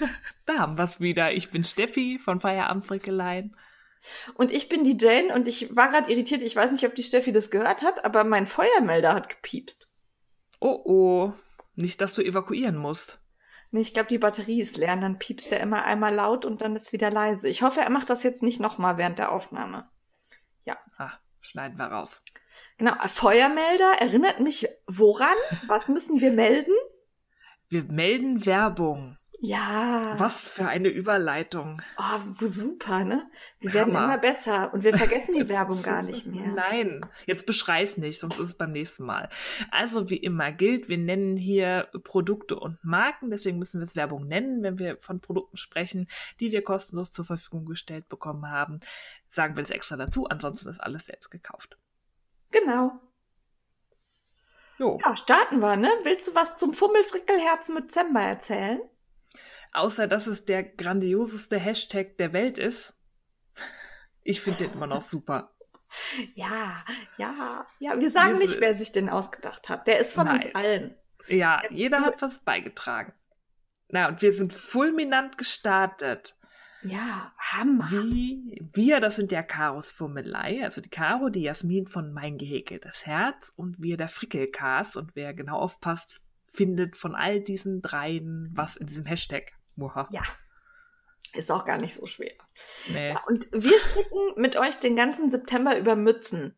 Da haben wir es wieder. Ich bin Steffi von Feierabend Frickeleien. Und ich bin die Jane und ich war gerade irritiert. Ich weiß nicht, ob die Steffi das gehört hat, aber mein Feuermelder hat gepiepst. Oh oh, nicht, dass du evakuieren musst. Nee, ich glaube, die Batterie ist leer und dann piepst er immer einmal laut und dann ist wieder leise. Ich hoffe, er macht das jetzt nicht nochmal während der Aufnahme. Ja. Ah, schneiden wir raus. Genau, Feuermelder erinnert mich woran? Was müssen wir melden? Wir melden Werbung. Ja. Was für eine Überleitung. Oh, super, ne? Wir werden Hammer. immer besser und wir vergessen die Werbung gar nicht mehr. Nein, jetzt beschrei's nicht, sonst ist es beim nächsten Mal. Also wie immer gilt, wir nennen hier Produkte und Marken, deswegen müssen wir es Werbung nennen, wenn wir von Produkten sprechen, die wir kostenlos zur Verfügung gestellt bekommen haben. Sagen wir das extra dazu, ansonsten ist alles selbst gekauft. Genau. Jo. Ja, starten wir, ne? Willst du was zum Fummelfrickelherz mit Zember erzählen? Außer dass es der grandioseste Hashtag der Welt ist. Ich finde den immer noch super. Ja, ja, ja. Wir sagen Wir nicht, wer sich den ausgedacht hat. Der ist von uns Nein. allen. Ja, Es jeder hat was beigetragen. Na, und wir sind fulminant gestartet. Ja, Hammer. Wie, wir, das sind der Karos Fummelei, also die Caro, die Jasmin von Mein gehäkeltes Herz und wir der Frickelcast. Und wer genau aufpasst, findet von all diesen dreien was in diesem Hashtag. Muha. Ja. Ist auch gar nicht so schwer. Nee. Ja, und wir stricken mit euch den ganzen September über Mützen.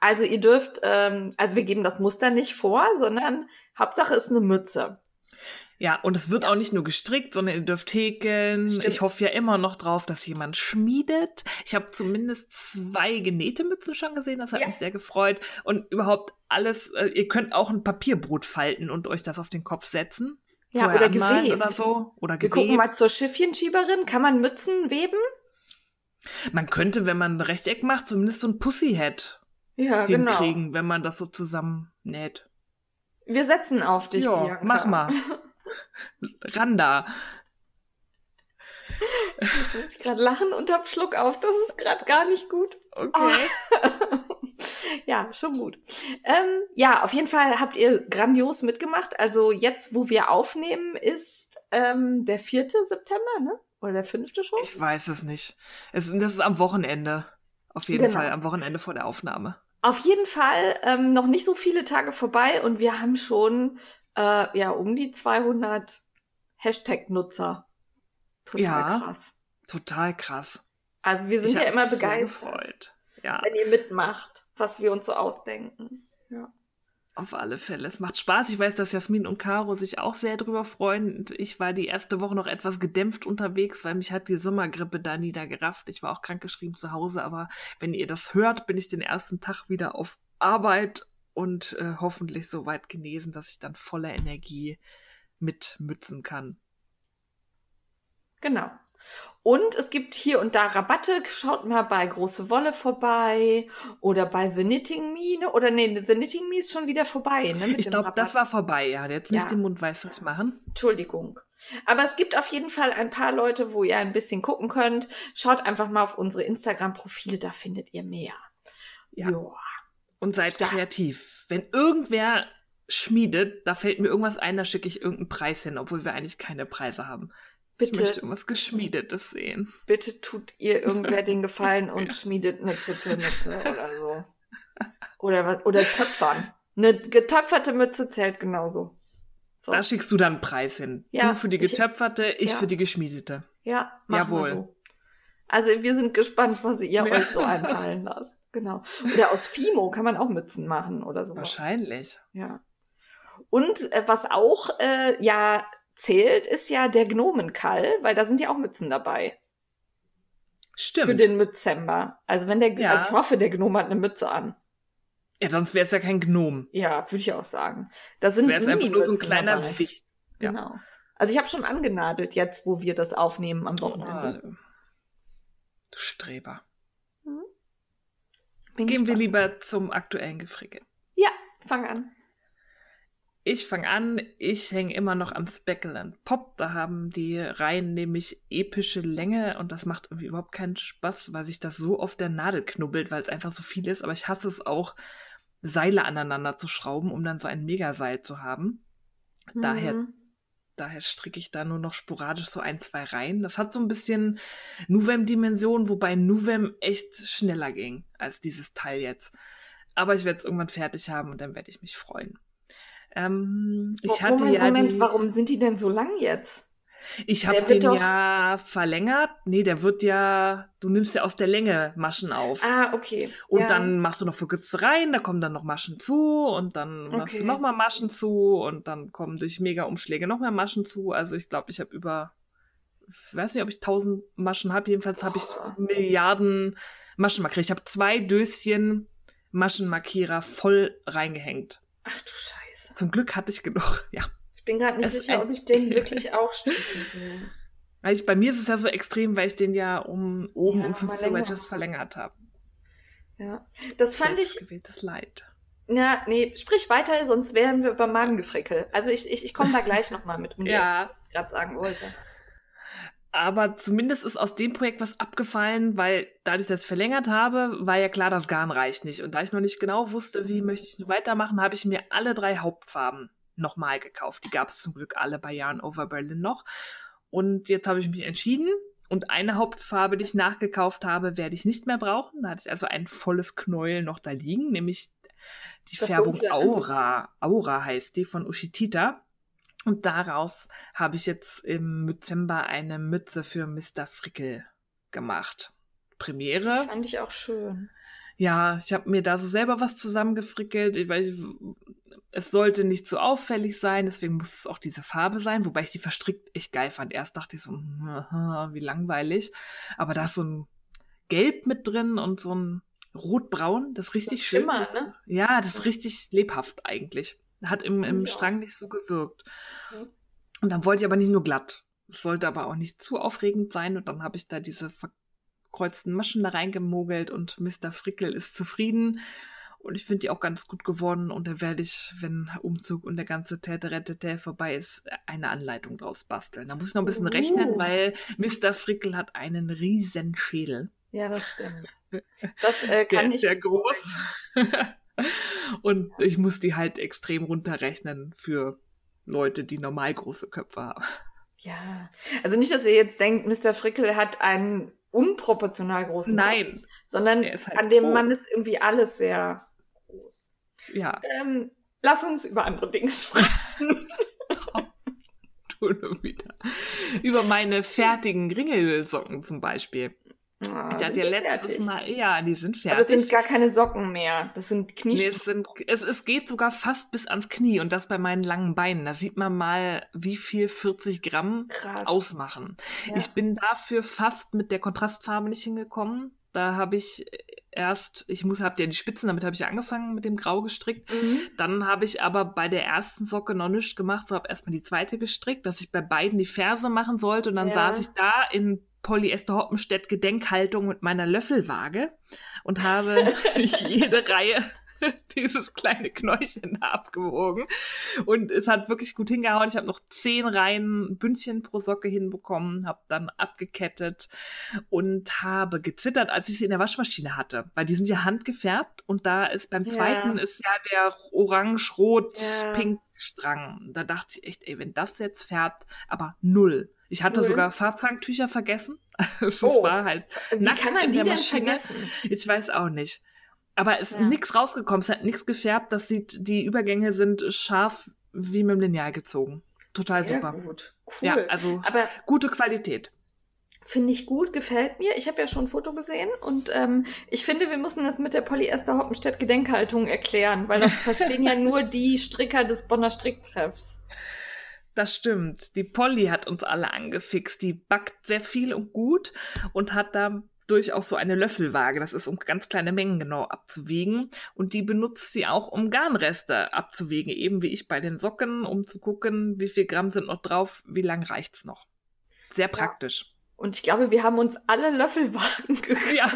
Also ihr dürft, ähm, also wir geben das Muster nicht vor, sondern Hauptsache ist eine Mütze. Ja, und es wird auch nicht nur gestrickt, sondern ihr dürft häkeln. Stimmt. Ich hoffe ja immer noch drauf, dass jemand schmiedet. Ich habe zumindest zwei genähte Mützen schon gesehen, das hat Ja. mich sehr gefreut. Und überhaupt alles, äh, ihr könnt auch ein Papierbrot falten und euch das auf den Kopf setzen. Ja, oder gewebt. Oder so. Oder Wir gucken gewebt. mal zur Schiffchenschieberin. Kann man Mützen weben? Man könnte, wenn man ein Rechteck macht, zumindest so ein Pussyhead Ja, genau. hinkriegen, wenn man das so zusammennäht. Wir setzen auf dich, Ja, Bianca. mach mal. Randa. Jetzt muss ich gerade lachen und hab Schluck auf. Das ist gerade gar nicht gut. Okay. ja, schon gut. Ähm, ja, auf jeden Fall habt ihr grandios mitgemacht. Also jetzt, wo wir aufnehmen, ist ähm, der 4. September, ne? Oder der 5. schon? Ich weiß es nicht. Es, das ist am Wochenende. Auf jeden Genau. Fall, am Wochenende vor der Aufnahme. Auf jeden Fall ähm, noch nicht so viele Tage vorbei und wir haben schon äh, ja um die 200 Hashtag-Nutzer. Total Ja. krass. Total krass. Also wir sind Ich ja immer begeistert, gefreut. Ja, wenn ihr mitmacht, was wir uns so ausdenken. Ja. auf alle Fälle. Es macht Spaß. Ich weiß, dass Jasmin und Caro sich auch sehr drüber freuen. Ich war die erste Woche noch etwas gedämpft unterwegs, weil mich hat die Sommergrippe da niedergerafft. Ich war auch krankgeschrieben zu Hause, aber wenn ihr das hört, bin ich den ersten Tag wieder auf Arbeit und äh, hoffentlich so weit genesen, dass ich dann voller Energie mitmützen kann. Genau. Und es gibt hier und da Rabatte. Schaut mal bei Große Wolle vorbei oder bei The Knitting Me. Ne? Oder nee, The Knitting Me ist schon wieder vorbei. Ne? Ich glaube, das war vorbei, ja. Jetzt nicht Ja. den Mund weißig machen. Entschuldigung. Aber es gibt auf jeden Fall ein paar Leute, wo ihr ein bisschen gucken könnt. Schaut einfach mal auf unsere Instagram-Profile, da findet ihr mehr. Ja. Joa. Und seid Stark. kreativ. Wenn irgendwer schmiedet, da fällt mir irgendwas ein, da schicke ich irgendeinen Preis hin, obwohl wir eigentlich keine Preise haben. Ich möchte Bitte, irgendwas Geschmiedetes sehen. bitte tut ihr irgendwer den Gefallen und Ja. schmiedet eine Zipfelmütze oder so. Oder was, oder Töpfern. Eine getöpferte Mütze zählt genauso. So. Da schickst du dann einen Preis hin. Ja, du für die ich- getöpferte, ich, ja. für die geschmiedete. Ja, Jawohl. so. Also wir sind gespannt, was ihr Ja. euch so einfallen lasst. Genau. Oder aus Fimo kann man auch Mützen machen oder so. Wahrscheinlich. Ja. Und äh, was auch äh, ja zählt, ist ja der Gnomenkall, weil da sind ja auch Mützen dabei. Stimmt. Für den Mützember. Also wenn der, Ja. also ich hoffe, der Gnome hat eine Mütze an. ja, sonst wäre es ja kein Gnom. Ja, würde ich auch sagen. Das sind wäre einfach nur so ein kleiner dabei. Wicht. Ja. Genau. Also ich habe schon angenadelt jetzt, wo wir das aufnehmen am Wochenende. Ah, Du Streber. Hm? Gehen gespannt. wir lieber zum aktuellen Gefrickel. Ja, fang an. Ich fange an, ich hänge immer noch am Speckle and Pop. Da haben die Reihen nämlich epische Länge und das macht irgendwie überhaupt keinen Spaß, weil sich das so auf der Nadel knubbelt, weil es einfach so viel ist. Aber ich hasse es auch, Seile aneinander zu schrauben, um dann so ein Megaseil zu haben. Daher, Mhm. daher stricke ich da nur noch sporadisch so ein, zwei Reihen. Das hat so ein bisschen Nuvem-Dimension, wobei Nuvem echt schneller ging als dieses Teil jetzt. Aber ich werde es irgendwann fertig haben und dann werde ich mich freuen. Ähm, ich Mo- hatte Moment, ja Moment, die, warum sind die denn so lang jetzt? ich habe den doch- ja verlängert. Nee, der wird ja, du nimmst ja aus der Länge Maschen auf. Ah, okay. Und ja. dann machst du noch verkürzte Reihen, da kommen dann noch Maschen zu und dann machst du Okay. nochmal Maschen zu und dann kommen durch Mega-Umschläge noch mehr Maschen zu. Also ich glaube, ich habe über, ich weiß nicht, ob ich tausend Maschen habe. Jedenfalls habe ich Boah. Milliarden Maschenmarkierer. Ich habe zwei Döschen Maschenmarkierer voll reingehängt. Ach du Scheiße. Zum Glück hatte ich genug, ja. Ich bin gerade nicht Es sicher, ob ich den wirklich auch stricken will. Ich, bei mir ist es ja so extrem, weil ich den ja um oben Ja, um noch 15 mal Wedges länger. verlängert habe. Ja. Das fand ich, gewähltes Leid. ja, nee, sprich weiter, sonst wären wir beim Magengefrickel. Also ich, ich, ich komme da gleich nochmal mit, um Ja, ich gerade sagen wollte. Aber zumindest ist aus dem Projekt was abgefallen, weil dadurch, dass ich verlängert habe, war ja klar, das Garn reicht nicht. Und da ich noch nicht genau wusste, wie möchte ich weitermachen, habe ich mir alle drei Hauptfarben nochmal gekauft. Die gab es zum Glück alle bei Yarn Over Berlin noch. Und jetzt habe ich mich entschieden. Und eine Hauptfarbe, die ich nachgekauft habe, werde ich nicht mehr brauchen. Da hatte ich also ein volles Knäuel noch da liegen, nämlich die Das Färbung. Aura. Aura heißt die von Ushitita. Und daraus habe ich jetzt im Dezember eine Mütze für Mr. Frickel gemacht. Premiere. Fand ich auch schön. Ja, ich habe mir da so selber was zusammengefrickelt. Ich weiß, es sollte nicht zu auffällig sein, deswegen muss es auch diese Farbe sein, wobei ich sie verstrickt echt geil fand. Erst dachte ich so, wie langweilig. Aber da ist so ein Gelb mit drin und so ein Rotbraun, das ist richtig So schön. Schimmer, ist. ne? Ja, das ist richtig lebhaft eigentlich. Hat im, im Ja. Strang nicht so gewirkt. Mhm. Und dann wollte ich aber nicht nur glatt. Es sollte aber auch nicht zu aufregend sein. Und dann habe ich da diese verkreuzten Maschen da reingemogelt und Mr. Frickel ist zufrieden. Und ich finde die auch ganz gut geworden. Und da werde ich, wenn Umzug und der ganze Täterettete vorbei ist, eine Anleitung draus basteln. Da muss ich noch ein bisschen Uh. rechnen, weil Mr. Frickel hat einen riesen Schädel. Ja, das stimmt. Das äh, kann der, ich. der groß. und ich muss die halt extrem runterrechnen für Leute, die normal große Köpfe haben. Ja. Also nicht, dass ihr jetzt denkt, Mr. Frickel hat einen unproportional großen Kopf, Nein, sondern der ist halt an dem groß. Mann ist irgendwie alles sehr groß. ja, Ähm, lass uns über andere Dinge sprechen. wieder. Über meine fertigen Ringelsocken zum Beispiel. Ah, ich hatte ja die letztes fertig? Mal, ja, die sind Aber es fertig. sind gar keine Socken mehr. Das sind Nee, Knie. es, sind, es, es geht sogar fast bis ans Knie und das bei meinen langen Beinen. Da sieht man mal, wie viel 40 Gramm Krass. ausmachen. Ja. Ich bin dafür fast mit der Kontrastfarbe nicht hingekommen. Da habe ich erst, ich muss, habt ja die Spitzen, damit habe ich angefangen mit dem Grau gestrickt. Mhm. Dann habe ich aber bei der ersten Socke noch nichts gemacht, so habe erstmal die zweite gestrickt, dass ich bei beiden die Ferse machen sollte. Und dann Ja. saß ich da in Polyester Hoppenstedt Gedenkhaltung mit meiner Löffelwaage und habe jede Reihe dieses kleine Knäuelchen abgewogen. Und es hat wirklich gut hingehauen. Ich habe noch zehn Reihen Bündchen pro Socke hinbekommen, habe dann abgekettet und habe gezittert, als ich sie in der Waschmaschine hatte. Weil die sind ja handgefärbt und da ist beim Ja. zweiten ist ja der orange-rot Ja. pink Strang. Da dachte ich echt, ey, wenn das jetzt färbt, aber null. Ich hatte Null? sogar Farbfangtücher vergessen. Es Oh. war halt Wie kann man in die der Maschine. vergessen? ich weiß auch nicht. Aber es ist Ja. nichts rausgekommen, es hat nichts gefärbt. Das sieht, die Übergänge sind scharf wie mit dem Lineal gezogen. Total Sehr super. gut. Cool. Ja, also Aber gute Qualität. finde ich gut, gefällt mir. Ich habe ja schon ein Foto gesehen und ähm, ich finde, wir müssen das mit der Polyester Hoppenstedt Gedenkhaltung erklären, weil das verstehen ja nur die Stricker des Bonner Stricktreffs. Das stimmt. Die Polly hat uns alle angefixt. Die backt sehr viel und gut und hat da durchaus so eine Löffelwaage. Das ist, um ganz kleine Mengen genau abzuwiegen. Und die benutzt sie auch, um Garnreste abzuwiegen. Eben wie ich bei den Socken, um zu gucken, wie viel Gramm sind noch drauf, wie lang reicht's noch. Sehr praktisch. Und ich glaube, wir haben uns alle Löffelwagen gekauft. Ja.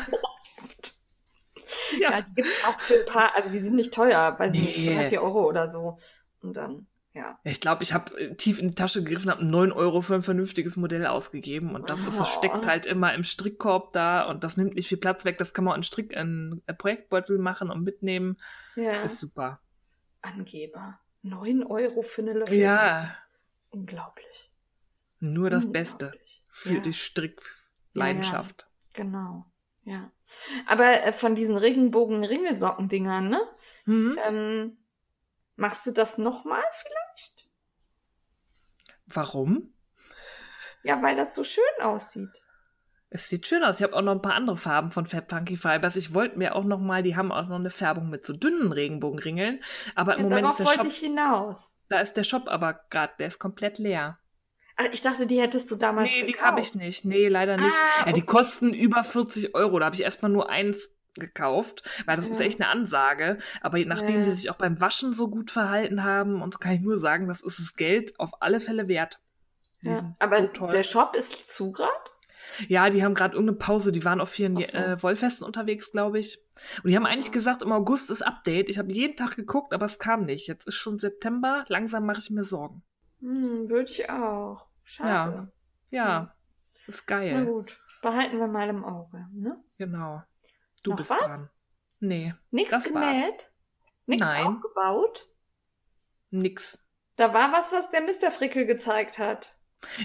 Ja, Ja. die gibt's auch für ein paar, also die sind nicht teuer, weiß Nee. nicht, drei, vier Euro oder so. Und dann, ja. Ich glaube, ich habe tief in die Tasche gegriffen, habe 9 Euro für ein vernünftiges Modell ausgegeben und das, ist, das Oh. steckt halt immer im Strickkorb da und das nimmt nicht viel Platz weg. Das kann man in Strick in Projektbeutel machen und mitnehmen. Ja. Ist super. Angeber. Neun Euro für eine Löffel. Ja, Unglaublich. nur das Beste für ja. die Strickleidenschaft. Genau. Ja. Aber äh, von diesen Regenbogen-Ringelsocken-Dingern, ne? Mhm. Ähm, machst du das nochmal vielleicht? Warum? Ja, weil das so schön aussieht. Es sieht schön aus. Ich habe auch noch ein paar andere Farben von Fab Funky Fibers. Ich wollte mir auch noch mal, die haben auch noch eine Färbung mit so dünnen Regenbogenringeln. Aber im Ja, Moment ist der wollte Shop, ich hinaus. da ist der Shop aber gerade, der ist komplett leer. Ach, ich dachte, die hättest du damals Nee, die gekauft. habe ich nicht. Nee, leider nicht. Ah, ja, die okay. kosten über 40 Euro. Da habe ich erstmal nur eins gekauft, weil das ist Ja. echt eine Ansage. Aber nachdem Ja. die sich auch beim Waschen so gut verhalten haben, und so kann ich nur sagen, das ist das Geld auf alle Fälle wert. Ja. Aber so der Shop ist zu grad? Ja, die haben gerade irgendeine Pause. Die waren auf vielen Ach so. äh, Wollfesten unterwegs, glaube ich. Und die haben eigentlich gesagt, im August ist Update. Ich habe jeden Tag geguckt, aber es kam nicht. Jetzt ist schon September. Langsam mache ich mir Sorgen. Hm, würde ich auch. Schade. Ja, ist Na geil. gut, behalten wir mal im Auge. Ne? Genau. Du Noch bist was? dran. Nee, Nichts genäht? Nichts aufgebaut? nix. Da war was, was der Mr. Frickel gezeigt hat.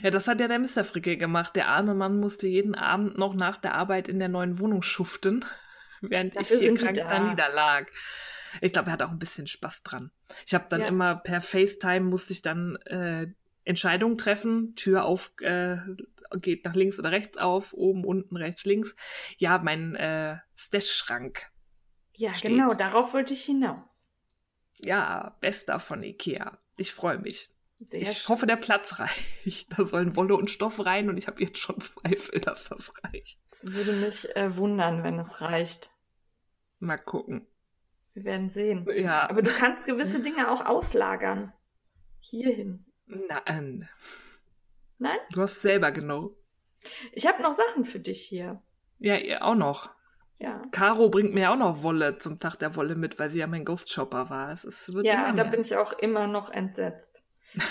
Ja, das hat ja der Mr. Fricke gemacht. Der arme Mann musste jeden Abend noch nach der Arbeit in der neuen Wohnung schuften, während Dafür ich hier krank da. da niederlag. Ich glaube, er hat auch ein bisschen Spaß dran. Ich habe dann Ja. immer per FaceTime musste ich dann äh, Entscheidungen treffen. Tür auf, äh, geht nach links oder rechts auf, oben, unten, rechts, links. Ja, mein äh, Stash-Schrank. Ja, Steht. genau, darauf wollte ich hinaus. Ja, bester von Ikea. Ich freue mich. Sehr ich schön. hoffe, der Platz reicht. Da sollen Wolle und Stoff rein und ich habe jetzt schon Zweifel, dass das reicht. Es würde mich äh, wundern, wenn es reicht. Mal gucken. Wir werden sehen. Ja, Aber du kannst gewisse Dinge auch auslagern. Hierhin. Nein. Nein? Du hast selber genug. Ich habe noch Sachen für dich hier. Ja, ihr auch noch. Ja. Caro bringt mir auch noch Wolle zum Tag der Wolle mit, weil sie ja mein Ghost Shopper war. Es ist, wird Ja, da bin ich auch immer noch entsetzt.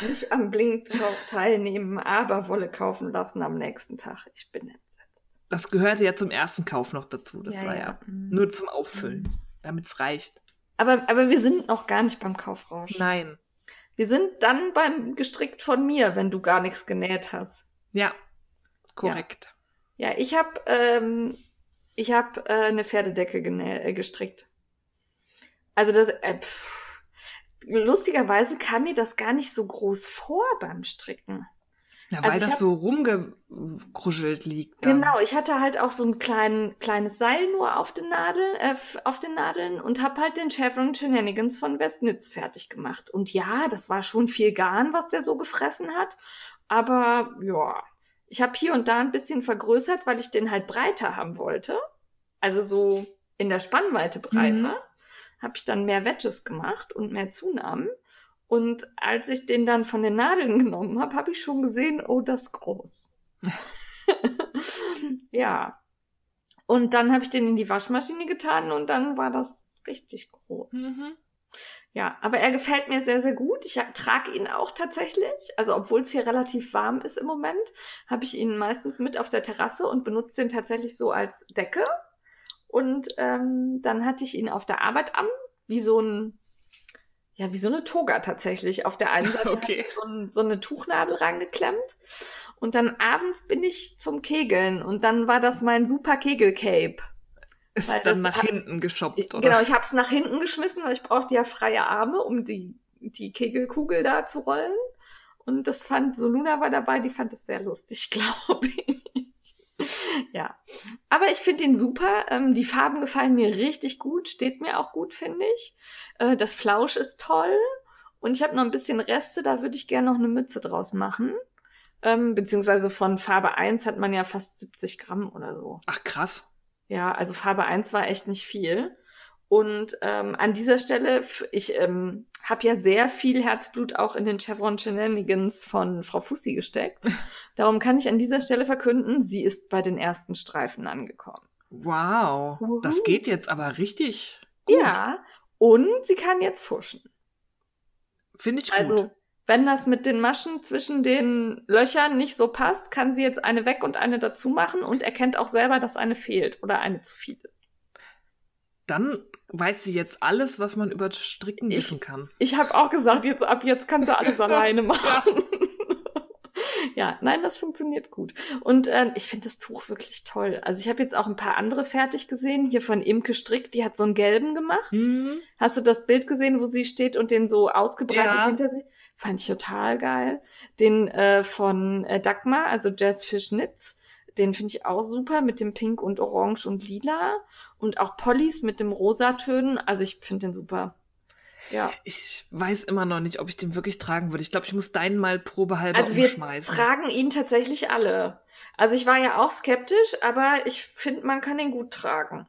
Nicht am Blinkkauf teilnehmen, aber Wolle kaufen lassen am nächsten Tag. Ich bin entsetzt. Das gehörte ja zum ersten Kauf noch dazu. Das Ja, war ja. ja, Mhm. nur zum Auffüllen, damit es reicht. Aber, aber wir sind noch gar nicht beim Kaufrausch. Nein. Wir sind dann beim gestrickt von mir, wenn du gar nichts genäht hast. Ja, korrekt. Ja, ich habe ähm, ich habe äh, eine Pferdedecke genä äh, gestrickt. Also das äh, pff, lustigerweise kam mir das gar nicht so groß vor beim Stricken. Ja, weil Also das hab- so rumgekruschelt liegt. dann. Genau, ich hatte halt auch so ein klein, kleines Seil nur auf den Nadeln, äh, auf den Nadeln und habe halt den Chevron Shenanigans von Westnitz fertig gemacht. Und ja, das war schon viel Garn, was der so gefressen hat. Aber ja, ich habe hier und da ein bisschen vergrößert, weil ich den halt breiter haben wollte. Also so in der Spannweite breiter. Mhm. Habe ich dann mehr Wedges gemacht und mehr Zunahmen. Und als ich den dann von den Nadeln genommen habe, habe ich schon gesehen, oh, das ist groß. ja. Und dann habe ich den in die Waschmaschine getan und dann war das richtig groß. Mhm. Ja, aber er gefällt mir sehr, sehr gut. Ich trage ihn auch tatsächlich. Also obwohl es hier relativ warm ist im Moment, habe ich ihn meistens mit auf der Terrasse und benutze den tatsächlich so als Decke. Und ähm, dann hatte ich ihn auf der Arbeit an, wie so ein, ja, wie so eine Toga tatsächlich. Auf der einen Seite Okay. so, ein, so eine Tuchnadel reingeklemmt. Und dann abends bin ich zum Kegeln und dann war das mein super Kegel-Cape. Ist Weil dann das nach hat- hinten geschoppt, oder? genau, ich habe es nach hinten geschmissen, weil ich brauchte ja freie Arme, um die, die Kegelkugel da zu rollen. Und das fand, so Luna war dabei, die fand es sehr lustig, glaube ich. ja. Aber ich finde ihn super. Ähm, die Farben gefallen mir richtig gut, steht mir auch gut, finde ich. Äh, das Flausch ist toll. Und ich habe noch ein bisschen Reste, da würde ich gerne noch eine Mütze draus machen. Ähm, beziehungsweise von Farbe 1 hat man ja fast 70 Gramm oder so. Ach, krass. Ja, also Farbe 1 war echt nicht viel. Und ähm, an dieser Stelle, ich ähm, habe ja sehr viel Herzblut auch in den Chevron Shenanigans von Frau Fussi gesteckt. Darum kann ich an dieser Stelle verkünden, sie ist bei den ersten Streifen angekommen. Wow, Uhu. das geht jetzt aber richtig gut. Ja, und sie kann jetzt fuschen. Finde ich also, gut. Also, wenn das mit den Maschen zwischen den Löchern nicht so passt, kann sie jetzt eine weg und eine dazu machen und erkennt auch selber, dass eine fehlt oder eine zu viel ist. Dann weiß sie jetzt alles, was man über Stricken ich, wissen kann. Ich habe auch gesagt, jetzt ab jetzt kannst du alles alleine machen. ja, nein, das funktioniert gut. Und äh, ich finde das Tuch wirklich toll. Also ich habe jetzt auch ein paar andere fertig gesehen. Hier von Imke Strick, die hat so einen gelben gemacht. Mhm. Hast du das Bild gesehen, wo sie steht und den so ausgebreitet ja. hinter sich? Fand ich total geil. Den äh, von äh, Dagmar, also Jazz Fish Knits den finde ich auch super mit dem Pink und Orange und Lila. Und auch Pollys mit dem Rosatönen. Also ich finde den super. Ja. Ich weiß immer noch nicht, ob ich den wirklich tragen würde. Ich glaube, ich muss deinen mal probehalber also umschmeißen. Wir tragen ihn tatsächlich alle. Also ich war ja auch skeptisch, aber ich finde, man kann ihn gut tragen.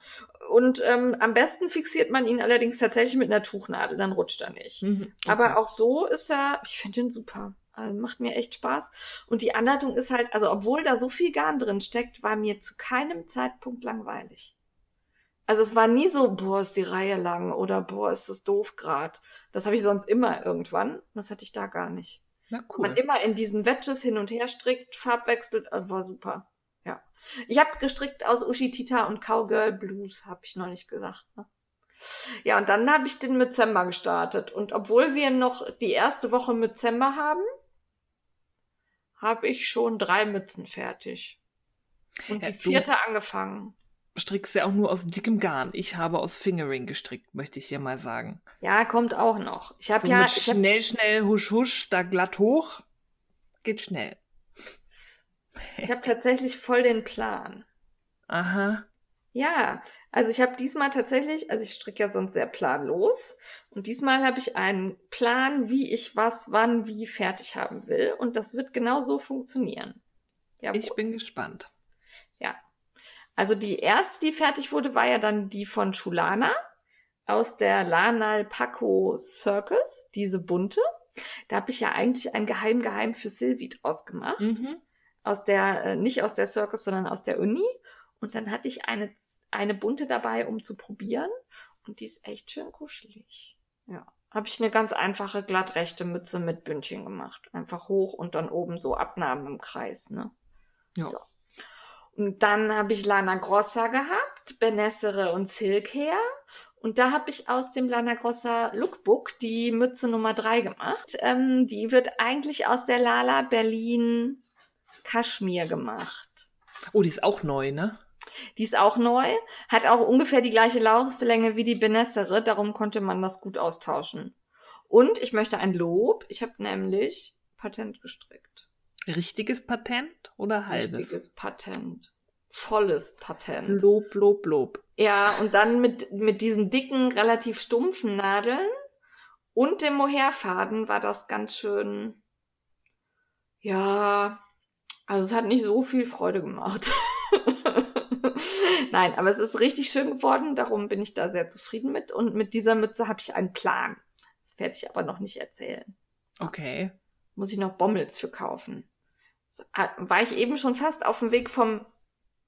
Und ähm, am besten fixiert man ihn allerdings tatsächlich mit einer Tuchnadel, dann rutscht er nicht. Mhm, okay. Aber auch so ist er, ich finde ihn super. Also macht mir echt Spaß. Und die Anleitung ist halt, also obwohl da so viel Garn drin steckt, war mir zu keinem Zeitpunkt langweilig. Also es war nie so, boah, ist die Reihe lang oder boah, ist das doof grad. Das habe ich sonst immer irgendwann. Das hatte ich da gar nicht. Na cool. Man immer in diesen Wedges hin und her strickt, farbwechselt, also war super. Ja. Ich habe gestrickt aus Ushitita und Cowgirl Blues, habe ich noch nicht gesagt. Ne? Ja, und dann habe ich den Dezember gestartet. Und obwohl wir noch die erste Woche Dezember haben, habe ich schon drei Mützen fertig. Und ja, die vierte angefangen. Strickst ja auch nur aus dickem Garn. Ich habe aus Fingering gestrickt, möchte ich hier mal sagen. Ja, kommt auch noch. Ich habe so ja mit schnell, hab... schnell, husch, husch, da glatt hoch. Geht schnell. Ich habe tatsächlich voll den Plan. Aha. Ja, also ich habe diesmal tatsächlich, also ich stricke ja sonst sehr planlos und diesmal habe ich einen Plan, wie ich was, wann, wie fertig haben will und das wird genau so funktionieren. Jawohl. Ich bin gespannt. Ja. Also die erste, die fertig wurde, war ja dann die von Chulana aus der Lanal Paco Circus, diese bunte. Da habe ich ja eigentlich ein Geheim Geheim für Sylvie draus gemacht. Mhm. Aus der, äh, nicht aus der Circus, sondern aus der Uni. Und dann hatte ich eine, eine bunte dabei, um zu probieren. Und die ist echt schön kuschelig. Ja. Habe ich eine ganz einfache glattrechte Mütze mit Bündchen gemacht. Einfach hoch und dann oben so Abnahmen im Kreis, ne? Ja. ja. Und dann habe ich Lana Grossa gehabt, Benessere und Silk her. Und da habe ich aus dem Lana Grossa Lookbook die Mütze Nummer drei gemacht. Ähm, die wird eigentlich aus der Lala Berlin Kaschmir gemacht. Oh, die ist auch neu, ne? Die ist auch neu, hat auch ungefähr die gleiche Lauflänge wie die Benessere, darum konnte man das gut austauschen. Und ich möchte ein Lob, ich habe nämlich Patent gestrickt. Richtiges Patent oder halbes? Richtiges Patent. Volles Patent. Lob, Lob, Lob. Ja, und dann mit, mit diesen dicken, relativ stumpfen Nadeln und dem Mohairfaden war das ganz schön, ja, also es hat nicht so viel Freude gemacht. Nein, aber es ist richtig schön geworden, darum bin ich da sehr zufrieden mit. Und mit dieser Mütze habe ich einen Plan. Das werde ich aber noch nicht erzählen. Okay. Muss ich noch Bommels für kaufen. War ich eben schon fast auf dem Weg vom,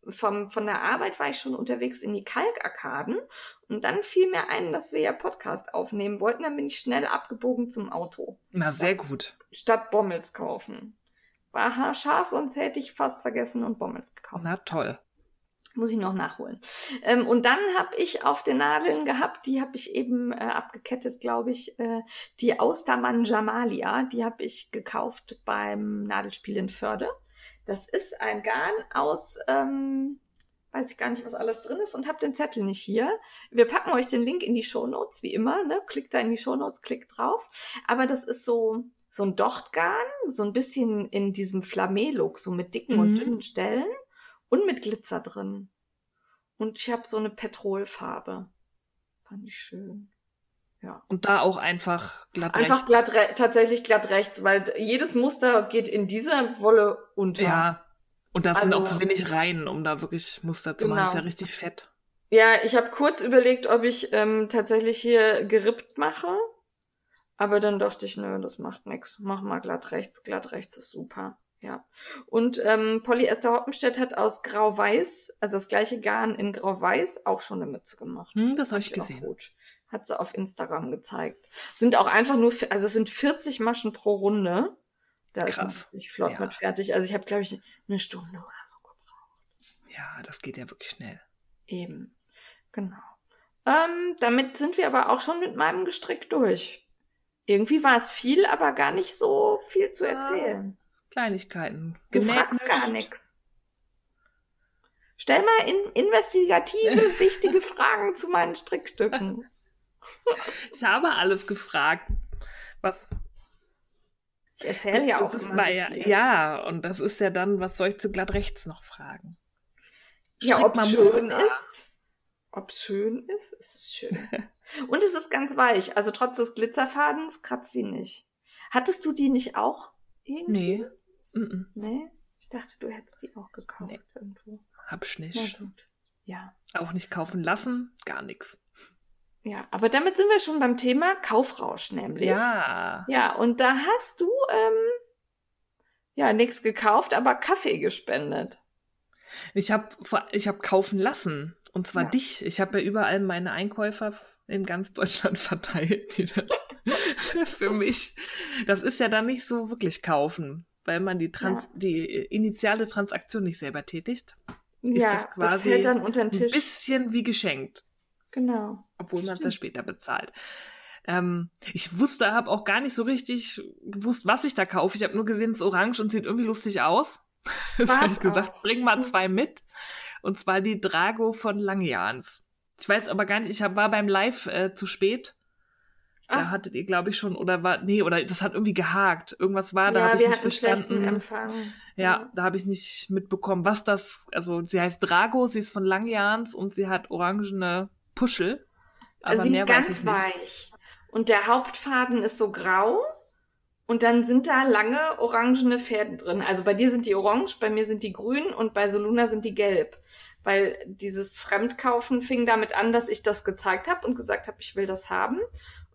vom, von der Arbeit war ich schon unterwegs in die Kalkarkaden und dann fiel mir ein, dass wir ja Podcast aufnehmen wollten. Dann bin ich schnell abgebogen zum Auto. Na, sehr gut. Statt Bommels kaufen. War haarscharf, sonst hätte ich fast vergessen und Bommels gekauft. Na toll. Muss ich noch nachholen. Ähm, und dann habe ich auf den Nadeln gehabt, die habe ich eben äh, abgekettet, glaube ich, äh, die Austermann Jamalia, die habe ich gekauft beim Nadelspiel in Förde. Das ist ein Garn aus, ähm, weiß ich gar nicht, was alles drin ist und habe den Zettel nicht hier. Wir packen euch den Link in die Show Notes, wie immer, ne? Klickt da in die Show Notes, klickt drauf. Aber das ist so, so ein Dochtgarn, so ein bisschen in diesem Flamé-Look, so mit dicken mhm. und dünnen Stellen und mit Glitzer drin. Und ich habe so eine Petrolfarbe. Fand ich schön. Ja. Und da auch einfach glatt einfach rechts. Einfach glatt, tatsächlich glatt rechts, weil jedes Muster geht in dieser Wolle unter. Ja. Und da also, sind auch zu wenig Reihen, um da wirklich Muster zu genau. machen. Das ist ja richtig fett. Ja, ich habe kurz überlegt, ob ich ähm, tatsächlich hier gerippt mache. Aber dann dachte ich, nö, das macht nix. Mach mal glatt rechts. Glatt rechts ist super. Ja. Und ähm, Polyester Hoppenstedt hat aus Grau-Weiß, also das gleiche Garn in Grau-Weiß, auch schon eine Mütze gemacht. Hm, das habe ich gesehen. Gut. Hat sie auf Instagram gezeigt. Sind auch einfach nur, also es sind 40 Maschen pro Runde. Da ist Krass. wirklich flott Ja. mit fertig. Also ich habe, glaube ich, eine Stunde oder so gebraucht. Ja, das geht ja wirklich schnell. Eben. Genau. Ähm, damit sind wir aber auch schon mit meinem Gestrick durch. Irgendwie war es viel, aber gar nicht so viel zu erzählen. Kleinigkeiten. Du fragst nicht. gar nichts. Stell mal in investigative, wichtige Fragen zu meinen Strickstücken. Ich habe alles gefragt. Was? Ich erzähle ja auch immer so ja, ja, und das ist ja dann, was soll ich zu glatt rechts noch fragen? Ja, Strick ob mal es schön ist. Ob es schön ist, ist es schön. Und es ist ganz weich. Also trotz des Glitzerfadens kratzt sie nicht. Hattest du die nicht auch irgendwie? Nee. Mhm. Nee? Ich dachte, du hättest die auch gekauft Nee. irgendwo. Hab's nicht. Ja. Auch nicht kaufen lassen, gar nichts. Ja, aber damit sind wir schon beim Thema Kaufrausch nämlich. Ja. Ja, und da hast du ähm, ja nichts gekauft, aber Kaffee gespendet. Ich habe ich hab kaufen lassen. Und zwar Ja. dich. Ich habe ja überall meine Einkäufer in ganz Deutschland verteilt. Für mich. Das ist ja dann nicht so wirklich kaufen, weil man die, Trans Ja. die initiale Transaktion nicht selber tätigt. Ist ja, das das, quasi fällt dann unter den Ein Tisch. bisschen wie geschenkt. Genau. obwohl man es dann später bezahlt. Ähm, ich wusste, habe auch gar nicht so richtig gewusst, was ich da kaufe. Ich habe nur gesehen, es ist orange und sieht irgendwie lustig aus. Das War's habe ich gesagt, auch. bring mal Mhm. zwei mit. Und zwar die Drago von Langjahns. Ich weiß aber gar nicht, ich hab, war beim Live äh, zu spät. Da Ach, hattet ihr, glaube ich, schon, oder war, nee, oder das hat irgendwie gehakt. Irgendwas war, da ja, habe ich nicht verstanden. Empfang. Ja, da habe ich nicht mitbekommen, was das, also sie heißt Drago, sie ist von Langjahns und sie hat orangene Puschel. Aber sie ist ganz weich. Und der Hauptfaden ist so grau. Und dann sind da lange orangene Fäden drin. Also bei dir sind die orange, bei mir sind die grün und bei Soluna sind die gelb. Weil dieses Fremdkaufen fing damit an, dass ich das gezeigt habe und gesagt habe, ich will das haben.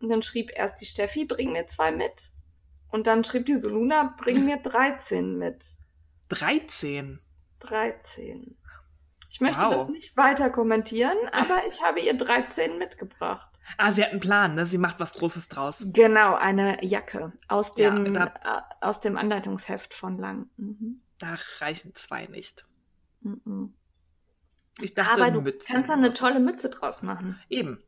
Und dann schrieb erst die Steffi, bring mir zwei mit. Und dann schrieb die Soluna, bring mir 13 mit. 13. 13. Ich möchte Wow. das nicht weiter kommentieren, aber ich habe ihr 13 mitgebracht. Ah, sie hat einen Plan, ne? Sie macht was Großes draus. Genau, eine Jacke aus Ja, dem, da- äh, aus dem Anleitungsheft von Lang. Mhm. Da reichen zwei nicht. Mhm. Ich dachte, Aber du Mütze. kannst da eine tolle Mütze draus machen. Eben.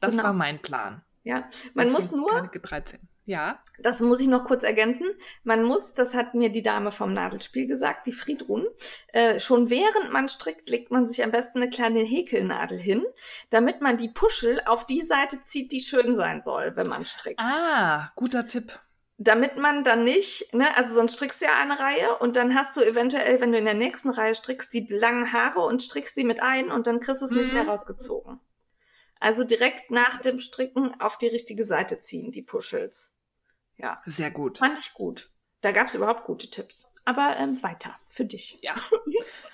Das Genau. war mein Plan. Ja, man muss Deswegen nur, keine 13. Ja. das muss ich noch kurz ergänzen, man muss, das hat mir die Dame vom Nadelspiel gesagt, die Friedrun, äh, schon während man strickt, legt man sich am besten eine kleine Häkelnadel hin, damit man die Puschel auf die Seite zieht, die schön sein soll, wenn man strickt. Ah, guter Tipp. damit man dann nicht, ne, also sonst strickst du ja eine Reihe und dann hast du eventuell, wenn du in der nächsten Reihe strickst, die langen Haare und strickst sie mit ein und dann kriegst du es nicht Mhm. mehr rausgezogen. Also direkt nach dem Stricken auf die richtige Seite ziehen, die Puschels. Ja, Sehr gut. fand ich gut. Da gab es überhaupt gute Tipps. Aber ähm, weiter, für dich. Ja.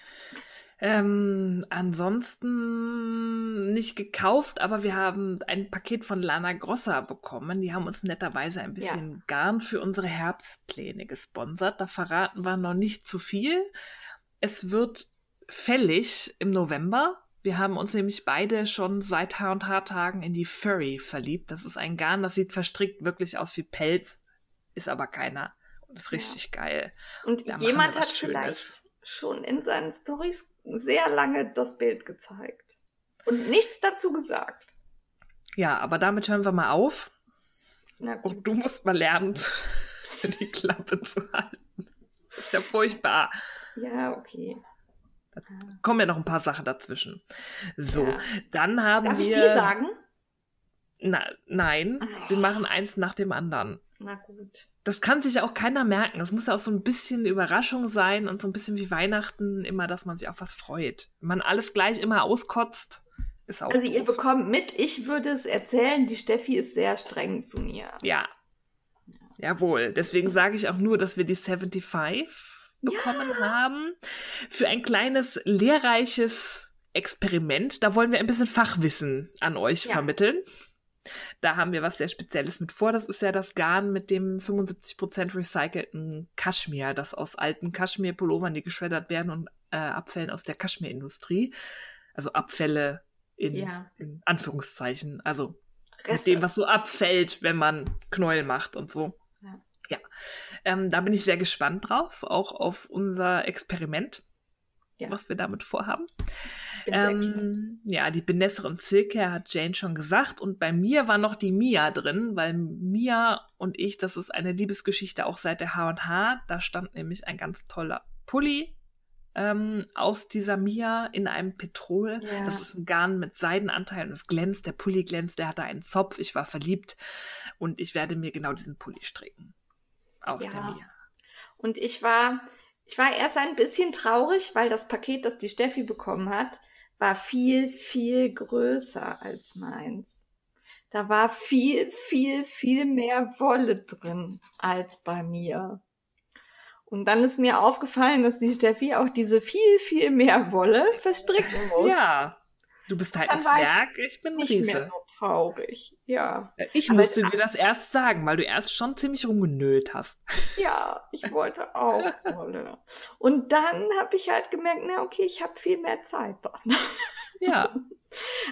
ähm, ansonsten nicht gekauft, aber wir haben ein Paket von Lana Grossa bekommen. Die haben uns netterweise ein bisschen Garn für unsere Herbstpläne gesponsert. Da verraten wir noch nicht zu viel. Es wird fällig im November. Wir haben uns nämlich beide schon seit H&H-Tagen in die Furry verliebt. Das ist ein Garn, das sieht verstrickt wirklich aus wie Pelz, ist aber keiner. Und ist Ja. richtig geil. Und Da jemand hat was vielleicht Schönes. schon in seinen Stories sehr lange das Bild gezeigt. Und nichts dazu gesagt. Ja, aber damit hören wir mal auf. Na gut. Und du musst mal lernen, die Klappe zu halten. ist ja furchtbar. Ja, okay. Kommen ja noch ein paar Sachen dazwischen. So, Ja. dann haben Darf wir. ich die sagen? Na, nein, Oh. wir machen eins nach dem anderen. Na gut. Das kann sich ja auch keiner merken. Es muss ja auch so ein bisschen eine Überraschung sein und so ein bisschen wie Weihnachten immer, dass man sich auf was freut. Wenn man alles gleich immer auskotzt, ist auch. Also ihr doof. bekommt mit, ich würde es erzählen, die Steffi ist sehr streng zu mir. Ja. Jawohl. Deswegen sage ich auch nur, dass wir die 75 bekommen haben. Für ein kleines, lehrreiches Experiment. Da wollen wir ein bisschen Fachwissen an euch Ja. vermitteln. Da haben wir was sehr Spezielles mit vor. Das ist ja das Garn mit dem 75% recycelten Kaschmir, das aus alten Kaschmir-Pullovern, die geschreddert werden und äh, Abfällen aus der Kaschmirindustrie. Also Abfälle in, Ja. in Anführungszeichen. Also mit Reste. dem, was so abfällt, wenn man Knäuel macht und so. Ja. Ja. Ähm, da bin ich sehr gespannt drauf, auch auf unser Experiment, Ja. was wir damit vorhaben. Ähm, ja, die Benessere und Silke hat Jane schon gesagt. Und bei mir war noch die Mia drin, weil Mia und ich, das ist eine Liebesgeschichte auch seit der H&H. Da stand nämlich ein ganz toller Pulli ähm, aus dieser Mia in einem Petrol. Ja. Das ist ein Garn mit Seidenanteil und es glänzt. Der Pulli glänzt, der hatte einen Zopf. Ich war verliebt und ich werde mir genau diesen Pulli stricken. Aus Ja. der Mia. Und ich war, ich war erst ein bisschen traurig, weil das Paket, das die Steffi bekommen hat, war viel, viel größer als meins. Da war viel, viel, viel mehr Wolle drin als bei mir. Und dann ist mir aufgefallen, dass die Steffi auch diese viel, viel mehr Wolle verstricken muss. Ja, du bist halt ein Dann ich Zwerg, ich, bin ein Nicht Riese. mehr so traurig. Ja. Ich Aber musste dir das erst sagen, weil du erst schon ziemlich rumgenölt hast. Ja, ich wollte auch Wolle. Und dann habe ich halt gemerkt, na okay, ich habe viel mehr Zeit dann. Ja,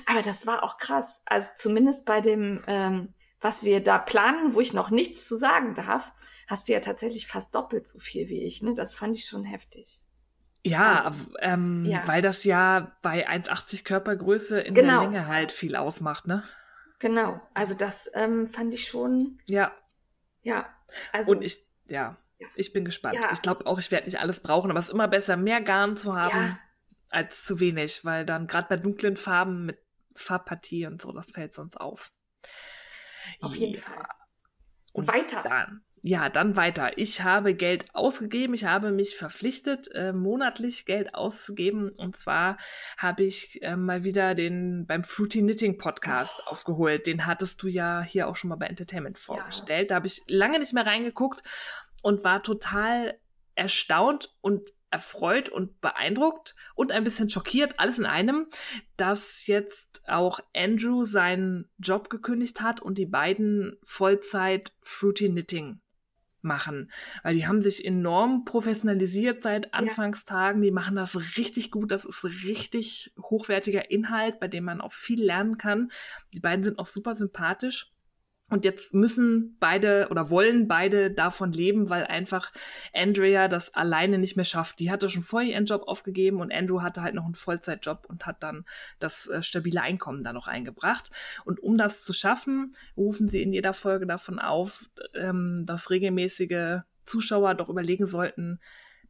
Aber das war auch krass. Also zumindest bei dem, ähm, was wir da planen, wo ich noch nichts zu sagen darf, hast du ja tatsächlich fast doppelt so viel wie ich. Ne? Das fand ich schon heftig. Ja, Also, ähm, ja. weil das ja bei 1,80 Körpergröße in Genau. der Länge halt viel ausmacht, ne? Genau. Also das ähm, fand ich schon, Ja, ja. Also und ich, ja, Ja. ich bin gespannt. Ja. Ich glaube auch, ich werde nicht alles brauchen, aber es ist immer besser, mehr Garn zu haben als zu wenig, weil dann gerade bei dunklen Farben mit Farbpartie und so, das fällt sonst auf. auf jeden. Fall. Und Weiter. Dann, ja, dann weiter. Ich habe Geld ausgegeben. Ich habe mich verpflichtet, äh, monatlich Geld auszugeben. Und zwar habe ich äh, mal wieder den beim Fruity Knitting Podcast Oh. aufgeholt. Den hattest du ja hier auch schon mal bei Entertainment vorgestellt. Da habe ich lange nicht mehr reingeguckt und war total erstaunt und erfreut und beeindruckt und ein bisschen schockiert, alles in einem, dass jetzt auch Andrew seinen Job gekündigt hat und die beiden Vollzeit Fruity Knitting machen, weil die haben sich enorm professionalisiert seit Anfangstagen, die machen das richtig gut, das ist richtig hochwertiger Inhalt, bei dem man auch viel lernen kann. Die beiden sind auch super sympathisch. Und jetzt müssen beide oder wollen beide davon leben, weil einfach Andrea das alleine nicht mehr schafft. Die hatte schon vorher ihren Job aufgegeben und Andrew hatte halt noch einen Vollzeitjob und hat dann das äh, stabile Einkommen da noch eingebracht. Und um das zu schaffen, rufen sie in jeder Folge davon auf, ähm, dass regelmäßige Zuschauer doch überlegen sollten,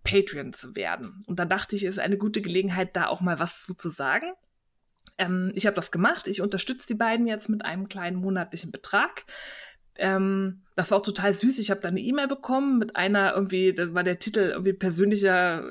Patreon zu werden. Und da dachte ich, ist eine gute Gelegenheit, da auch mal was zu, zu sagen. Ähm, ich habe das gemacht. Ich unterstütze die beiden jetzt mit einem kleinen monatlichen Betrag. Ähm, das war auch total süß. Ich habe da eine E-Mail bekommen mit einer irgendwie, da war der Titel irgendwie persönlicher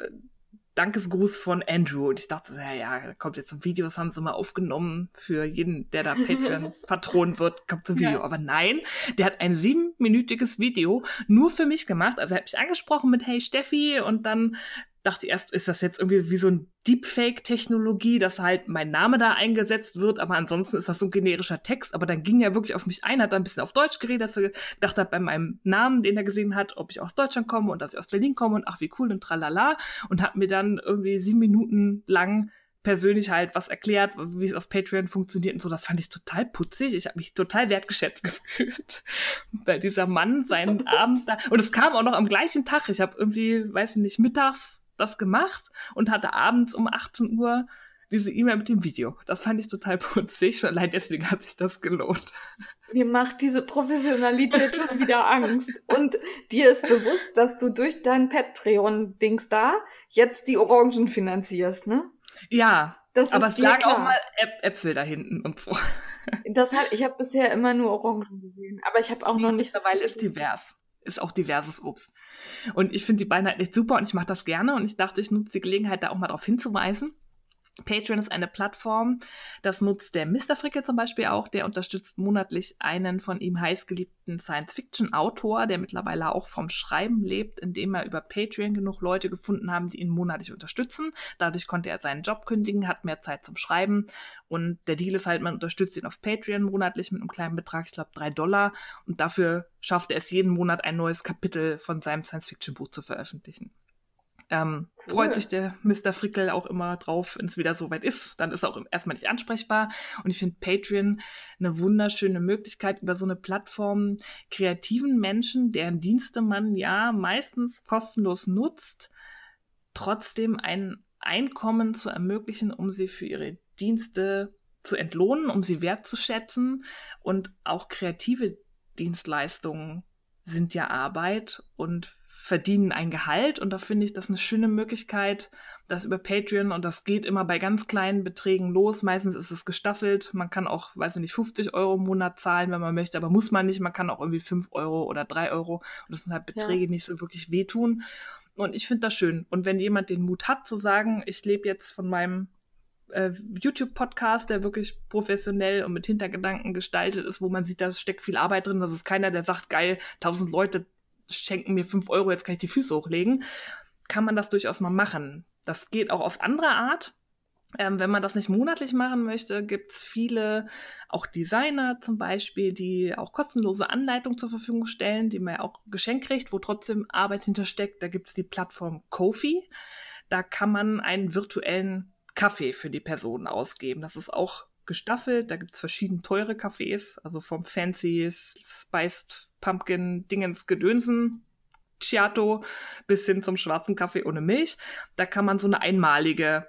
Dankesgruß von Andrew. Und ich dachte, ja, ja, kommt jetzt ein Video, das haben sie mal aufgenommen für jeden, der da Patreon-Patron wird, kommt ein Video. Ja. Aber nein, der hat ein siebenminütiges Video nur für mich gemacht. Also er hat mich angesprochen mit Hey Steffi und dann dachte ich erst, ist das jetzt irgendwie wie so ein Deepfake-Technologie, dass halt mein Name da eingesetzt wird, aber ansonsten ist das so ein generischer Text. Aber dann ging er wirklich auf mich ein, hat da ein bisschen auf Deutsch geredet, dass er gedacht hat, bei meinem Namen, den er gesehen hat, ob ich aus Deutschland komme und dass ich aus Berlin komme und ach, wie cool und tralala. Und hat mir dann irgendwie sieben Minuten lang persönlich halt was erklärt, wie es auf Patreon funktioniert und so. Das fand ich total putzig. Ich habe mich total wertgeschätzt gefühlt, weil dieser Mann seinen Abend da und es kam auch noch am gleichen Tag. Ich habe irgendwie, weiß ich nicht, mittags das gemacht und hatte abends um 18 Uhr diese E-Mail mit dem Video. Das fand ich total putzig. Schon allein deswegen hat sich das gelohnt. Mir macht diese Professionalität schon wieder Angst. Und dir ist bewusst, dass du durch dein Patreon-Dings da jetzt die Orangen finanzierst, ne? Ja, Das aber ist es lag klar. auch mal Äp Äpfel da hinten und so. Das hat, ich habe bisher immer nur Orangen gesehen, aber ich habe auch noch nicht so Mittlerweile viel ist divers. Ist auch diverses Obst. Und ich finde die beiden halt echt super und ich mache das gerne und ich dachte, ich nutze die Gelegenheit, da auch mal drauf hinzuweisen. Patreon ist eine Plattform, das nutzt der Mr. Frickel zum Beispiel auch, der unterstützt monatlich einen von ihm heißgeliebten Science-Fiction-Autor, der mittlerweile auch vom Schreiben lebt, indem er über Patreon genug Leute gefunden haben, die ihn monatlich unterstützen. Dadurch konnte er seinen Job kündigen, hat mehr Zeit zum Schreiben und der Deal ist halt, man unterstützt ihn auf Patreon monatlich mit einem kleinen Betrag, ich glaube drei Dollar und dafür schafft er es jeden Monat ein neues Kapitel von seinem Science-Fiction-Buch zu veröffentlichen. Ähm, cool. Freut sich der Mr. Frickel auch immer drauf, wenn es wieder soweit ist. Dann ist er auch erstmal nicht ansprechbar. Und ich finde Patreon eine wunderschöne Möglichkeit, über so eine Plattform kreativen Menschen, deren Dienste man ja meistens kostenlos nutzt, trotzdem ein Einkommen zu ermöglichen, um sie für ihre Dienste zu entlohnen, um sie wertzuschätzen. Und auch kreative Dienstleistungen sind ja Arbeit und verdienen ein Gehalt und da finde ich das eine schöne Möglichkeit, das über Patreon und das geht immer bei ganz kleinen Beträgen los. Meistens ist es gestaffelt. Man kann auch, weiß ich nicht, 50 Euro im Monat zahlen, wenn man möchte, aber muss man nicht. Man kann auch irgendwie 5 Euro oder 3 Euro und das sind halt Beträge, ja. die nicht so wirklich wehtun. Und ich finde das schön. Und wenn jemand den Mut hat zu sagen, ich lebe jetzt von meinem äh, YouTube-Podcast, der wirklich professionell und mit Hintergedanken gestaltet ist, wo man sieht, da steckt viel Arbeit drin. Das ist keiner, der sagt, geil, tausend Leute schenken mir fünf Euro, jetzt kann ich die Füße hochlegen, kann man das durchaus mal machen. Das geht auch auf andere Art. Ähm, wenn man das nicht monatlich machen möchte, gibt es viele, auch Designer zum Beispiel, die auch kostenlose Anleitungen zur Verfügung stellen, die man ja auch geschenkt kriegt, wo trotzdem Arbeit hintersteckt. Da gibt es die Plattform Kofi. Da kann man einen virtuellen Kaffee für die Person ausgeben. Das ist auch gestaffelt. Da gibt es verschiedene teure Kaffees, also vom Fancy Spiced Pumpkin Dingens Gedönsen Chiato bis hin zum schwarzen Kaffee ohne Milch. Da kann man so eine einmalige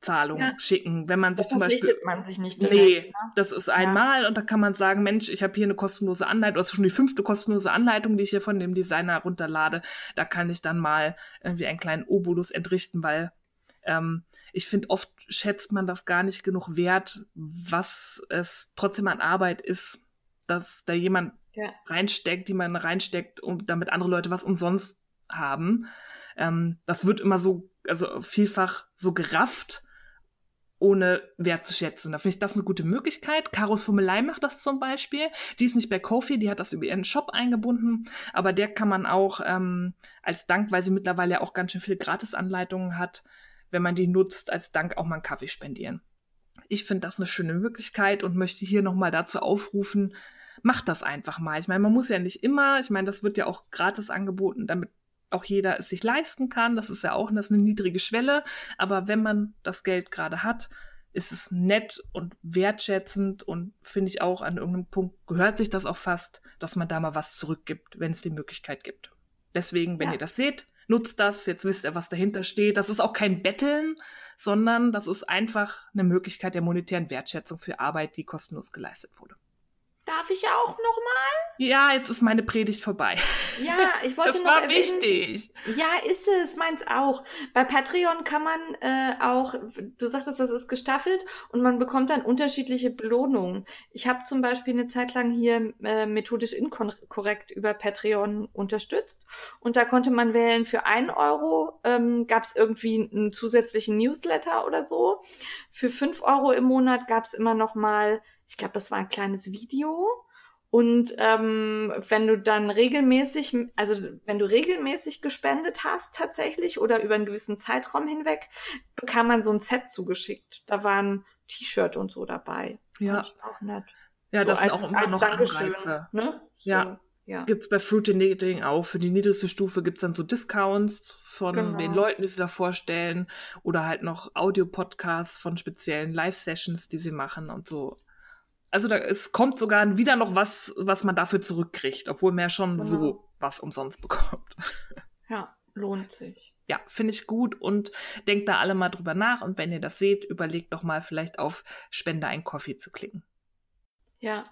Zahlung ja. schicken. Wenn man sich das zum Beispiel. man sich nicht direkt, Nee, ne? das ist einmal ja. und da kann man sagen, Mensch, ich habe hier eine kostenlose Anleitung, das ist schon die fünfte kostenlose Anleitung, die ich hier von dem Designer runterlade. Da kann ich dann mal irgendwie einen kleinen Obolus entrichten, weil ähm, ich finde, oft schätzt man das gar nicht genug wert, was es trotzdem an Arbeit ist, dass da jemand ja. reinsteckt, die man reinsteckt, um, damit andere Leute was umsonst haben. Ähm, das wird immer so, also vielfach so gerafft, ohne wertzuschätzen. Da finde ich das eine gute Möglichkeit. Karos Fummelei macht das zum Beispiel. Die ist nicht bei Kofi, die hat das über ihren Shop eingebunden, aber der kann man auch ähm, als Dank, weil sie mittlerweile auch ganz schön viele Gratisanleitungen hat, wenn man die nutzt, als Dank auch mal einen Kaffee spendieren. Ich finde das eine schöne Möglichkeit und möchte hier nochmal dazu aufrufen, macht das einfach mal. Ich meine, man muss ja nicht immer, ich meine, das wird ja auch gratis angeboten, damit auch jeder es sich leisten kann. Das ist ja auch das eine niedrige Schwelle. Aber wenn man das Geld gerade hat, ist es nett und wertschätzend und finde ich auch an irgendeinem Punkt gehört sich das auch fast, dass man da mal was zurückgibt, wenn es die Möglichkeit gibt. Deswegen, wenn ja. ihr das seht, nutzt das, jetzt wisst ihr, was dahinter steht. Das ist auch kein Betteln, sondern das ist einfach eine Möglichkeit der monetären Wertschätzung für Arbeit, die kostenlos geleistet wurde. Darf ich auch noch mal? Ja, jetzt ist meine Predigt vorbei. Ja, ich wollte das noch war erwähnen, wichtig. Ja, ist es, meins auch. Bei Patreon kann man äh, auch, du sagtest, das ist gestaffelt und man bekommt dann unterschiedliche Belohnungen. Ich habe zum Beispiel eine Zeit lang hier äh, methodisch inkorrekt über Patreon unterstützt und da konnte man wählen, für ein Euro ähm, gab es irgendwie einen zusätzlichen Newsletter oder so. Für fünf Euro im Monat gab es immer noch mal ich glaube, das war ein kleines Video. Und ähm, wenn du dann regelmäßig, also wenn du regelmäßig gespendet hast tatsächlich oder über einen gewissen Zeitraum hinweg, bekam man so ein Set zugeschickt. Da waren T-Shirt und so dabei. Ja. auch nett. Ja, so das als, sind auch immer noch Dankeschön, Anreize. Ne? So, ja. ja. Gibt's bei Fruity Knitting auch. Für die niedrigste Stufe gibt's dann so Discounts von genau. den Leuten, die sie da vorstellen. Oder halt noch Audio-Podcasts von speziellen Live-Sessions, die sie machen und so also da, es kommt sogar wieder noch was, was man dafür zurückkriegt, obwohl man ja schon genau. so was umsonst bekommt. Ja, lohnt sich. Ja, finde ich gut und denkt da alle mal drüber nach und wenn ihr das seht, überlegt doch mal vielleicht auf Spende ein Coffee zu klicken. Ja.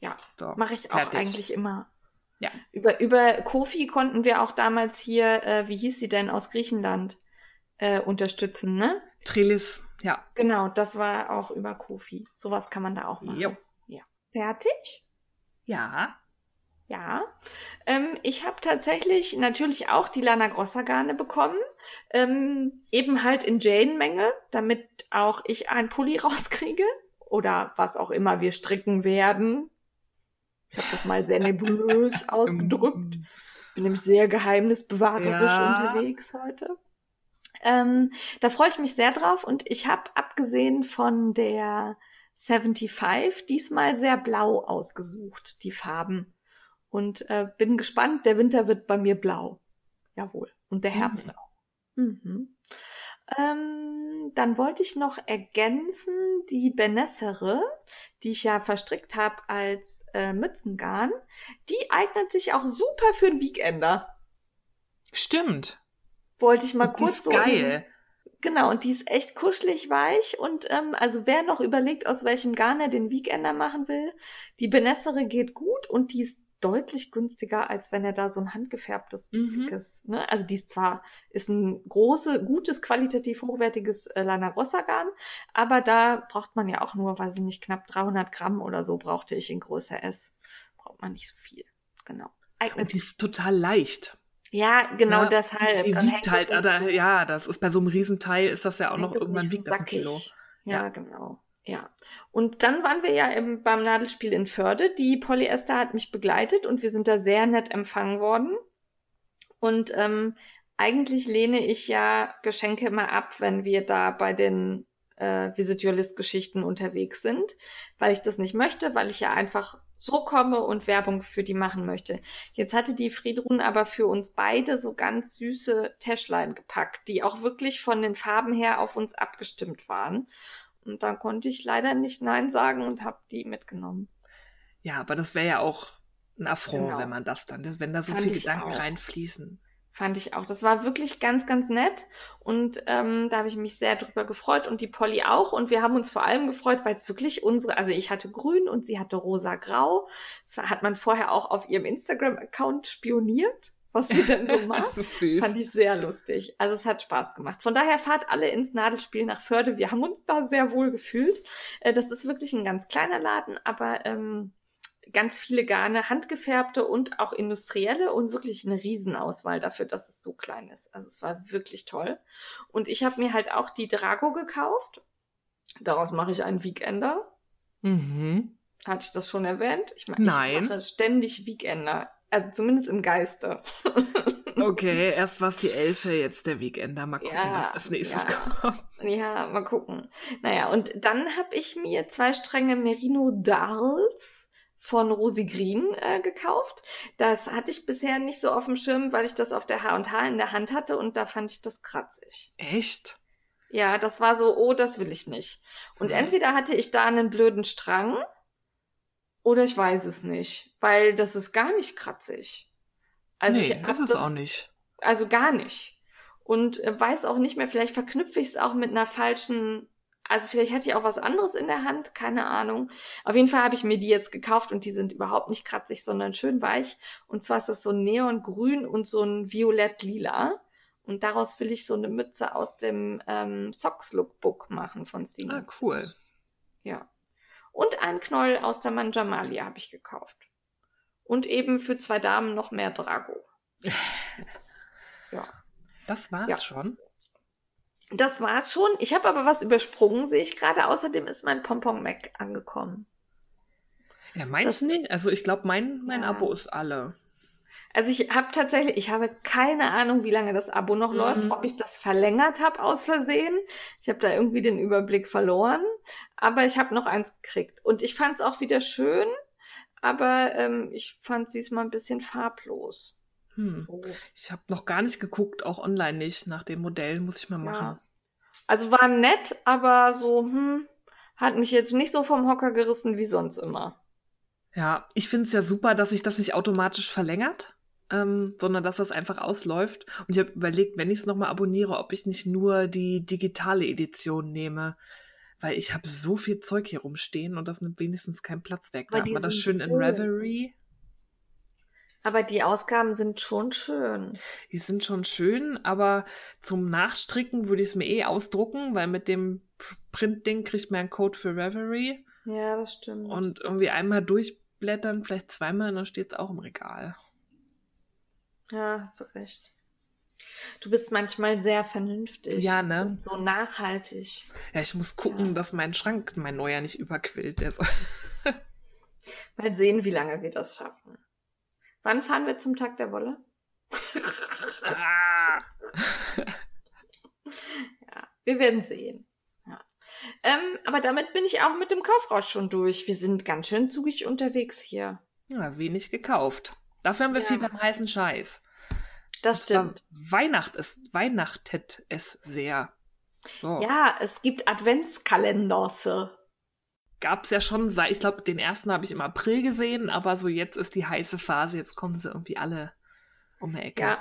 Ja, so, mache ich fertig. auch eigentlich immer. Ja. Über, über Kofi konnten wir auch damals hier, äh, wie hieß sie denn, aus Griechenland äh, unterstützen, ne? Trillis, ja. Genau, das war auch über Kofi. Sowas kann man da auch machen. Jo. Ja. Fertig? Ja. Ja. Ähm, ich habe tatsächlich natürlich auch die Lana Grossa Garne bekommen. Ähm, eben halt in Jane-Menge, damit auch ich einen Pulli rauskriege. Oder was auch immer wir stricken werden. Ich habe das mal sehr nebulös ausgedrückt. Bin nämlich sehr geheimnisbewahrerisch Ja. unterwegs heute. Ähm, da freue ich mich sehr drauf und ich habe abgesehen von der 75 diesmal sehr blau ausgesucht, die Farben. Und äh, bin gespannt, der Winter wird bei mir blau. Jawohl. Und der Herbst Mhm. auch. Mhm. Ähm, dann wollte ich noch ergänzen, die Benessere, die ich ja verstrickt habe als äh, Mützengarn, die eignet sich auch super für einen Weekender. Stimmt. Wollte ich mal Und die kurz ist so. geil. Genau, und die ist echt kuschelig weich. Und ähm, also wer noch überlegt, aus welchem Garn er den Weekender machen will, die Benessere geht gut und die ist deutlich günstiger, als wenn er da so ein handgefärbtes Mhm. dickes, ne? Also die ist zwar, ist ein große, gutes, qualitativ hochwertiges äh, Lana Rossa Garn, aber da braucht man ja auch nur, weiß ich nicht, knapp 300 Gramm oder so brauchte ich in Größe S. Braucht man nicht so viel. Genau. Eignet Und die ist total leicht. Ja, genau Ja, deshalb. Die hängt wiegt das halt, oder, ja, das ist bei so einem Riesenteil ist das ja auch noch irgendwann wiegt so das ein Kilo. Ja, Ja. genau. Ja. Und dann waren wir ja im, beim Nadelspiel in Förde. Die Polyester hat mich begleitet und wir sind da sehr nett empfangen worden. Und ähm, eigentlich lehne ich ja Geschenke immer ab, wenn wir da bei den äh, Visit Your List Geschichten unterwegs sind, weil ich das nicht möchte, weil ich ja einfach so komme und Werbung für die machen möchte. Jetzt hatte die Friedrun aber für uns beide so ganz süße Täschlein gepackt, die auch wirklich von den Farben her auf uns abgestimmt waren. Und dann konnte ich leider nicht Nein sagen und habe die mitgenommen. Ja, aber das wäre ja auch ein Affront, Genau. wenn man das dann, wenn da so Fand viele Gedanken auch. reinfließen. Fand ich auch. Das war wirklich ganz, ganz nett. Und ähm, da habe ich mich sehr drüber gefreut und die Polly auch. Und wir haben uns vor allem gefreut, weil es wirklich unsere, also ich hatte grün und sie hatte rosa-grau. Das hat man vorher auch auf ihrem Instagram-Account spioniert, was sie denn so macht. Das ist süß. Fand ich sehr lustig. Also es hat Spaß gemacht. Von daher fahrt alle ins Nadelspiel nach Förde. Wir haben uns da sehr wohl gefühlt. Äh, Das ist wirklich ein ganz kleiner Laden, aber ähm, ganz viele Garne, handgefärbte und auch industrielle und wirklich eine Riesenauswahl dafür, dass es so klein ist. Also es war wirklich toll. Und ich habe mir halt auch die Drago gekauft. Daraus mache ich einen Weekender. Mhm. Hatte ich das schon erwähnt? Ich meine, Nein. ich mache ständig Weekender. Also zumindest im Geiste. Okay, erst war es die Elfe, jetzt der Weekender. Mal gucken, Ja, was als nächstes ja. kommt. Ja, mal gucken. Naja, und dann habe ich mir zwei Stränge Merino Darls von Rosi Green äh, gekauft. Das hatte ich bisher nicht so auf dem Schirm, weil ich das auf der H&H in der Hand hatte und da fand ich das kratzig. Echt? Ja, das war so, oh, das will ich nicht. Und Mhm. entweder hatte ich da einen blöden Strang oder ich weiß es nicht, weil das ist gar nicht kratzig. Also nee, ich das ist auch nicht. also gar nicht. Und äh, weiß auch nicht mehr, vielleicht verknüpfe ich es auch mit einer falschen, also vielleicht hatte ich auch was anderes in der Hand, keine Ahnung. Auf jeden Fall habe ich mir die jetzt gekauft und die sind überhaupt nicht kratzig, sondern schön weich. Und zwar ist das so ein Neongrün und so ein Violett-Lila. Und daraus will ich so eine Mütze aus dem ähm, Socks Lookbook machen von Ah, Stevens. cool. Ja. Und ein Knoll aus der Manjamalia habe ich gekauft. Und eben für zwei Damen noch mehr Drago. ja. Das war's Ja. schon. Das war's schon. Ich habe aber was übersprungen, sehe ich gerade. Außerdem ist mein Pompon Mac angekommen. Ja, meins Das- nicht. Also ich glaube, mein, mein Ja. Abo ist alle. Also ich habe tatsächlich, ich habe keine Ahnung, wie lange das Abo noch Mhm. läuft, ob ich das verlängert habe aus Versehen. Ich habe da irgendwie den Überblick verloren, aber ich habe noch eins gekriegt. Und ich fand es auch wieder schön, aber ähm, ich fand sie mal ein bisschen farblos. Hm. So. Ich habe noch gar nicht geguckt, auch online nicht. Nach dem Modell muss ich mal machen. Ja. Also war nett, aber so, hm, hat mich jetzt nicht so vom Hocker gerissen wie sonst immer. Ja, ich finde es ja super, dass sich das nicht automatisch verlängert, ähm, sondern dass das einfach ausläuft. Und ich habe überlegt, wenn ich es nochmal abonniere, ob ich nicht nur die digitale Edition nehme. Weil ich habe so viel Zeug hier rumstehen und das nimmt wenigstens keinen Platz weg. Da hat man das schön in. Reverie. Aber die Ausgaben sind schon schön. Die sind schon schön, aber zum Nachstricken würde ich es mir eh ausdrucken, weil mit dem Pr- Print-Ding kriegt man einen Code für Reverie. Ja, das stimmt. Und irgendwie einmal durchblättern, vielleicht zweimal, und dann steht es auch im Regal. ja, hast du recht. Du bist manchmal sehr vernünftig. Ja, ne? Und so nachhaltig. Ja, ich muss gucken, Ja. dass mein Schrank, mein neuer, nicht überquillt. Der soll Mal sehen, wie lange wir das schaffen. Wann fahren wir zum Tag der Wolle? Ja, wir werden sehen. Ja. Ähm, aber damit bin ich auch mit dem Kaufrausch schon durch. Wir sind ganz schön zugig unterwegs hier. ja, wenig gekauft. Dafür haben wir Ja. viel beim heißen Scheiß. Das stimmt. Weihnacht ist, weihnachtet es sehr. So. Ja, es gibt Adventskalenders. Gab es ja schon seit, ich glaube, den ersten habe ich im April gesehen, aber so jetzt ist die heiße Phase, jetzt kommen sie irgendwie alle um die Ecke. Ja.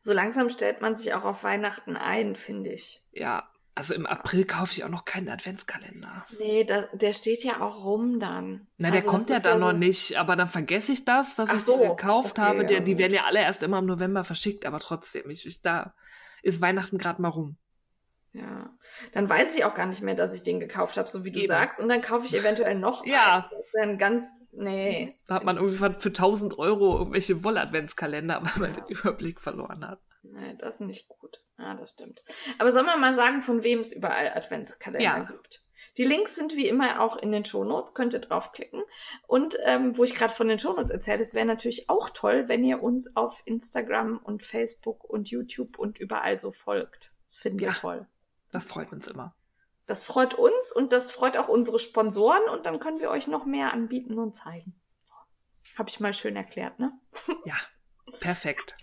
So langsam stellt man sich auch auf Weihnachten ein, finde ich. Ja, also im April kaufe ich auch noch keinen Adventskalender. Nee, da, der steht ja auch rum dann. Na, der Also kommt ja dann noch so- nicht, aber dann vergesse ich das, dass Ach ich so, den gekauft okay, habe. Der, ja, die werden ja alle erst immer im November verschickt, aber trotzdem, ich, ich, da ist Weihnachten gerade mal rum. Ja, dann weiß ich auch gar nicht mehr, dass ich den gekauft habe, so wie du Eben. sagst. Und dann kaufe ich eventuell noch Ja. einen. Dann ganz, nee. Da hat man irgendwie für für 1000 Euro irgendwelche Woll-Adventskalender, weil man den Überblick verloren hat. Nee, das ist nicht gut. Ja, das stimmt. Aber soll man mal sagen, von wem es überall Adventskalender Ja. gibt? Die Links sind wie immer auch in den Shownotes, könnt ihr draufklicken. Und ähm, wo ich gerade von den Shownotes erzähle, es wäre natürlich auch toll, wenn ihr uns auf Instagram und Facebook und YouTube und überall so folgt. Das finden wir Ja. toll. Das freut uns immer. Das freut uns und das freut auch unsere Sponsoren und dann können wir euch noch mehr anbieten und zeigen. So. Habe ich mal schön erklärt, ne? Ja, perfekt.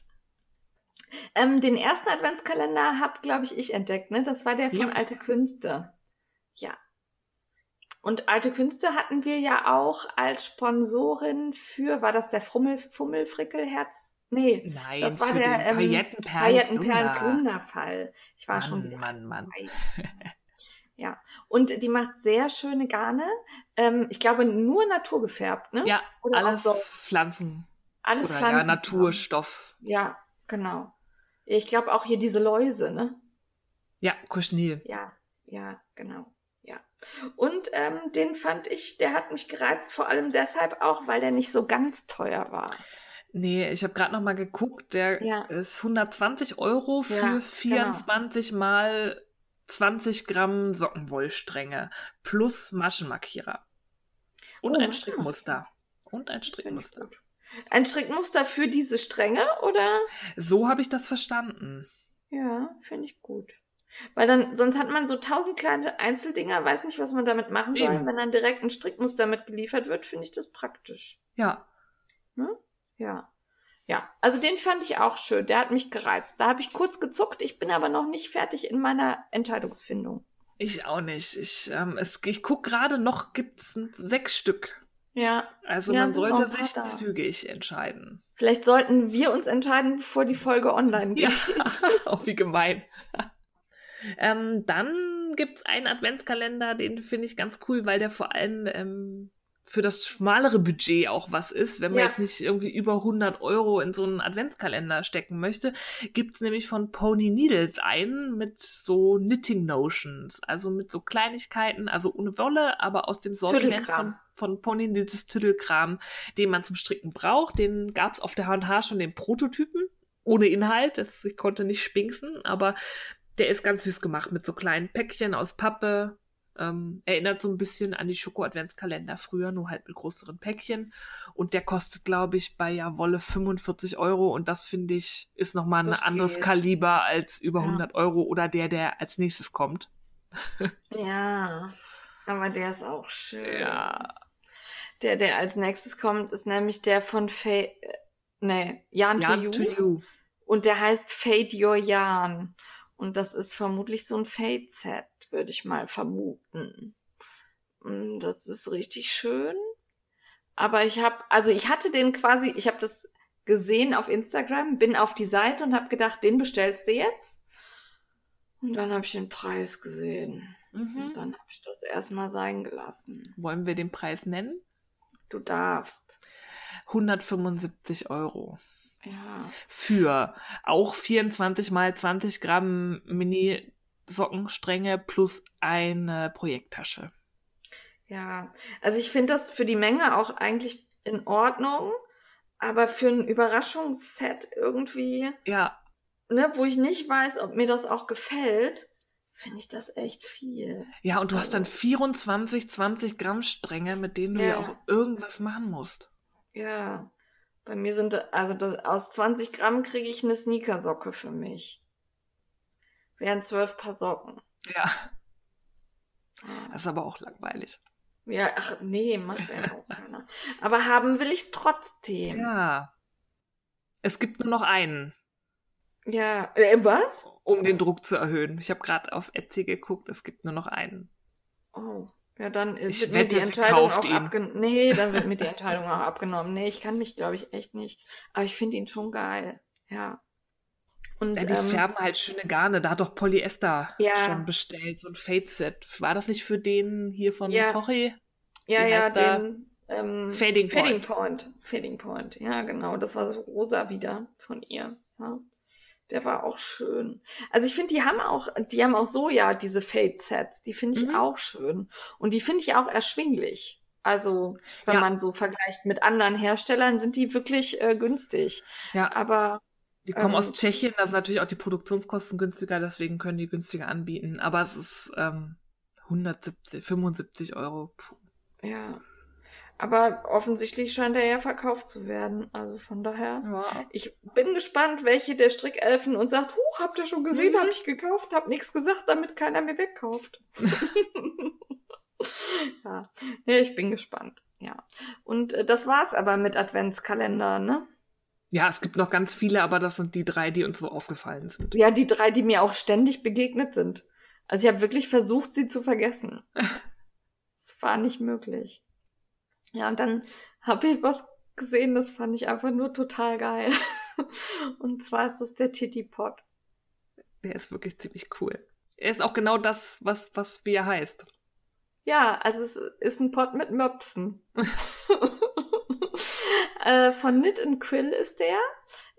Ähm, den ersten Adventskalender hab, glaube ich, ich entdeckt, ne? Das war der von Ja. Alte Künste. Ja. Und Alte Künste hatten wir ja auch als Sponsorin für, war das der Frummel, Fummelfrickelherz? Nee, Nein, das war der ähm, Paillettenperlen- Paillettenperlen Plunder. Plunderfall. Ich war schon Mann, wieder Mann, Mann. Ja, und die macht sehr schöne Garne. Ähm, ich glaube, nur naturgefärbt, ne? Ja, Oder alles so. Pflanzen. Alles oder ja, Pflanzen. Naturstoff. Ja, genau. Ich glaube auch hier diese Läuse, ne? Ja, Kuschnil. Ja, ja, genau. Ja. Und ähm, den fand ich, der hat mich gereizt, vor allem deshalb auch, weil der nicht so ganz teuer war. Nee, ich habe gerade noch mal geguckt, der Ja. ist 120 Euro für Ja, genau. 24 mal 20 Gramm Sockenwollstränge plus Maschenmarkierer. Und Oh, ein. Strickmuster. Und ein Strickmuster. Ein Strickmuster für diese Stränge, oder? So habe ich das verstanden. Ja, finde ich gut. Weil dann, sonst hat man so tausend kleine Einzeldinger, weiß nicht, was man damit machen soll. Eben. Wenn dann direkt ein Strickmuster mitgeliefert wird, finde ich das praktisch. Ja, Ja. Ja, also den fand ich auch schön. Der hat mich gereizt. Da habe ich kurz gezuckt. Ich bin aber noch nicht fertig in meiner Entscheidungsfindung. ich auch nicht. Ich, ähm, es, ich gucke gerade noch, gibt es sechs Stück. Ja, Also Ja, man sollte sich da. zügig entscheiden. vielleicht sollten wir uns entscheiden, bevor die Folge online geht. Ja, auch wie gemein. ähm, dann gibt es einen Adventskalender, den finde ich ganz cool, weil der vor allem ähm, für das schmalere Budget auch was ist. Wenn man Ja. jetzt nicht irgendwie über 100 Euro in so einen Adventskalender stecken möchte, gibt es nämlich von Pony Needles einen mit so Knitting Notions, also mit so Kleinigkeiten, also ohne Wolle, aber aus dem Sortiment von, von Pony Needles Tüdelkram, den man zum Stricken braucht. Den gab es auf der H&H schon den Prototypen ohne Inhalt. Das, ich konnte nicht spinksen, aber der ist ganz süß gemacht mit so kleinen Päckchen aus Pappe. Ähm, erinnert so ein bisschen an die Schoko-Adventskalender früher, nur halt mit größeren Päckchen. Und der kostet, glaube ich, bei Jawolle 45 Euro. Und das finde ich, ist nochmal ein anderes geht. Kaliber als über Ja. 100 Euro oder der, der als nächstes kommt. Ja, aber der ist auch schön. Ja. Der, der als nächstes kommt, ist nämlich der von Faye, äh, nee, Jan Ja, to you. to you. Und der heißt Fade Your Yarn. Und das ist vermutlich so ein Fade-Set, würde ich mal vermuten. Mm, Das ist richtig schön. Aber ich habe, also ich hatte den quasi, ich habe das gesehen auf Instagram, bin auf die Seite und habe gedacht, den bestellst du jetzt. Und dann habe ich den Preis gesehen. Mhm. Und dann habe ich das erstmal sein gelassen. Wollen wir den Preis nennen? Du darfst. 175 Euro. Ja. für auch 24 mal 20 Gramm Mini-Sockenstränge plus eine Projekttasche. Ja, also ich finde das für die Menge auch eigentlich in Ordnung, aber für ein Überraschungsset irgendwie, Ja, ne, wo ich nicht weiß, ob mir das auch gefällt, finde ich das echt viel. Ja, und du hast dann 24, 20 Gramm Stränge, mit denen du ja, Ja. auch irgendwas machen musst. Ja. Bei mir sind, also das, aus 20 Gramm kriege ich eine Sneakersocke für mich. Wären zwölf Paar Socken. Ja, Ah. das ist aber auch langweilig. Ja, ach nee, macht ja auch keiner. Aber haben will ich's trotzdem. Ja. Es gibt nur noch einen, Ja, äh, was? um den Druck zu erhöhen. Ich habe gerade auf Etsy geguckt, es gibt nur noch einen. Oh, ja, dann äh, Ich wird mir die Entscheidung auch abgenommen. Nee, dann wird mir die Entscheidung auch abgenommen. Nee, ich kann mich, glaube ich, echt nicht. Aber ich finde ihn schon geil. Ja. Und Ja, die ähm, färben halt schöne Garne. Da hat doch Polyester Ja. schon bestellt, so ein Fade-Set. War das nicht für den hier von Ja. Jorge? ja, wie ja, den ähm, Fading Point. Fading Point. Fading Point. Ja, genau. Das war so rosa wieder von ihr. Ja. Der war auch schön. Also ich finde, die haben auch, die haben auch so ja diese Fade-Sets. Die finde ich Mhm. auch schön. Und die finde ich auch erschwinglich. Also, wenn Ja. man so vergleicht mit anderen Herstellern, sind die wirklich äh, günstig. Ja, Aber die kommen ähm, aus Tschechien, da sind natürlich auch die Produktionskosten günstiger, deswegen können die günstiger anbieten. Aber es ist ähm, 170, 75 Euro. Puh. ja. Aber offensichtlich scheint er ja verkauft zu werden. Also von daher. Ja. Ich bin gespannt, welche der Strickelfen und sagt, huch, habt ihr schon gesehen, Mhm. hab ich gekauft, hab nichts gesagt, damit keiner mir wegkauft. ja. ja, ich bin gespannt. Ja. Und äh, das war's aber mit Adventskalender, ne? ja, es gibt noch ganz viele, aber das sind die drei, die uns so aufgefallen sind. Ja, die drei, die mir auch ständig begegnet sind. Also ich habe wirklich versucht, sie zu vergessen. Es war nicht möglich. Ja, und dann habe ich was gesehen, das fand ich einfach nur total geil. Und zwar ist es der Titty Pot. Der ist wirklich ziemlich cool. Er ist auch genau das, was, was wie er heißt. Ja, also es ist ein Pot mit Möpsen. äh, von Knit and Quill ist der.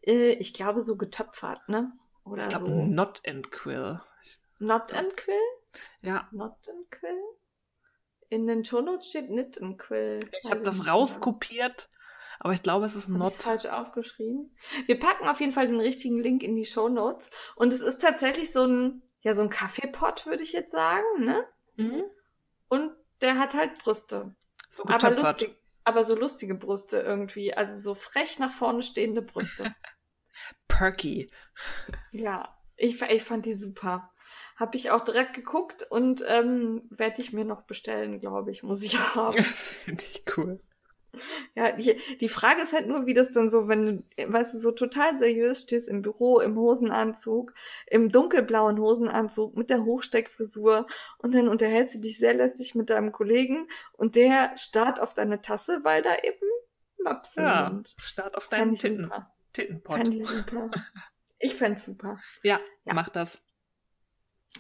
Äh, ich glaube so getöpfert, ne? Oder Ich glaube, so. Not and Quill. Not and Quill? Ja, Not and Quill? In den Shownotes steht Knit and Quill. ich habe das nicht rauskopiert, aber ich glaube, es ist Hab Not. ich's falsch aufgeschrieben. Wir packen auf jeden Fall den richtigen Link in die Shownotes. Und es ist tatsächlich so ein, ja, so ein Kaffeepot, würde ich jetzt sagen, ne? Mhm. Und der hat halt Brüste. So Aber lustig, aber so lustige Brüste irgendwie. Also so frech nach vorne stehende Brüste. Perky. ja, ich, ich fand die super. Hab ich auch direkt geguckt und ähm, werde ich mir noch bestellen, glaube ich, muss ich haben. Finde ich cool. Ja, die, die Frage ist halt nur, wie das dann so, wenn du, weißt du, so total seriös stehst im Büro, im Hosenanzug, im dunkelblauen Hosenanzug mit der Hochsteckfrisur und dann unterhältst du dich sehr lästig mit deinem Kollegen und der starrt auf deine Tasse, weil da eben Möpsen Ja, sind. start auf deinen Titten, super. Tittenpot. Fand ich super. Ich fänd's super. Ja, Ja. mach das.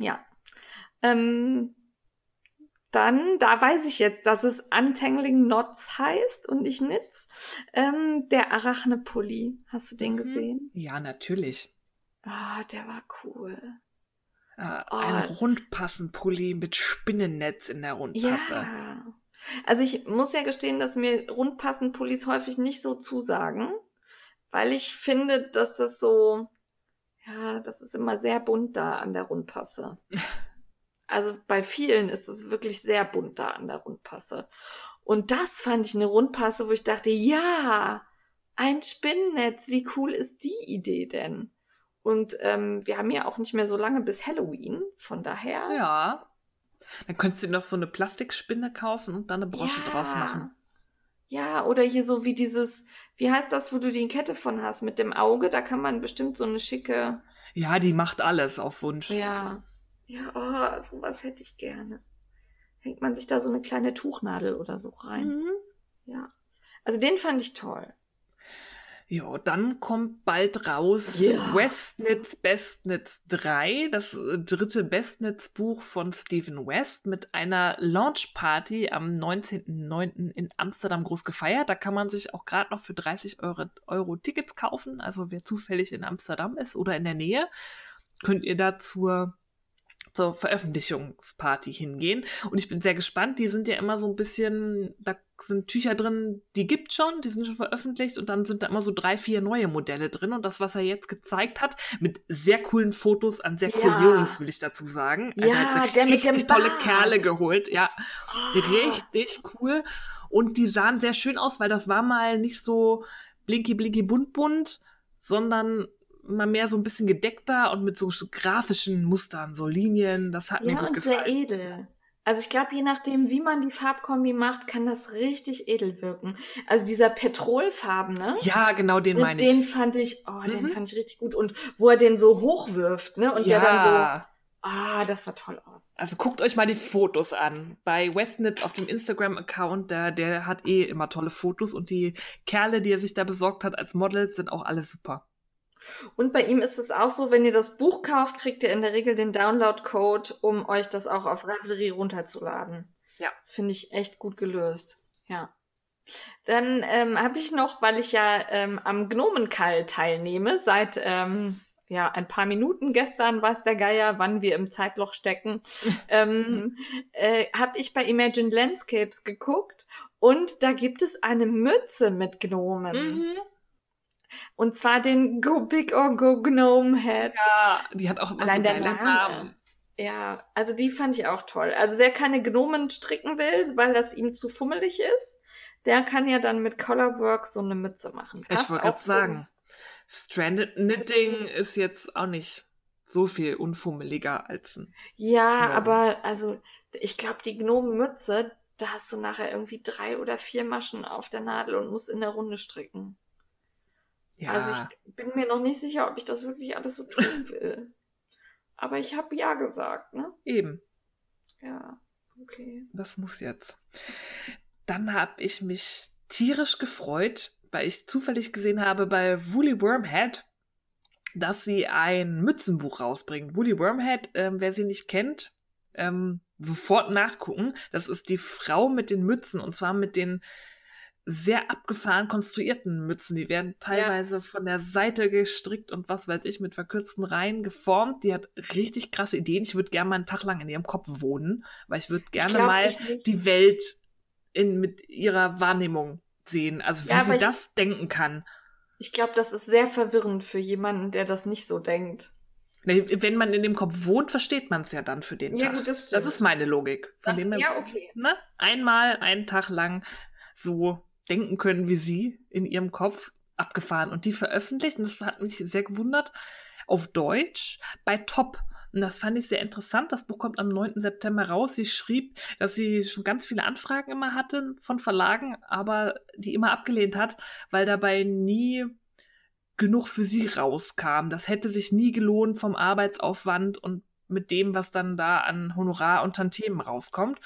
Ja. Ähm, dann, da weiß ich jetzt, dass es Untangling Knots heißt und nicht Knits. Ähm, der Arachne-Pulli. Hast du den Mhm. gesehen? Ja, natürlich. Ah, der war cool. Äh, Oh. Ein Rundpassenpulli mit Spinnennetz in der Rundpasse. Ja. Also ich muss ja gestehen, dass mir rundpassend Pullis häufig nicht so zusagen, weil ich finde, dass das so, ja, das ist immer sehr bunt da an der Rundpasse. Also bei vielen ist es wirklich sehr bunt da an der Rundpasse. Und das fand ich eine Rundpasse, wo ich dachte, ja, ein Spinnennetz, wie cool ist die Idee denn? Und ähm, wir haben ja auch nicht mehr so lange bis Halloween, von daher. Ja. Dann könntest du noch so eine Plastikspinne kaufen und dann eine Brosche draus machen. Ja, oder hier so wie dieses, wie heißt das, wo du die Kette von hast, mit dem Auge, da kann man bestimmt so eine schicke, Ja, die macht alles auf Wunsch. ja, ja, oh, sowas hätte ich gerne. Hängt man sich da so eine kleine Tuchnadel oder so rein. Mhm. Ja. Also den fand ich toll. Ja, dann kommt bald raus Ja. Westnitz Bestnitz 3, das äh, dritte Bestnitz-Buch von Stephen West mit einer Launchparty am 19.09. in Amsterdam groß gefeiert. Da kann man sich auch gerade noch für 30 Euro, Euro Tickets kaufen. Also wer zufällig in Amsterdam ist oder in der Nähe, könnt ihr da zur zur Veröffentlichungsparty hingehen. Und ich bin sehr gespannt. Die sind ja immer so ein bisschen, da sind Tücher drin, die gibt schon, die sind schon veröffentlicht und dann sind da immer so drei, vier neue Modelle drin. Und das, was er jetzt gezeigt hat, mit sehr coolen Fotos an sehr coolen ja. Jungs, will ich dazu sagen. Ja, also der mit dem tolle Bart. Kerle geholt. Ja, oh. richtig cool. Und die sahen sehr schön aus, weil das war mal nicht so blinky, blinky, bunt, bunt, sondern mal mehr so ein bisschen gedeckter und mit so grafischen Mustern, so Linien. Das hat ja, mir gut und gefallen. sehr edel. Also ich glaube, je nachdem, wie man die Farbkombi macht, kann das richtig edel wirken. Also dieser Petrolfarben, ne? Ja, genau, den meine ich. Den fand ich, oh, mhm. den fand ich richtig gut. Und wo er den so hochwirft, ne? Und ja. der dann so, ah, das sah toll aus. Also guckt euch mal die Fotos an. Bei Westnitz auf dem Instagram-Account, der, der hat eh immer tolle Fotos und die Kerle, die er sich da besorgt hat als Models, sind auch alle super. Und bei ihm ist es auch so, wenn ihr das Buch kauft, kriegt ihr in der Regel den Download-Code, um euch das auch auf Ravelry runterzuladen. Ja. Das finde ich echt gut gelöst. Ja. Dann ähm, habe ich noch, weil ich ja ähm, am Gnomenkall teilnehme, seit ähm, ja ein paar Minuten gestern weiß der Geier, wann wir im Zeitloch stecken, ähm, äh, habe ich bei Imagine Landscapes geguckt und da gibt es eine Mütze mit Gnomen. Mhm. Und zwar den Go Big or Go Gnome Head. Ja, die hat auch immer Allein so geile Name. Namen. Ja, also die fand ich auch toll. Also wer keine Gnomen stricken will, weil das ihm zu fummelig ist, der kann ja dann mit Colorwork so eine Mütze machen. Passt ich wollte gerade sagen, Stranded Knitting ist jetzt auch nicht so viel unfummeliger als ein. Ja, Gnome. aber also ich glaube, die Gnomenmütze, da hast du nachher irgendwie drei oder vier Maschen auf der Nadel und musst in der Runde stricken. Ja. Also ich bin mir noch nicht sicher, ob ich das wirklich alles so tun will. Aber ich habe ja gesagt, ne? Eben. Ja, okay. Das muss jetzt. Dann habe ich mich tierisch gefreut, weil ich zufällig gesehen habe bei Woolly Wormhead, dass sie ein Mützenbuch rausbringen. Woolly Wormhead, ähm, wer sie nicht kennt, ähm, sofort nachgucken. Das ist die Frau mit den Mützen und zwar mit den sehr abgefahren konstruierten Mützen. Die werden teilweise ja. von der Seite gestrickt und was weiß ich, mit verkürzten Reihen geformt. Die hat richtig krasse Ideen. Ich würde gerne mal einen Tag lang in ihrem Kopf wohnen, weil ich würde gerne glaub, mal die Welt in, mit ihrer Wahrnehmung sehen. Also wie ja, sie das ich, denken kann. Ich glaube, das ist sehr verwirrend für jemanden, der das nicht so denkt. Wenn man in dem Kopf wohnt, versteht man es ja dann für den ja, Tag. Gut, das, das, ist meine Logik. Von Ach, dem ja, okay. Ne? Einmal, einen Tag lang so denken können wie sie in ihrem Kopf abgefahren. Und die veröffentlicht, und das hat mich sehr gewundert, auf Deutsch bei Top. Und das fand ich sehr interessant. Das Buch kommt am 9. September raus. Sie schrieb, dass sie schon ganz viele Anfragen immer hatte von Verlagen, aber die immer abgelehnt hat, weil dabei nie genug für sie rauskam. Das hätte sich nie gelohnt vom Arbeitsaufwand und mit dem, was dann da an Honorar und Tantiemen rauskommt.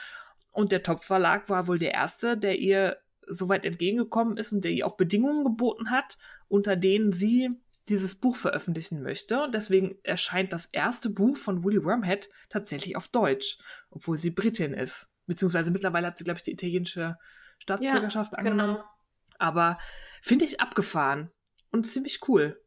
Und der Top-Verlag war wohl der erste, der ihr so weit entgegengekommen ist und der ihr auch Bedingungen geboten hat, unter denen sie dieses Buch veröffentlichen möchte. Und deswegen erscheint das erste Buch von Woolly Wormhead tatsächlich auf Deutsch, obwohl sie Britin ist. Beziehungsweise mittlerweile hat sie, glaube ich, die italienische Staatsbürgerschaft ja, angenommen. Genau. Aber finde ich abgefahren und ziemlich cool.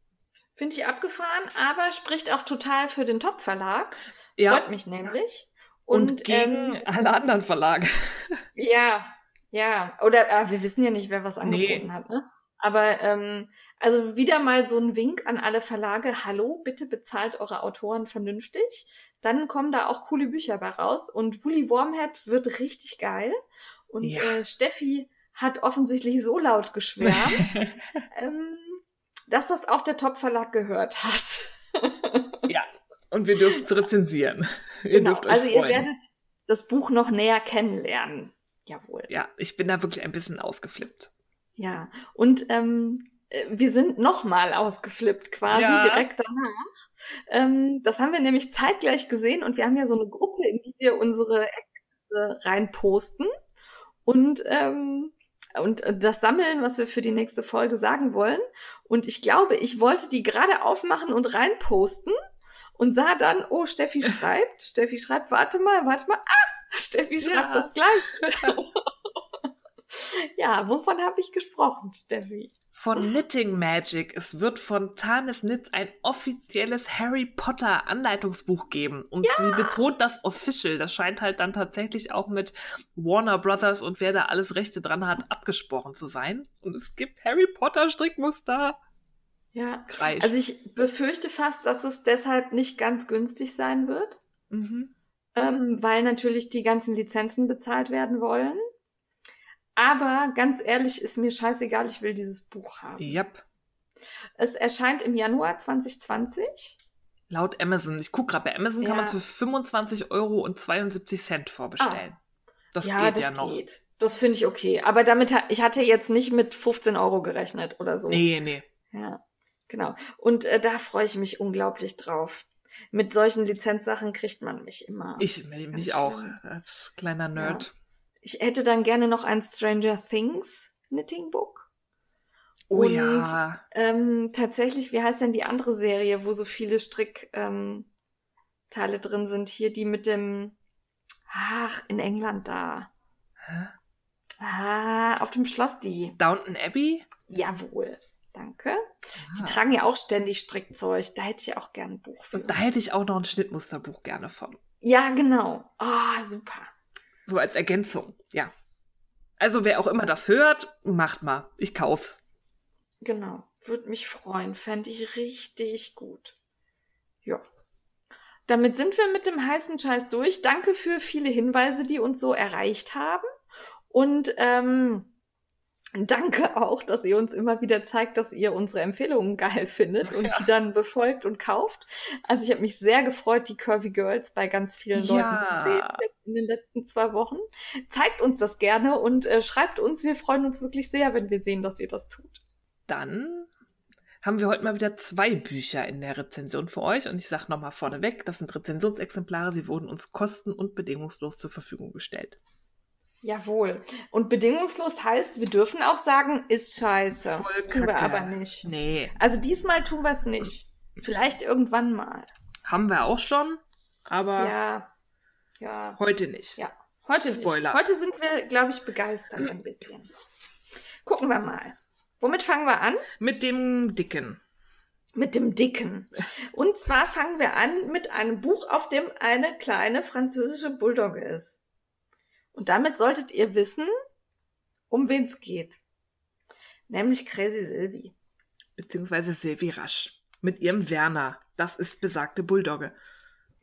Finde ich abgefahren, aber spricht auch total für den Top-Verlag. Ja. Freut mich nämlich. Und, und gegen ähm, alle anderen Verlage. Ja, ja, oder äh, wir wissen ja nicht, wer was angeboten nee. hat, ne? Aber ähm, also wieder mal so ein Wink an alle Verlage, hallo, bitte bezahlt eure Autoren vernünftig. Dann kommen da auch coole Bücher bei raus. Und Woolly Wormhead wird richtig geil. Und ja. äh, Steffi hat offensichtlich so laut geschwärmt, ähm, dass das auch der Top-Verlag gehört hat. ja, und wir dürfen es rezensieren. Ihr genau. dürft euch also freuen. ihr werdet das Buch noch näher kennenlernen. Jawohl. Ja, ich bin da wirklich ein bisschen ausgeflippt. Ja, und ähm, äh, wir sind nochmal ausgeflippt quasi ja. direkt danach. Ähm, das haben wir nämlich zeitgleich gesehen und wir haben ja so eine Gruppe, in die wir unsere Ergebnisse reinposten und ähm, und das sammeln, was wir für die nächste Folge sagen wollen. Und ich glaube, ich wollte die gerade aufmachen und reinposten und sah dann, oh, Steffi schreibt, Steffi schreibt, warte mal, warte mal, ah, Steffi schreibt ja. das gleich. Ja, wovon habe ich gesprochen, Steffi? Von Knitting Magic. Es wird von Tanis Knits ein offizielles Harry Potter Anleitungsbuch geben. Und Ja. sie betont das official. Das scheint halt dann tatsächlich auch mit Warner Brothers und wer da alles Rechte dran hat, abgesprochen zu sein. Und es gibt Harry Potter Strickmuster. Ja. Kreisch. Also ich befürchte fast, dass es deshalb nicht ganz günstig sein wird, mhm. Ähm, weil natürlich die ganzen Lizenzen bezahlt werden wollen. Aber ganz ehrlich, ist mir scheißegal, ich will dieses Buch haben. Yep. Es erscheint im Januar 2020. Laut Amazon. Ich gucke gerade, bei Amazon kann Ja. man es für 25 Euro und 72 Cent vorbestellen. Das ja, geht das ja noch. geht. Das finde ich okay. Aber damit, ich hatte jetzt nicht mit 15 Euro gerechnet oder so. Nee, nee. Ja, genau. Und äh, da freue ich mich unglaublich drauf. Mit solchen Lizenzsachen kriegt man mich immer. Ich mich auch als kleiner Nerd. Ich hätte dann gerne noch ein Stranger Things Knitting Book. Oh Und, ja. Ähm, tatsächlich, wie heißt denn die andere Serie, wo so viele Strickteile ähm, drin sind? Hier die mit dem, ach, in England da. Hä? Ah, auf dem Schloss die. Downton Abbey? Jawohl. Danke. Die Ah. tragen ja auch ständig Strickzeug. Da hätte ich auch gern ein Buch für. Und da hätte ich auch noch ein Schnittmusterbuch gerne von. Ja, genau. Ah, super. So als Ergänzung, ja. Also wer auch immer das hört, macht mal. Ich kauf's. Genau. Würde mich freuen. Fände ich richtig gut. Ja. Damit sind wir mit dem heißen Scheiß durch. Danke für viele Hinweise, die uns so erreicht haben. Und ähm, danke auch, dass ihr uns immer wieder zeigt, dass ihr unsere Empfehlungen geil findet und Ja. die dann befolgt und kauft. Also ich habe mich sehr gefreut, die Curvy Girls bei ganz vielen Leuten Ja. zu sehen in den letzten zwei Wochen. Zeigt uns das gerne und äh, schreibt uns. Wir freuen uns wirklich sehr, wenn wir sehen, dass ihr das tut. Dann haben wir heute mal wieder zwei Bücher in der Rezension für euch. Und ich sage nochmal vorneweg, das sind Rezensionsexemplare. Sie wurden uns kosten- und bedingungslos zur Verfügung gestellt. Jawohl. Und bedingungslos heißt, wir dürfen auch sagen, ist scheiße. Voll tun wir Kacke. aber nicht. Nee, Also diesmal tun wir es nicht. Vielleicht irgendwann mal. haben wir auch schon, aber Ja. Ja. heute nicht. Ja. Heute nicht. Spoiler. Heute sind wir, glaube ich, begeistert ein bisschen. Gucken wir mal. Womit fangen wir an? Mit dem Dicken. Mit dem Dicken. Und zwar fangen wir an mit einem Buch, auf dem eine kleine französische Bulldogge ist. Und damit solltet ihr wissen, um wen es geht. Nämlich Crazy Sylvie. Beziehungsweise Silvi Rasch. Mit ihrem Werner. Das ist besagte Bulldogge.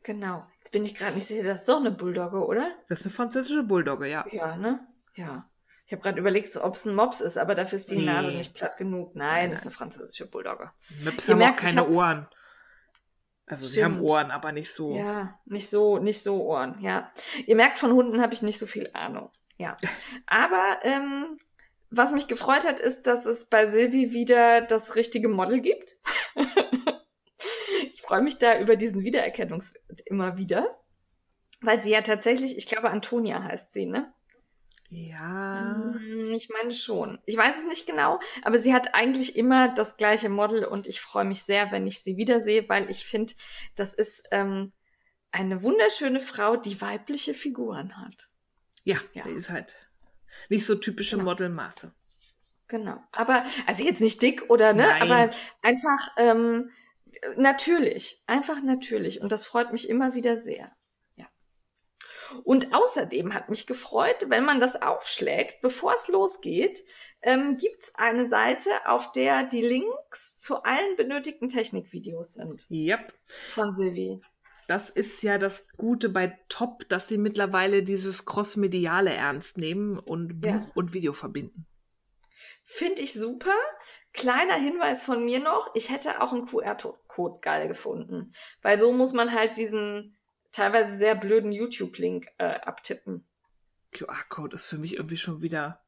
Genau. Jetzt bin ich gerade nicht sicher, das ist doch eine Bulldogge, oder? Das ist eine französische Bulldogge, ja. Ja, ne? Ja. Ich habe gerade überlegt, so, ob es ein Mops ist, aber dafür ist die Nee. Nase nicht platt genug. Nein, das ist eine französische Bulldogge. Möps haben merkt, auch keine hab- Ohren. Also sie haben Stimmt. Ohren, aber nicht so. Ja, nicht so, nicht so Ohren, ja. Ihr merkt, von Hunden habe ich nicht so viel Ahnung. Ja. Aber ähm, was mich gefreut hat, ist, dass es bei Silvi wieder das richtige Model gibt. ich freue mich da über diesen Wiedererkennungswert immer wieder. Weil sie ja tatsächlich, ich glaube, Antonia heißt sie, ne? Ja. Mm, Ich meine schon. Ich weiß es nicht genau, aber sie hat eigentlich immer das gleiche Model und ich freue mich sehr, wenn ich sie wiedersehe, weil ich finde, das ist ähm, eine wunderschöne Frau, die weibliche Figuren hat. Ja, Ja. sie ist halt nicht so typische Genau. Modelmaße. Genau. Aber, also jetzt nicht dick oder ne, Nein. aber einfach ähm, natürlich. Einfach natürlich. Und das freut mich immer wieder sehr. Und außerdem hat mich gefreut, wenn man das aufschlägt, bevor es losgeht, ähm, gibt's eine Seite, auf der die Links zu allen benötigten Technikvideos sind Yep. von Silvi. Das ist ja das Gute bei Top, dass sie mittlerweile dieses Crossmediale ernst nehmen und Buch Ja. und Video verbinden. Finde ich super. Kleiner Hinweis von mir noch, ich hätte auch einen QR-Code geil gefunden. Weil so muss man halt diesen teilweise sehr blöden YouTube-Link äh, abtippen. QR-Code ist für mich irgendwie schon wieder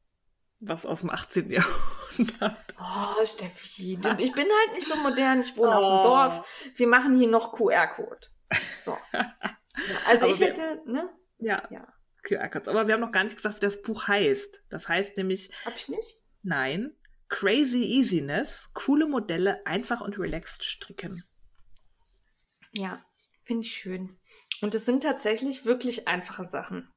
was aus dem 18. Jahrhundert. Oh, Steffi, du, ich bin halt nicht so modern, ich wohne auf Oh. dem Dorf. Wir machen hier noch QR-Code. So. Ja, also Aber ich wir- hätte, ne? Ja, Ja. QR-Codes. Aber wir haben noch gar nicht gesagt, wie das Buch heißt. Das heißt nämlich, Hab ich nicht? nein, Crazy Easiness, coole Modelle, einfach und relaxed stricken. Ja, finde ich schön. Und es sind tatsächlich wirklich einfache Sachen,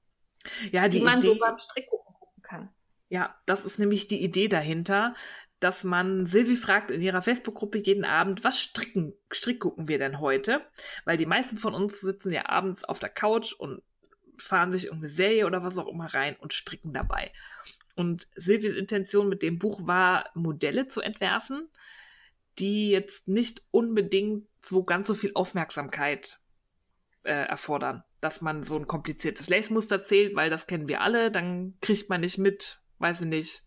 Ja, die, die, man Idee, so beim Strick gucken kann. Ja, das ist nämlich die Idee dahinter, dass man Silvi fragt in ihrer Facebook-Gruppe jeden Abend, was stricken, Strick gucken wir denn heute? Weil die meisten von uns sitzen ja abends auf der Couch und fahren sich irgendeine Serie oder was auch immer rein und stricken dabei. Und Silvies Intention mit dem Buch war, Modelle zu entwerfen, die jetzt nicht unbedingt so ganz so viel Aufmerksamkeit äh, erfordern, dass man so ein kompliziertes Lace-Muster zählt, weil das kennen wir alle, dann kriegt man nicht mit, weiß ich nicht,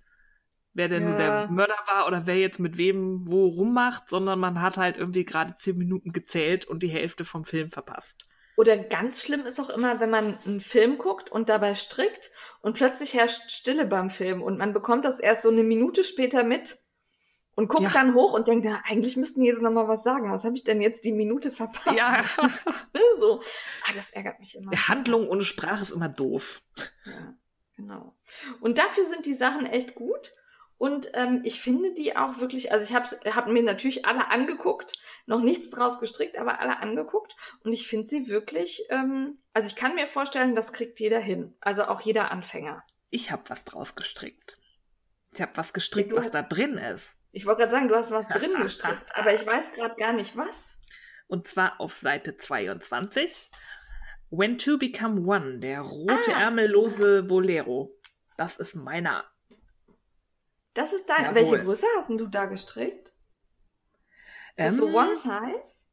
wer denn ja. der Mörder war oder wer jetzt mit wem wo rummacht, sondern man hat halt irgendwie gerade zehn Minuten gezählt und die Hälfte vom Film verpasst. Oder ganz schlimm ist auch immer, wenn man einen Film guckt und dabei strickt und plötzlich herrscht Stille beim Film und man bekommt das erst so eine Minute später mit und guckt ja. dann hoch und denkt, na, eigentlich müssten die jetzt noch mal was sagen. Was habe ich denn jetzt die Minute verpasst? Ja. so. Ah, das ärgert mich immer. Handlung ohne Sprache ist immer doof. Ja, genau. Und dafür sind die Sachen echt gut. Und ähm, ich finde die auch wirklich, also ich habe hab mir natürlich alle angeguckt, noch nichts draus gestrickt, aber alle angeguckt. Und ich finde sie wirklich, ähm, also ich kann mir vorstellen, das kriegt jeder hin. Also auch jeder Anfänger. Ich habe was draus gestrickt. Ich habe was gestrickt, was da drin ist. Ich wollte gerade sagen, du hast was drin gestrickt, aber ich weiß gerade gar nicht was. Und zwar auf Seite 22. When to Become One, der rote ah. ärmellose Bolero. Das ist meiner. Das ist dein. Jawohl. Welche Größe hast du da gestrickt? Ist ähm, das so ähm, One Size?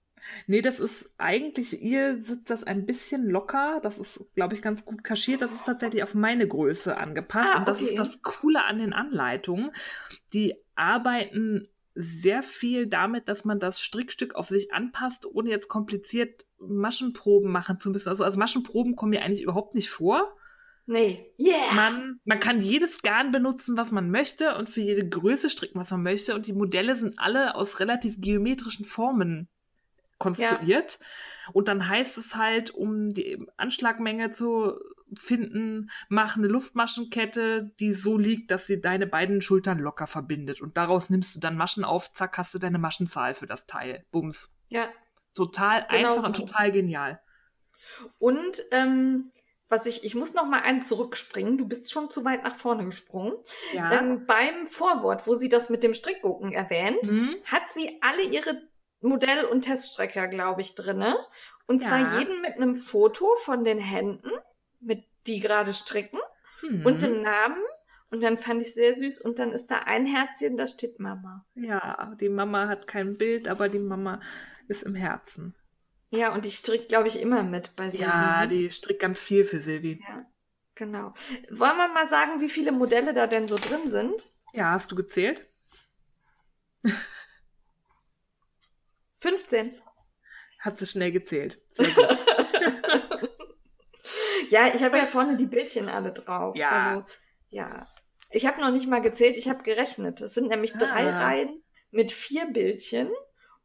Nee, das ist eigentlich, ihr sitzt das ein bisschen locker. Das ist, glaube ich, ganz gut kaschiert. Das ist tatsächlich auf meine Größe angepasst. Ah, und das okay. ist das Coole an den Anleitungen. Die arbeiten sehr viel damit, dass man das Strickstück auf sich anpasst, ohne jetzt kompliziert Maschenproben machen zu müssen. Also, also Maschenproben kommen mir eigentlich überhaupt nicht vor. Nee. Yeah. Man, man kann jedes Garn benutzen, was man möchte und für jede Größe stricken, was man möchte. Und die Modelle sind alle aus relativ geometrischen Formen konstruiert. Ja. Und dann heißt es halt, um die Anschlagmenge zu finden, mach eine Luftmaschenkette, die so liegt, dass sie deine beiden Schultern locker verbindet. Und daraus nimmst du dann Maschen auf, zack, hast du deine Maschenzahl für das Teil. Bums. Ja. Total genau einfach so. und total genial. Und ähm, was ich, ich muss noch mal einen zurückspringen. Du bist schon zu weit nach vorne gesprungen. Ja. Ähm, beim Vorwort, wo sie das mit dem Strickgucken erwähnt, mhm. hat sie alle ihre Modell- und Teststrecker, glaube ich, drinne. Und ja. zwar jeden mit einem Foto von den Händen, mit die gerade stricken mhm. und dem Namen. Und dann fand ich sehr süß. Und dann ist da ein Herzchen, da steht Mama. Ja, die Mama hat kein Bild, aber die Mama ist im Herzen. Ja, und die strickt, glaube ich, immer mit bei Silvi. Ja, die strickt ganz viel für Silvi. Ja, genau. Wollen wir mal sagen, wie viele Modelle da denn so drin sind? Ja, hast du gezählt? 15. Hat sie schnell gezählt. ja, ich habe ja vorne die Bildchen alle drauf. Ja. Also, ja. Ich habe noch nicht mal gezählt, ich habe gerechnet. Es sind nämlich drei ah. Reihen mit vier Bildchen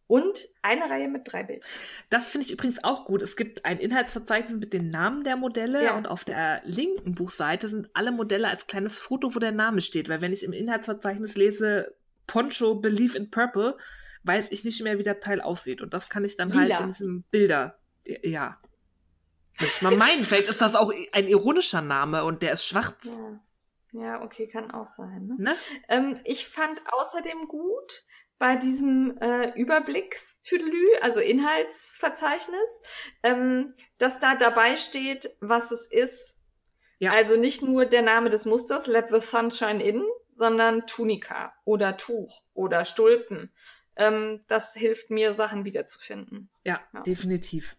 und eine Reihe mit drei Bildchen. Das finde ich übrigens auch gut. Es gibt ein Inhaltsverzeichnis mit den Namen der Modelle ja. und auf der linken Buchseite sind alle Modelle als kleines Foto, wo der Name steht. Weil wenn ich im Inhaltsverzeichnis lese Poncho Believe in Purple, weiß ich nicht mehr, wie der Teil aussieht. Und das kann ich dann halt Lila. halt in diesem Bilder. Ja. Würde ich mal meinen, vielleicht ist das auch ein ironischer Name und der ist schwarz. Ja. Ja, okay, kann auch sein. Ne? ne? Ähm, ich fand außerdem gut bei diesem äh, Überblickstüdelü, also Inhaltsverzeichnis, ähm, dass da dabei steht, was es ist. Ja. Also nicht nur der Name des Musters, Let the Sunshine In, sondern Tunika oder Tuch oder Stulpen ähm, das hilft mir, Sachen wiederzufinden. Ja, ja, definitiv.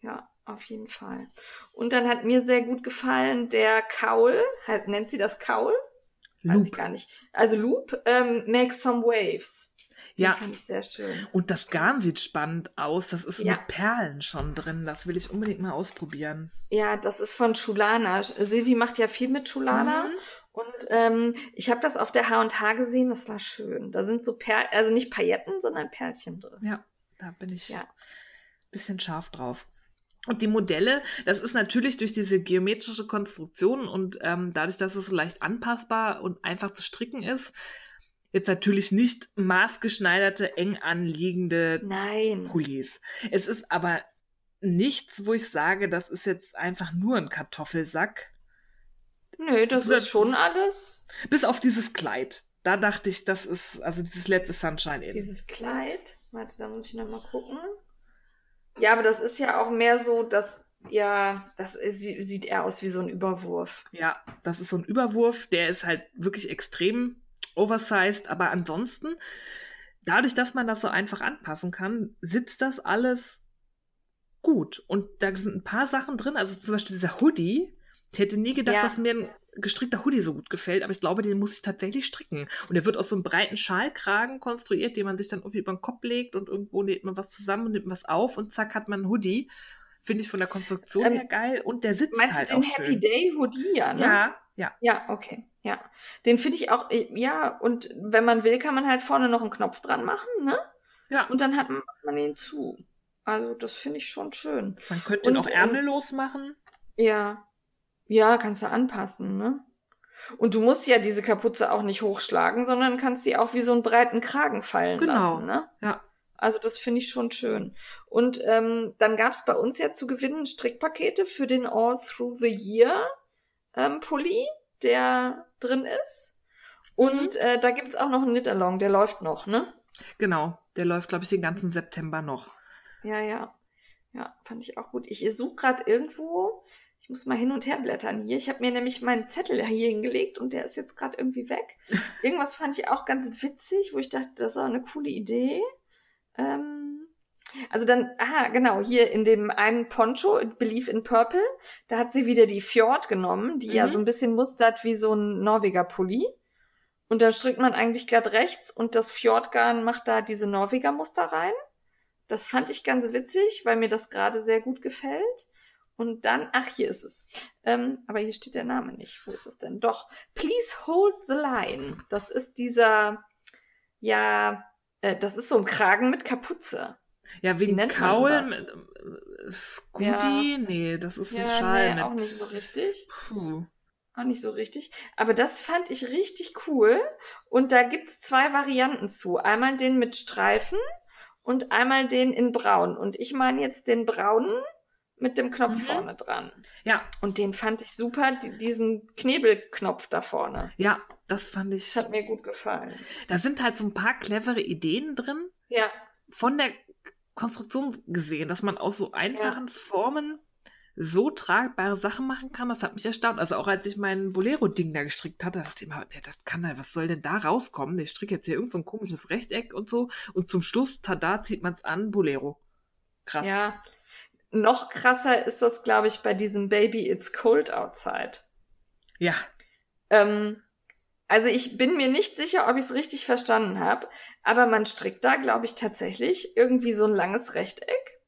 Ja, auf jeden Fall. Und dann hat mir sehr gut gefallen der Kaul, halt, nennt sie das Kaul? Loop. Weiß ich gar nicht. Also Loop, ähm, Make Some Waves. Den ja. fand ich sehr schön. Und das Garn sieht spannend aus. Das ist ja. mit Perlen schon drin. Das will ich unbedingt mal ausprobieren. Ja, das ist von Chulana. Silvi macht ja viel mit Chulana. Mhm. Und ähm, ich habe das auf der H&H gesehen, das war schön. Da sind so Perl, also nicht Pailletten, sondern Perlchen drin. Ja, da bin ich ja. bisschen scharf drauf. Und die Modelle, das ist natürlich durch diese geometrische Konstruktion und ähm, dadurch, dass es so leicht anpassbar und einfach zu stricken ist, jetzt natürlich nicht maßgeschneiderte, eng anliegende Nein. Pullis. Es ist aber nichts, wo ich sage, das ist jetzt einfach nur ein Kartoffelsack, Nö. Das ist schon alles. Bis auf dieses Kleid. Da dachte ich, das ist, also dieses letzte Sunshine in. Dieses Kleid. Warte, da muss ich nochmal gucken. Ja, aber das ist ja auch mehr so, dass, ja, das ist, sieht eher aus wie so ein Überwurf. Ja, das ist so ein Überwurf, der ist halt wirklich extrem oversized, aber ansonsten, dadurch, dass man das so einfach anpassen kann, sitzt das alles gut. Und da sind ein paar Sachen drin, also zum Beispiel dieser Hoodie. Ich hätte nie gedacht, ja. dass mir ein gestrickter Hoodie so gut gefällt, aber ich glaube, den muss ich tatsächlich stricken. Und der wird aus so einem breiten Schalkragen konstruiert, den man sich dann irgendwie über den Kopf legt und irgendwo näht man was zusammen und nimmt was auf und zack hat man einen Hoodie. Finde ich von der Konstruktion ähm, her geil und der sitzt meinst halt du den Happy schön. Day Hoodie, ja, ne? Ja, ja. Ja, okay. Ja. Den finde ich auch, ja, und wenn man will, kann man halt vorne noch einen Knopf dran machen, ne? Ja. Und dann hat man, macht man ihn zu. Also, das finde ich schon schön. Man könnte ihn auch ähm, ärmellos machen. Ja. Ja, kannst du anpassen, ne? Und du musst ja diese Kapuze auch nicht hochschlagen, sondern kannst die auch wie so einen breiten Kragen fallen genau. lassen, ne? Ja. Also das finde ich schon schön. Und ähm, dann gab es bei uns ja zu gewinnen Strickpakete für den All Through the Year ähm, Pulli, der drin ist. Und mhm. äh, da gibt's auch noch einen Knit-Along, der läuft noch, ne? Genau, der läuft, glaube ich, den ganzen September noch. Ja, ja. Ja, fand ich auch gut. Ich suche gerade irgendwo, ich muss mal hin und her blättern hier. Ich habe mir nämlich meinen Zettel hier hingelegt und der ist jetzt gerade irgendwie weg. Irgendwas fand ich auch ganz witzig, wo ich dachte, das ist auch eine coole Idee. Ähm, also dann, aha, genau, hier in dem einen Poncho, Believe in Purple, da hat sie wieder die Fjord genommen, die mhm. ja so ein bisschen mustert wie so ein Norweger Pulli. Und da strickt man eigentlich glatt rechts und das Fjordgarn macht da diese Norweger Muster rein. Das fand ich ganz witzig, weil mir das gerade sehr gut gefällt. Und dann, ach, hier ist es. Ähm, aber hier steht der Name nicht. Wo ist es denn? Doch, Please Hold the Line. Das ist dieser, ja, äh, das ist so ein Kragen mit Kapuze. Ja, wegen Kaul mit äh, Scooty? Ja. Nee, das ist ein ja, Schal nee, mit... auch nicht so richtig. Puh. Auch nicht so richtig. Aber das fand ich richtig cool. Und da gibt's zwei Varianten zu. Einmal den mit Streifen und einmal den in braun. Und ich meine jetzt den braunen mit dem Knopf mhm. vorne dran. Ja. Und den fand ich super, die, diesen Knebelknopf da vorne. Ja, das fand ich. Das hat mir gut gefallen. Da sind halt so ein paar clevere Ideen drin. Ja. Von der Konstruktion gesehen, dass man aus so einfachen ja. Formen so tragbare Sachen machen kann, das hat mich erstaunt. Also auch als ich mein Bolero-Ding da gestrickt hatte, dachte ich mir, ja, das kann halt, was soll denn da rauskommen? Ich stricke jetzt hier irgend so ein komisches Rechteck und so. Und zum Schluss, tada, zieht man es an, Bolero. Krass. Ja, noch krasser ist das, glaube ich, bei diesem Baby It's Cold Outside. Ja. Ähm, also ich bin mir nicht sicher, ob ich es richtig verstanden habe, aber man strickt da, glaube ich, tatsächlich irgendwie so ein langes Rechteck,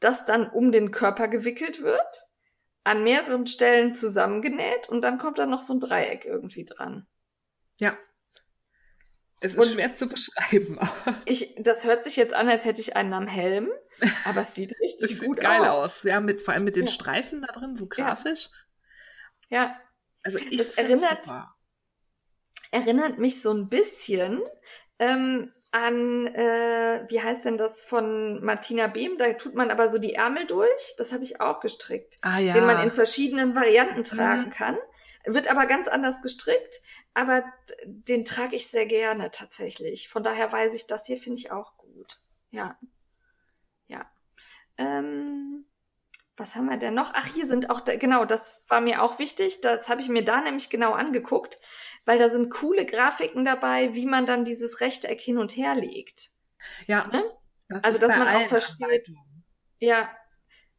das dann um den Körper gewickelt wird, an mehreren Stellen zusammengenäht und dann kommt da noch so ein Dreieck irgendwie dran. Ja, es ist und schwer zu beschreiben. ich, das hört sich jetzt an, als hätte ich einen am Helm, aber es sieht richtig das gut sieht geil aus. aus. Ja, mit, vor allem mit den ja. Streifen da drin, so grafisch. Ja. ja. Also ich das erinnert, super. erinnert mich so ein bisschen ähm, an, äh, wie heißt denn das von Martina Behm? Da tut man aber so die Ärmel durch. Das habe ich auch gestrickt. Ah, ja. Den man in verschiedenen Varianten tragen mhm. kann. Wird aber ganz anders gestrickt, aber den trage ich sehr gerne tatsächlich. Von daher weiß ich, das hier finde ich auch gut. Ja. Ja. Ähm, was haben wir denn noch? Ach, hier sind auch, genau, das war mir auch wichtig. Das habe ich mir da nämlich genau angeguckt, weil da sind coole Grafiken dabei, wie man dann dieses Rechteck hin und her legt. Ja. Ne? Das also, dass man auch versteht. Ja.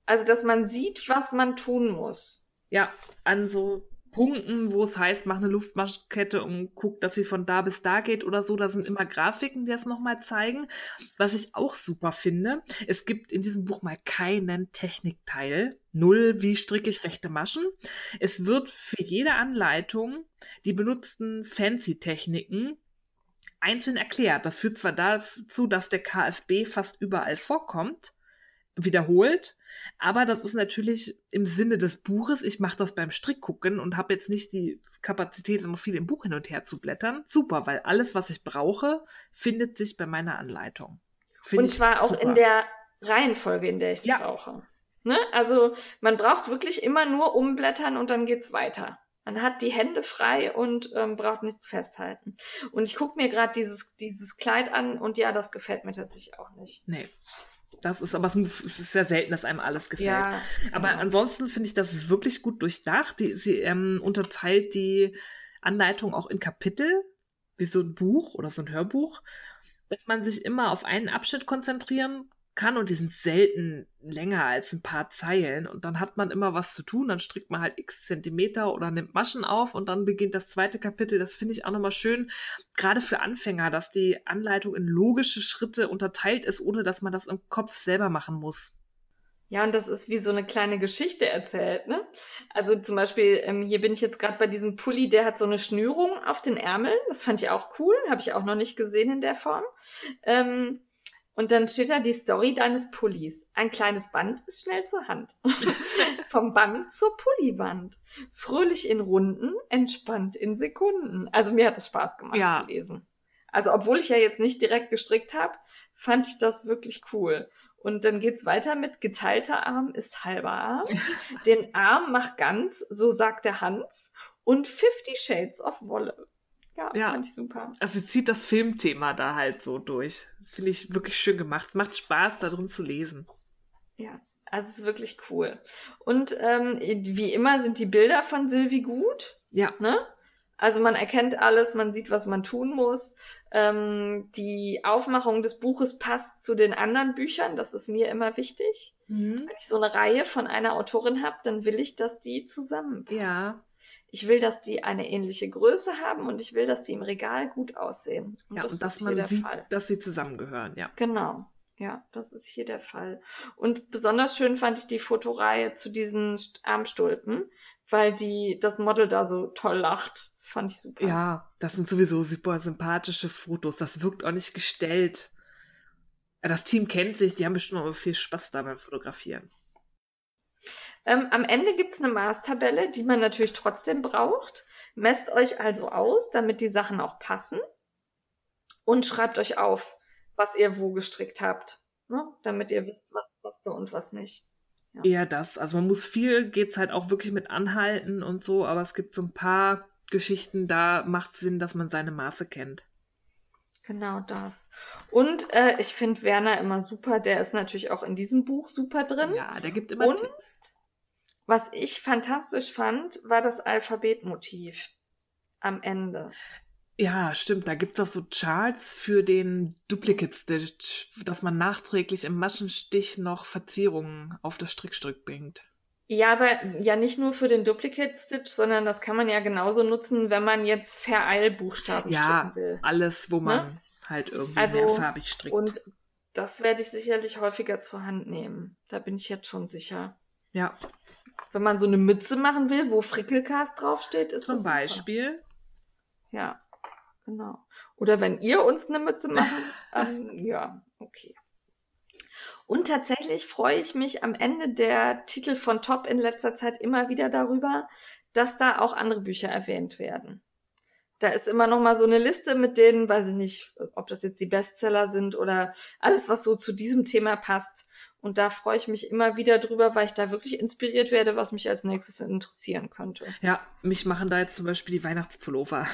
Also, dass man sieht, was man tun muss. Ja, an so Punkten, wo es heißt, mach eine Luftmaschkette und guck, dass sie von da bis da geht oder so. Da sind immer Grafiken, die das nochmal zeigen. Was ich auch super finde, es gibt in diesem Buch mal keinen Technikteil. Null, wie stricke ich rechte Maschen. Es wird für jede Anleitung die benutzten Fancy-Techniken einzeln erklärt. Das führt zwar dazu, dass der KFB fast überall vorkommt, wiederholt. Aber das ist natürlich im Sinne des Buches. Ich mache das beim Strickgucken und habe jetzt nicht die Kapazität, noch viel im Buch hin und her zu blättern. Super, weil alles, was ich brauche, findet sich bei meiner Anleitung. Find und zwar auch in der Reihenfolge, in der ich es ja. brauche. Ne? Also man braucht wirklich immer nur umblättern und dann geht's weiter. Man hat die Hände frei und ähm, braucht nichts festhalten. Und ich gucke mir gerade dieses, dieses Kleid an und ja, das gefällt mir tatsächlich auch nicht. Nee. Das ist aber es ist sehr selten, dass einem alles gefällt. Ja, aber ja. ansonsten finde ich das wirklich gut durchdacht. Die, sie ähm, unterteilt die Anleitung auch in Kapitel, wie so ein Buch oder so ein Hörbuch, dass man sich immer auf einen Abschnitt konzentrieren kann und die sind selten länger als ein paar Zeilen und dann hat man immer was zu tun, dann strickt man halt x Zentimeter oder nimmt Maschen auf und dann beginnt das zweite Kapitel. Das finde ich auch nochmal schön, gerade für Anfänger, dass die Anleitung in logische Schritte unterteilt ist, ohne dass man das im Kopf selber machen muss. Ja, und das ist wie so eine kleine Geschichte erzählt, ne? Also zum Beispiel, ähm, hier bin ich jetzt gerade bei diesem Pulli, der hat so eine Schnürung auf den Ärmeln. Das fand ich auch cool, habe ich auch noch nicht gesehen in der Form. Ähm, und dann steht da die Story deines Pullis. Ein kleines Band ist schnell zur Hand. Vom Band zur Pulliwand. Fröhlich in Runden, entspannt in Sekunden. Also mir hat es Spaß gemacht Ja. zu lesen. Also obwohl ich ja jetzt nicht direkt gestrickt habe, fand ich das wirklich cool. Und dann geht's weiter mit geteilter Arm ist halber Arm. Den Arm macht ganz, so sagt der Hans. Und 50 Shades of Wolle. Ja, Ja. fand ich super. Also sie zieht das Filmthema da halt so durch. Finde ich wirklich schön gemacht. Macht Spaß, da drin zu lesen. Ja, also es ist wirklich cool. Und ähm, wie immer sind die Bilder von Sylvie gut, Ja, ne? Also man erkennt alles, man sieht, was man tun muss. Ähm, die Aufmachung des Buches passt zu den anderen Büchern, das ist mir immer wichtig. Wenn ich so eine Reihe von einer Autorin habe, dann will ich, dass die zusammenpassen. ja. Ich will, dass die eine ähnliche Größe haben und ich will, dass die im Regal gut aussehen. Und ja, das und dass ist hier man der sieht, Fall. dass sie zusammengehören, ja. Genau. Ja, das ist hier der Fall. Und besonders schön fand ich die Fotoreihe zu diesen St- Armstulpen, weil die, das Model da so toll lacht. Das fand ich super. Ja, das sind sowieso super sympathische Fotos. Das wirkt auch nicht gestellt. Das Team kennt sich, die haben bestimmt auch viel Spaß da beim Fotografieren. Ähm, am Ende gibt's eine Maßtabelle, die man natürlich trotzdem braucht. Messt euch also aus, damit die Sachen auch passen. Und schreibt euch auf, was ihr wo gestrickt habt. Ne? Damit ihr wisst, was passte und was nicht. Ja. Eher das. Also man muss viel, geht's halt auch wirklich mit anhalten und so, aber es gibt so ein paar Geschichten, da macht Sinn, dass man seine Maße kennt. Genau das. Und äh, ich finde Werner immer super. Der ist natürlich auch in diesem Buch super drin. Ja, der gibt immer Und? Tipps. Was ich fantastisch fand, war das Alphabetmotiv am Ende. Ja, stimmt. Da gibt es auch so Charts für den Duplicate Stitch, dass man nachträglich im Maschenstich noch Verzierungen auf das Strickstück bringt. Ja, aber ja nicht nur für den Duplicate Stitch, sondern das kann man ja genauso nutzen, wenn man jetzt Vereilbuchstaben Ja, stricken will. alles, wo man halt irgendwie Also, mehrfarbig strickt. Und das werde ich sicherlich häufiger zur Hand nehmen. Da bin ich jetzt schon sicher. ja, Wenn man so eine Mütze machen will, wo Frickelcast draufsteht, ist zum das super. Beispiel. Ja, genau. Oder wenn ihr uns eine Mütze macht, ähm, ja, okay. Und tatsächlich freue ich mich am Ende der Titel von Top in letzter Zeit immer wieder darüber, dass da auch andere Bücher erwähnt werden. Da ist immer noch mal so eine Liste mit denen, weiß ich nicht, ob das jetzt die Bestseller sind oder alles, was so zu diesem Thema passt. Und da freue ich mich immer wieder drüber, weil ich da wirklich inspiriert werde, was mich als nächstes interessieren könnte. Ja, mich machen da jetzt zum Beispiel die Weihnachtspullover an.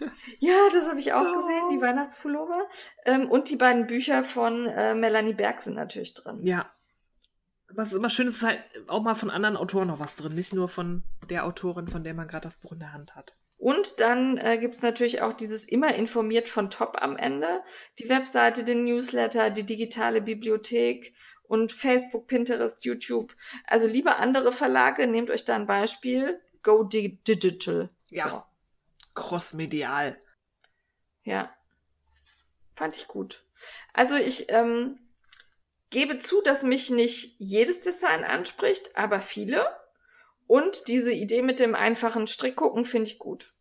Ja, das habe ich auch Oh. gesehen, die Weihnachtspullover. Ähm, und die beiden Bücher von äh, Melanie Berg sind natürlich drin. Ja. Was immer schön ist, ist halt auch mal von anderen Autoren noch was drin, nicht nur von der Autorin, von der man gerade das Buch in der Hand hat. Und dann äh, gibt es natürlich auch dieses immer informiert von Top am Ende. Die Webseite, den Newsletter, die digitale Bibliothek und Facebook, Pinterest, YouTube. Also liebe andere Verlage, nehmt euch da ein Beispiel. Go Di Digital. Ja. So. Crossmedial. Ja. Fand ich gut. Also ich ähm, gebe zu, dass mich nicht jedes Design anspricht, aber viele. Und diese Idee mit dem einfachen Strickgucken finde ich gut.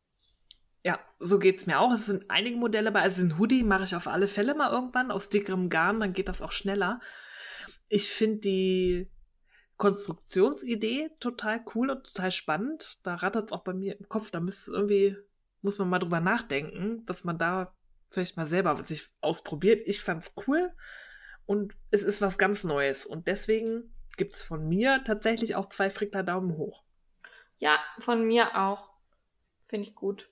Ja, so geht's mir auch. Es sind einige Modelle bei. Also ein Hoodie mache ich auf alle Fälle mal irgendwann aus dickerem Garn, dann geht das auch schneller. Ich finde die Konstruktionsidee total cool und total spannend. Da rattert es auch bei mir im Kopf. Da muss irgendwie, muss man mal drüber nachdenken, dass man da vielleicht mal selber sich ausprobiert. Ich fand's cool und es ist was ganz Neues. Und deswegen gibt's von mir tatsächlich auch zwei Frickler Daumen hoch. Ja, von mir auch. finde ich gut.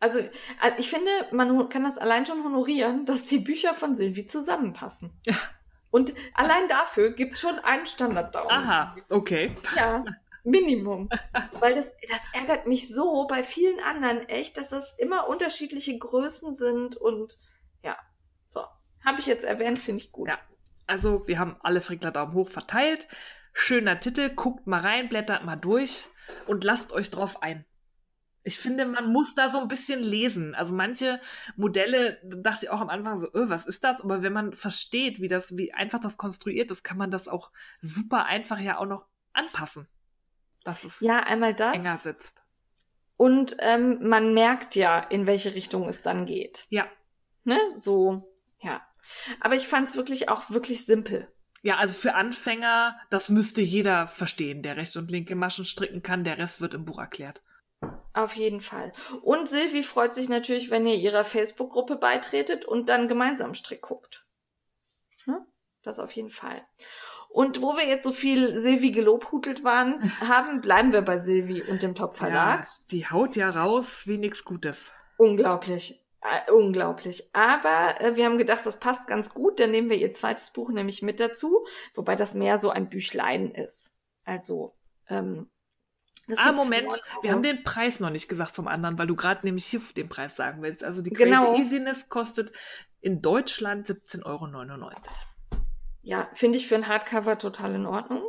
Also, äh, ich finde, man kann das allein schon honorieren, dass die Bücher von Silvi zusammenpassen. Ja. Und allein dafür gibt schon einen Standard-Daumen. Aha, okay. Ja, Minimum. Weil das, das ärgert mich so bei vielen anderen echt, dass das immer unterschiedliche Größen sind und ja, so. Habe ich jetzt erwähnt, finde ich gut. Ja. Also, wir haben alle Frickler Daumen hoch verteilt. Schöner Titel, guckt mal rein, blättert mal durch und lasst euch drauf ein. Ich finde, man muss da so ein bisschen lesen. Also manche Modelle dachte ich auch am Anfang so, öh, was ist das? Aber wenn man versteht, wie das, wie einfach das konstruiert ist, kann man das auch super einfach ja auch noch anpassen. Dass es Ja, einmal das. enger sitzt. Und ähm, man merkt ja, in welche Richtung es dann geht. Ja. Ne? So, ja. Aber ich fand es wirklich auch wirklich simpel. Ja, also für Anfänger, das müsste jeder verstehen, der rechte und linke Maschen stricken kann. Der Rest wird im Buch erklärt. Auf jeden Fall. Und Silvi freut sich natürlich, wenn ihr ihrer Facebook-Gruppe beitretet und dann gemeinsam Strick guckt. Ne? Das auf jeden Fall. Und wo wir jetzt so viel Silvi gelobhutelt waren, haben, bleiben wir bei Silvi und dem Top-Verlag. Ja, die haut ja raus wie nichts Gutes. Unglaublich. Äh, unglaublich. Aber äh, wir haben gedacht, das passt ganz gut. Dann nehmen wir ihr zweites Buch nämlich mit dazu, wobei das mehr so ein Büchlein ist. Also, ähm, das ah, Moment, wir haben den Preis noch nicht gesagt vom anderen, weil du gerade nämlich hier den Preis sagen willst. Also die Genau. Crazy Easiness kostet in Deutschland 17,99 Euro. Ja, finde ich für ein Hardcover total in Ordnung.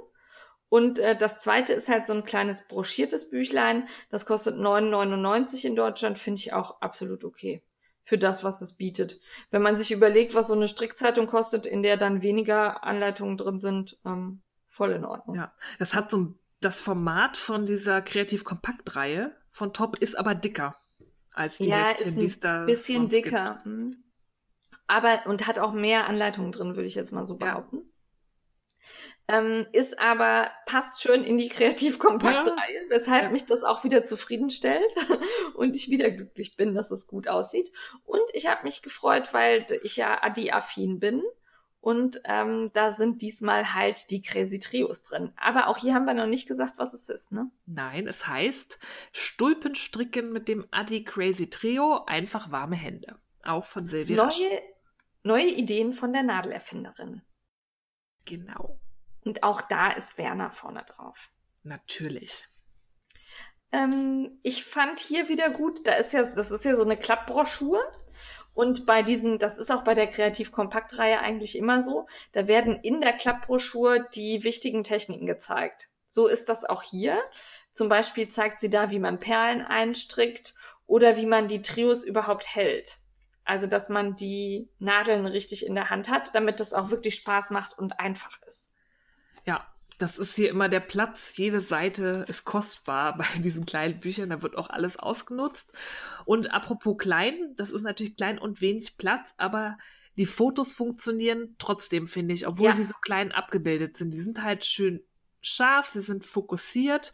Und äh, das zweite ist halt so ein kleines broschiertes Büchlein. Das kostet 9,99 in Deutschland, finde ich auch absolut okay. Für das, was es bietet. Wenn man sich überlegt, was so eine Strickzeitung kostet, in der dann weniger Anleitungen drin sind, ähm, voll in Ordnung. Ja, das hat so ein, das Format von dieser Kreativ-Kompakt-Reihe von Top ist aber dicker als die Ja, Heftchen, ist die ein es da bisschen dicker. hm. Aber, und hat auch mehr Anleitungen drin, würde ich jetzt mal so Ja. Ähm, ist aber, passt schön in die Kreativ-Kompakt-Reihe, weshalb Ja. mich das auch wieder zufriedenstellt und ich wieder glücklich bin, dass es gut aussieht. Und ich habe mich gefreut, weil ich ja Adi-affin bin. Und ähm, da sind diesmal halt die Crazy Trios drin. Aber auch hier haben wir noch nicht gesagt, was es ist, ne? Nein, es heißt Stulpenstricken mit dem Adi Crazy Trio, einfach warme Hände. Auch von Silvia. Neue, neue Ideen von der Nadelerfinderin. Genau, Und auch da ist Werner vorne drauf. natürlich. Ähm, ich fand hier wieder gut, da ist ja, das ist ja so eine Klappbroschur. Und bei diesen, das ist auch bei der Kreativ-Kompakt-Reihe eigentlich immer so, da werden in der Klappbroschur die wichtigen Techniken gezeigt. So ist das auch hier. Zum Beispiel zeigt sie da, wie man Perlen einstrickt oder wie man die Trios überhaupt hält. Also, dass man die Nadeln richtig in der Hand hat, damit das auch wirklich Spaß macht und einfach ist. Das ist hier immer der Platz. Jede Seite ist kostbar bei diesen kleinen Büchern. Da wird auch alles ausgenutzt. Und apropos klein, das ist natürlich klein und wenig Platz, aber die Fotos funktionieren trotzdem, finde ich, obwohl Ja. sie so klein abgebildet sind. Die sind halt schön scharf, sie sind fokussiert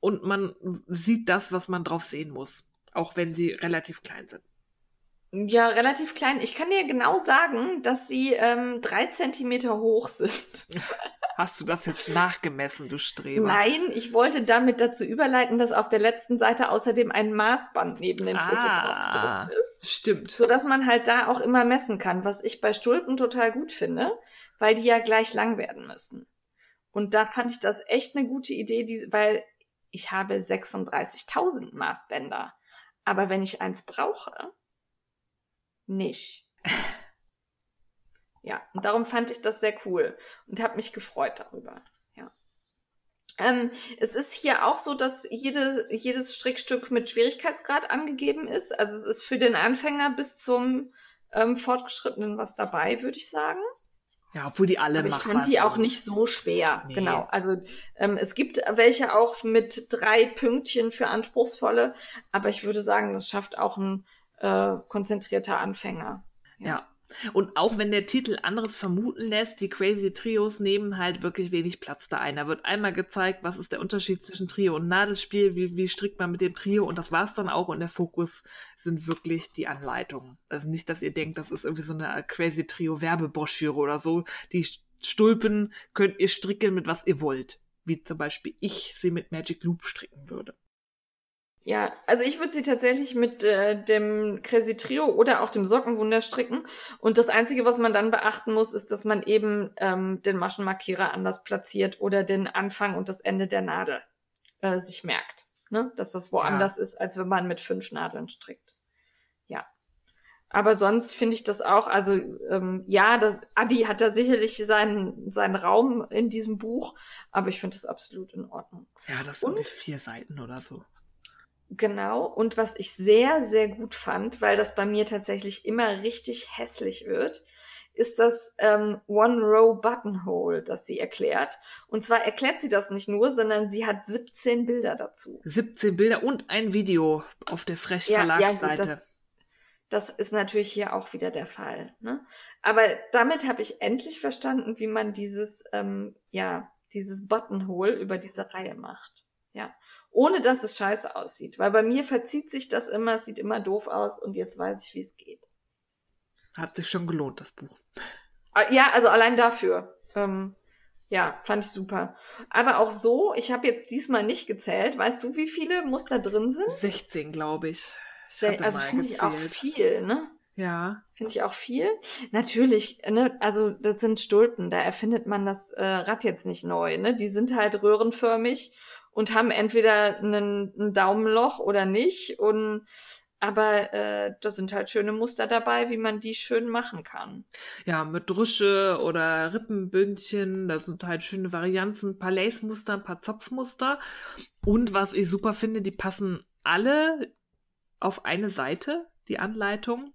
und man sieht das, was man drauf sehen muss. Auch wenn sie relativ klein sind. Ja, relativ klein. Ich kann dir genau sagen, dass sie ähm, drei Zentimeter hoch sind. Hast du das jetzt nachgemessen, du Streber? Nein, ich wollte damit dazu überleiten, dass auf der letzten Seite außerdem ein Maßband neben den Fotos Ah. aufgedruckt ist. Stimmt. So dass man halt da auch immer messen kann, was ich bei Stulpen total gut finde, weil die ja gleich lang werden müssen. Und da fand ich das echt eine gute Idee, die, weil ich habe 36.000 Maßbänder. Aber wenn ich eins brauche, nicht. Ja, und darum fand ich das sehr cool und habe mich gefreut darüber. Ja. Ähm, es ist hier auch so, dass jede, jedes Strickstück mit Schwierigkeitsgrad angegeben ist. Also es ist für den Anfänger bis zum ähm, Fortgeschrittenen was dabei, würde ich sagen. Ja, obwohl die alle Aber ich fand die sind. auch nicht so schwer. Nee. Genau. Also ähm, es gibt welche auch mit drei Pünktchen für anspruchsvolle, aber ich würde sagen, das schafft auch ein äh, konzentrierter Anfänger. Ja. Und auch wenn der Titel anderes vermuten lässt, die Crazy Trios nehmen halt wirklich wenig Platz da ein. Da wird einmal gezeigt, was ist der Unterschied zwischen Trio und Nadelspiel, wie, wie strickt man mit dem Trio und das war's dann auch. Und der Fokus sind wirklich die Anleitungen. Also nicht, dass ihr denkt, das ist irgendwie so eine Crazy Trio Werbebroschüre oder so. Die Stulpen könnt ihr stricken mit was ihr wollt. Wie zum Beispiel ich sie mit Magic Loop stricken würde. Ja, also ich würde sie tatsächlich mit äh, dem Crazy Trio oder auch dem Sockenwunder stricken. Und das Einzige, was man dann beachten muss, ist, dass man eben ähm, den Maschenmarkierer anders platziert oder den Anfang und das Ende der Nadel äh, sich merkt. Ne? Dass das woanders ja. ist, als wenn man mit fünf Nadeln strickt. Ja. Aber sonst finde ich das auch, also ähm, ja, das, Adi hat da sicherlich seinen, seinen Raum in diesem Buch, aber ich finde das absolut in Ordnung. Ja, das sind und, vier Seiten oder so. Genau. Und was ich sehr, sehr gut fand, weil das bei mir tatsächlich immer richtig hässlich wird, ist das ähm, One-Row-Buttonhole, das sie erklärt. Und zwar erklärt sie das nicht nur, sondern sie hat 17 Bilder dazu. 17 Bilder und ein Video auf der Frech Verlagsseite. Ja, ja, das, das ist natürlich hier auch wieder der Fall. Ne? Aber damit habe ich endlich verstanden, wie man dieses, ähm, ja, dieses Buttonhole über diese Reihe macht. Ja ohne dass es scheiße aussieht. Weil bei mir verzieht sich das immer, es sieht immer doof aus und jetzt weiß ich, wie es geht. Hat sich schon gelohnt, das Buch. Ah, ja, also allein dafür. Ähm, ja, fand ich super. Aber auch so, ich habe jetzt diesmal nicht gezählt. Weißt du, wie viele Muster drin sind? 16, glaube ich. ich also finde ich auch viel, ne? Ja. Finde ich auch viel. Natürlich, ne, also das sind Stulpen, da erfindet man das äh, Rad jetzt nicht neu, ne? Die sind halt röhrenförmig und haben entweder einen, ein Daumenloch oder nicht. Und aber äh, da sind halt schöne Muster dabei, wie man die schön machen kann. Ja, mit Drüsche oder Rippenbündchen, das sind halt schöne Varianten, ein paar Lace-Muster, ein paar Zopfmuster. Und was ich super finde, die passen alle auf eine Seite, die Anleitung.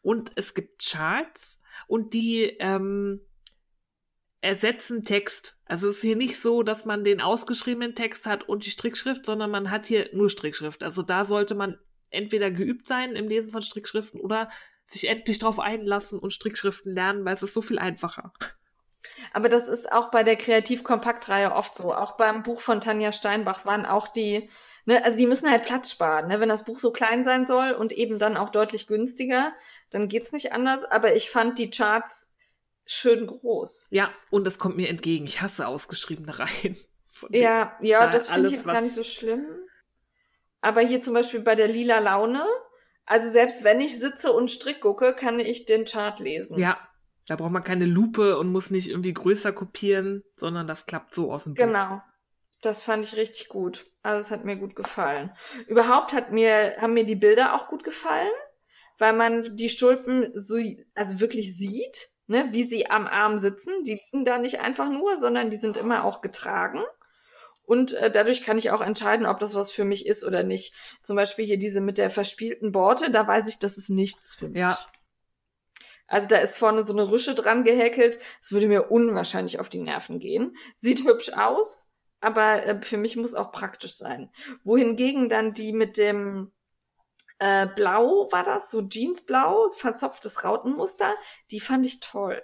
Und es gibt Charts und die ähm, ersetzen Text. Also es ist hier nicht so, dass man den ausgeschriebenen Text hat und die Strickschrift, sondern man hat hier nur Strickschrift. Also da sollte man entweder geübt sein im Lesen von Strickschriften oder sich endlich drauf einlassen und Strickschriften lernen, weil es ist so viel einfacher. Aber das ist auch bei der Kreativ-Kompakt-Reihe oft so. Auch beim Buch von Tanja Steinbach waren auch die, ne, also die müssen halt Platz sparen. Ne? Wenn das Buch so klein sein soll und eben dann auch deutlich günstiger, dann geht's nicht anders. Aber ich fand die Charts schön groß. Ja, und das kommt mir entgegen. Ich hasse ausgeschriebene Reihen. Ja, ja, da das finde ich jetzt gar nicht so schlimm. Aber hier zum Beispiel bei der lila Laune, also selbst wenn ich sitze und Strick gucke, kann ich den Chart lesen. Ja, da braucht man keine Lupe und muss nicht irgendwie größer kopieren, sondern das klappt so aus dem Buch. Genau. Das fand ich richtig gut. Also es hat mir gut gefallen. Überhaupt hat mir, haben mir die Bilder auch gut gefallen, weil man die Stulpen so, also wirklich sieht ne, wie sie am Arm sitzen. Die liegen da nicht einfach nur, sondern die sind immer auch getragen. Und äh, dadurch kann ich auch entscheiden, ob das was für mich ist oder nicht. Zum Beispiel hier diese mit der verspielten Borte, da weiß ich, das ist nichts für mich. Ja. Also da ist vorne so eine Rüsche dran gehäkelt. Das würde mir unwahrscheinlich auf die Nerven gehen. Sieht hübsch aus, aber äh, für mich muss auch praktisch sein. Wohingegen dann die mit dem äh, Blau war das, so Jeansblau, verzopftes Rautenmuster. Die fand ich toll.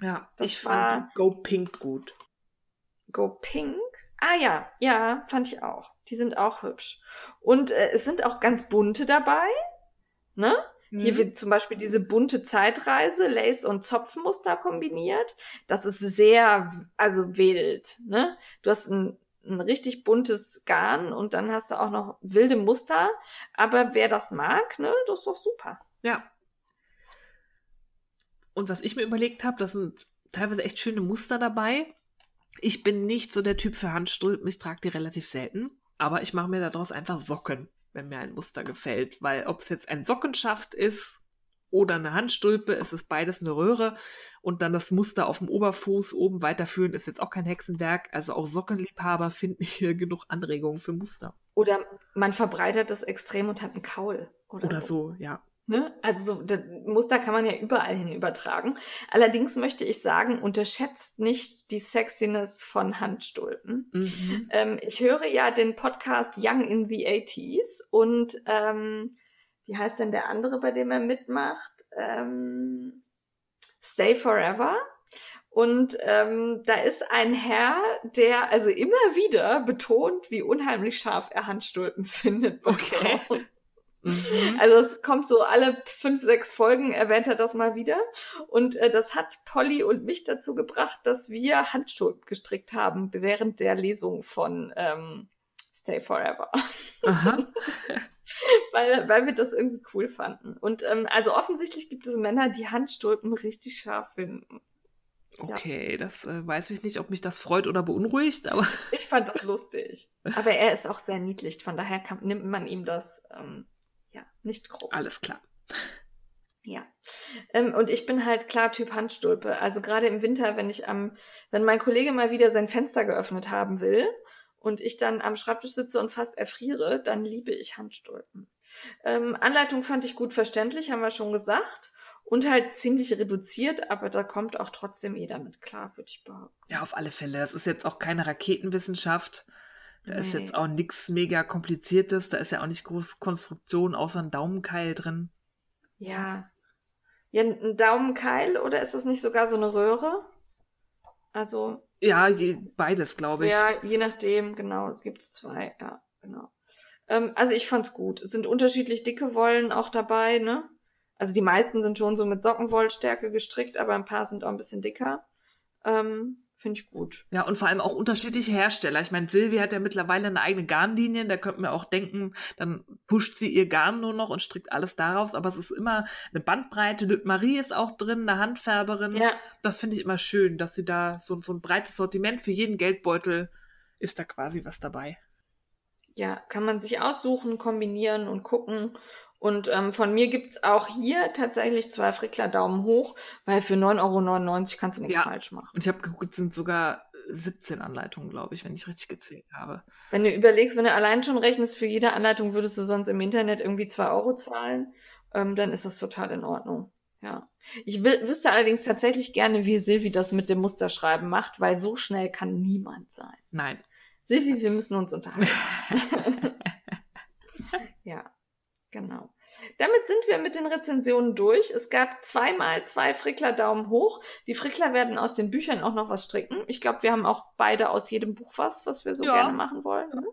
Ja, das ich fand Go Pink gut. Go Pink? Ah ja, ja, fand ich auch. Die sind auch hübsch. Und äh, es sind auch ganz bunte dabei. Ne? Mhm. Hier wird zum Beispiel diese bunte Zeitreise, Lace und Zopfmuster kombiniert. Das ist sehr, also wild. Ne? Du hast ein ein richtig buntes Garn und dann hast du auch noch wilde Muster. Aber wer das mag, ne, das ist doch super. Ja. Und was ich mir überlegt habe, das sind teilweise echt schöne Muster dabei. Ich bin nicht so der Typ für Handstulpen, ich trage die relativ selten. Aber ich mache mir daraus einfach Socken, wenn mir ein Muster gefällt. Weil ob es jetzt ein Sockenschaft ist oder eine Handstulpe, es ist beides eine Röhre und dann das Muster auf dem Oberfuß oben weiterführen, ist jetzt auch kein Hexenwerk. Also auch Sockenliebhaber finden hier genug Anregungen für Muster. Oder man verbreitert das extrem und hat einen Kaul. Oder, oder so. so, ja. Ne? Also so, das Muster kann man ja überall hin übertragen. Allerdings möchte ich sagen, unterschätzt nicht die Sexiness von Handstulpen. Mhm. Ähm, ich höre ja den Podcast Young in the 80s und ähm, wie heißt denn der andere, bei dem er mitmacht? Ähm, Stay Forever. Und ähm, da ist ein Herr, der also immer wieder betont, wie unheimlich scharf er Handstulpen findet. Okay. Mhm. Also es kommt so alle fünf, sechs Folgen, erwähnt er das mal wieder. Und äh, das hat Polly und mich dazu gebracht, dass wir Handstulpen gestrickt haben während der Lesung von ähm, Stay Forever. weil, weil wir das irgendwie cool fanden. Und ähm, also offensichtlich gibt es Männer, die Handstulpen richtig scharf finden. Okay, ja. das äh, weiß ich nicht, ob mich das freut oder beunruhigt, aber. Ich fand das lustig. Aber er ist auch sehr niedlich, von daher kann, nimmt man ihm das ähm, ja nicht grob. Alles klar. Ja. Ähm, und ich bin halt klar Typ Handstulpe. Also gerade im Winter, wenn ich am, wenn mein Kollege mal wieder sein Fenster geöffnet haben will und ich dann am Schreibtisch sitze und fast erfriere, dann liebe ich Handstulpen. Ähm, Anleitung fand ich gut verständlich, haben wir schon gesagt. Und halt ziemlich reduziert, aber da kommt auch trotzdem jeder mit klar, würde ich behaupten. Ja, auf alle Fälle. Das ist jetzt auch keine Raketenwissenschaft. Da nee. ist jetzt auch nichts mega kompliziertes. Da ist ja auch nicht groß Konstruktion außer ein Daumenkeil drin. Ja. Ja, ein Daumenkeil oder ist das nicht sogar so eine Röhre? Also. Ja, je, beides, glaube ich. Ja, je nachdem, genau. Es gibt zwei, ja, genau. Ähm, also ich fand's gut. Es sind unterschiedlich dicke Wollen auch dabei, ne? Also die meisten sind schon so mit Sockenwollstärke gestrickt, aber ein paar sind auch ein bisschen dicker. Ähm, Finde ich gut. Ja, und vor allem auch unterschiedliche Hersteller. Ich meine, Silvi hat ja mittlerweile eine eigene Garnlinie. Da könnte man auch denken, dann pusht sie ihr Garn nur noch und strickt alles daraus. Aber es ist immer eine Bandbreite. Lüt Marie ist auch drin, eine Handfärberin. Ja. Das finde ich immer schön, dass sie da so, so ein breites Sortiment für jeden Geldbeutel ist da quasi was dabei. Ja, kann man sich aussuchen, kombinieren und gucken. Und ähm, von mir gibt's auch hier tatsächlich zwei Frickler Daumen hoch, weil für 9,99 Euro kannst du nichts ja. falsch machen. Und ich habe geguckt, sind sogar 17 Anleitungen, glaube ich, wenn ich richtig gezählt habe. Wenn du überlegst, wenn du allein schon rechnest, für jede Anleitung würdest du sonst im Internet irgendwie 2 Euro zahlen, ähm, dann ist das total in Ordnung. Ja. Ich wüsste allerdings tatsächlich gerne, wie Silvi das mit dem Musterschreiben macht, weil so schnell kann niemand sein. Nein. Silvi, wir müssen uns unterhalten. Genau. Damit sind wir mit den Rezensionen durch. Es gab zweimal zwei Frickler Daumen hoch. Die Frickler werden aus den Büchern auch noch was stricken. Ich glaube, wir haben auch beide aus jedem Buch was, was wir so ja. gerne machen wollen. Ne?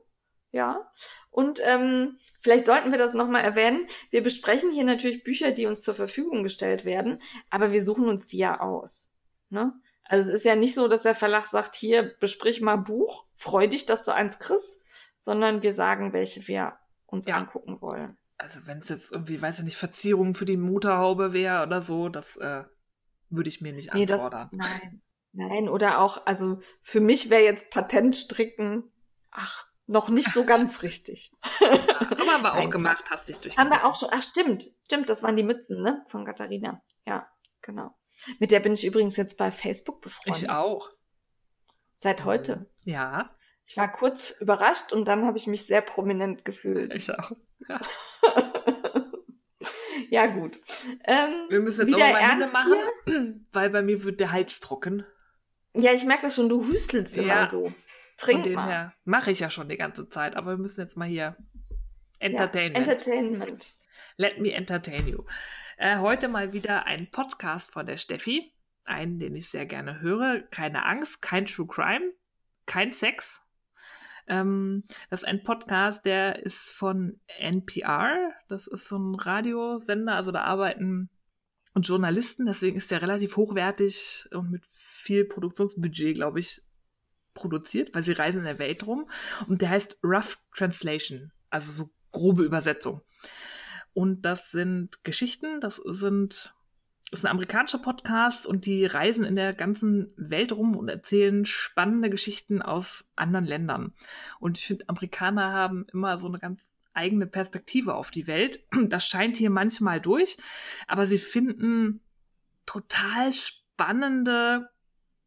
Ja. Und ähm, vielleicht sollten wir das nochmal erwähnen. Wir besprechen hier natürlich Bücher, die uns zur Verfügung gestellt werden, aber wir suchen uns die ja aus. Ne? Also es ist ja nicht so, dass der Verlag sagt, hier, besprich mal Buch, freu dich, dass du eins kriegst, sondern wir sagen, welche wir uns ja. angucken wollen also wenn es jetzt irgendwie, weiß ich nicht, Verzierungen für die Motorhaube wäre oder so, das äh, würde ich mir nicht nee, anfordern. Das, nein, nein, oder auch, also für mich wäre jetzt Patentstricken, ach, noch nicht so ganz richtig. Ja, haben wir auch gemacht, hast dich durch. Haben wir auch schon, ach stimmt, stimmt, das waren die Mützen, ne, von Katharina. Ja, genau. Mit der bin ich übrigens jetzt bei Facebook befreundet. Ich auch. Seit heute. Ja. Ich war kurz überrascht und dann habe ich mich sehr prominent gefühlt. Ich auch. Ja, ja gut. Ähm, Wir müssen jetzt wieder auch mal Hände machen, hier? weil bei mir wird der Hals trocken. Ja, ich merke das schon, du hüstelst immer ja. so. Trink mal. Mache ich ja schon die ganze Zeit, aber wir müssen jetzt mal hier Entertainment. Ja, Entertainment. Let me entertain you. Äh, heute mal wieder ein Podcast von der Steffi. Einen, den ich sehr gerne höre. Keine Angst, kein True Crime, kein Sex, ähm, das ist ein Podcast, der ist von NPR. Das ist so ein Radiosender, also da arbeiten Journalisten, deswegen ist der relativ hochwertig und mit viel Produktionsbudget, glaube ich, produziert, weil sie reisen in der Welt rum. Und der heißt Rough Translation, also so grobe Übersetzung. Und das sind Geschichten, das sind ist ein amerikanischer Podcast und die reisen in der ganzen Welt rum und erzählen spannende Geschichten aus anderen Ländern. Und ich finde, Amerikaner haben immer so eine ganz eigene Perspektive auf die Welt. Das scheint hier manchmal durch, aber sie finden total spannende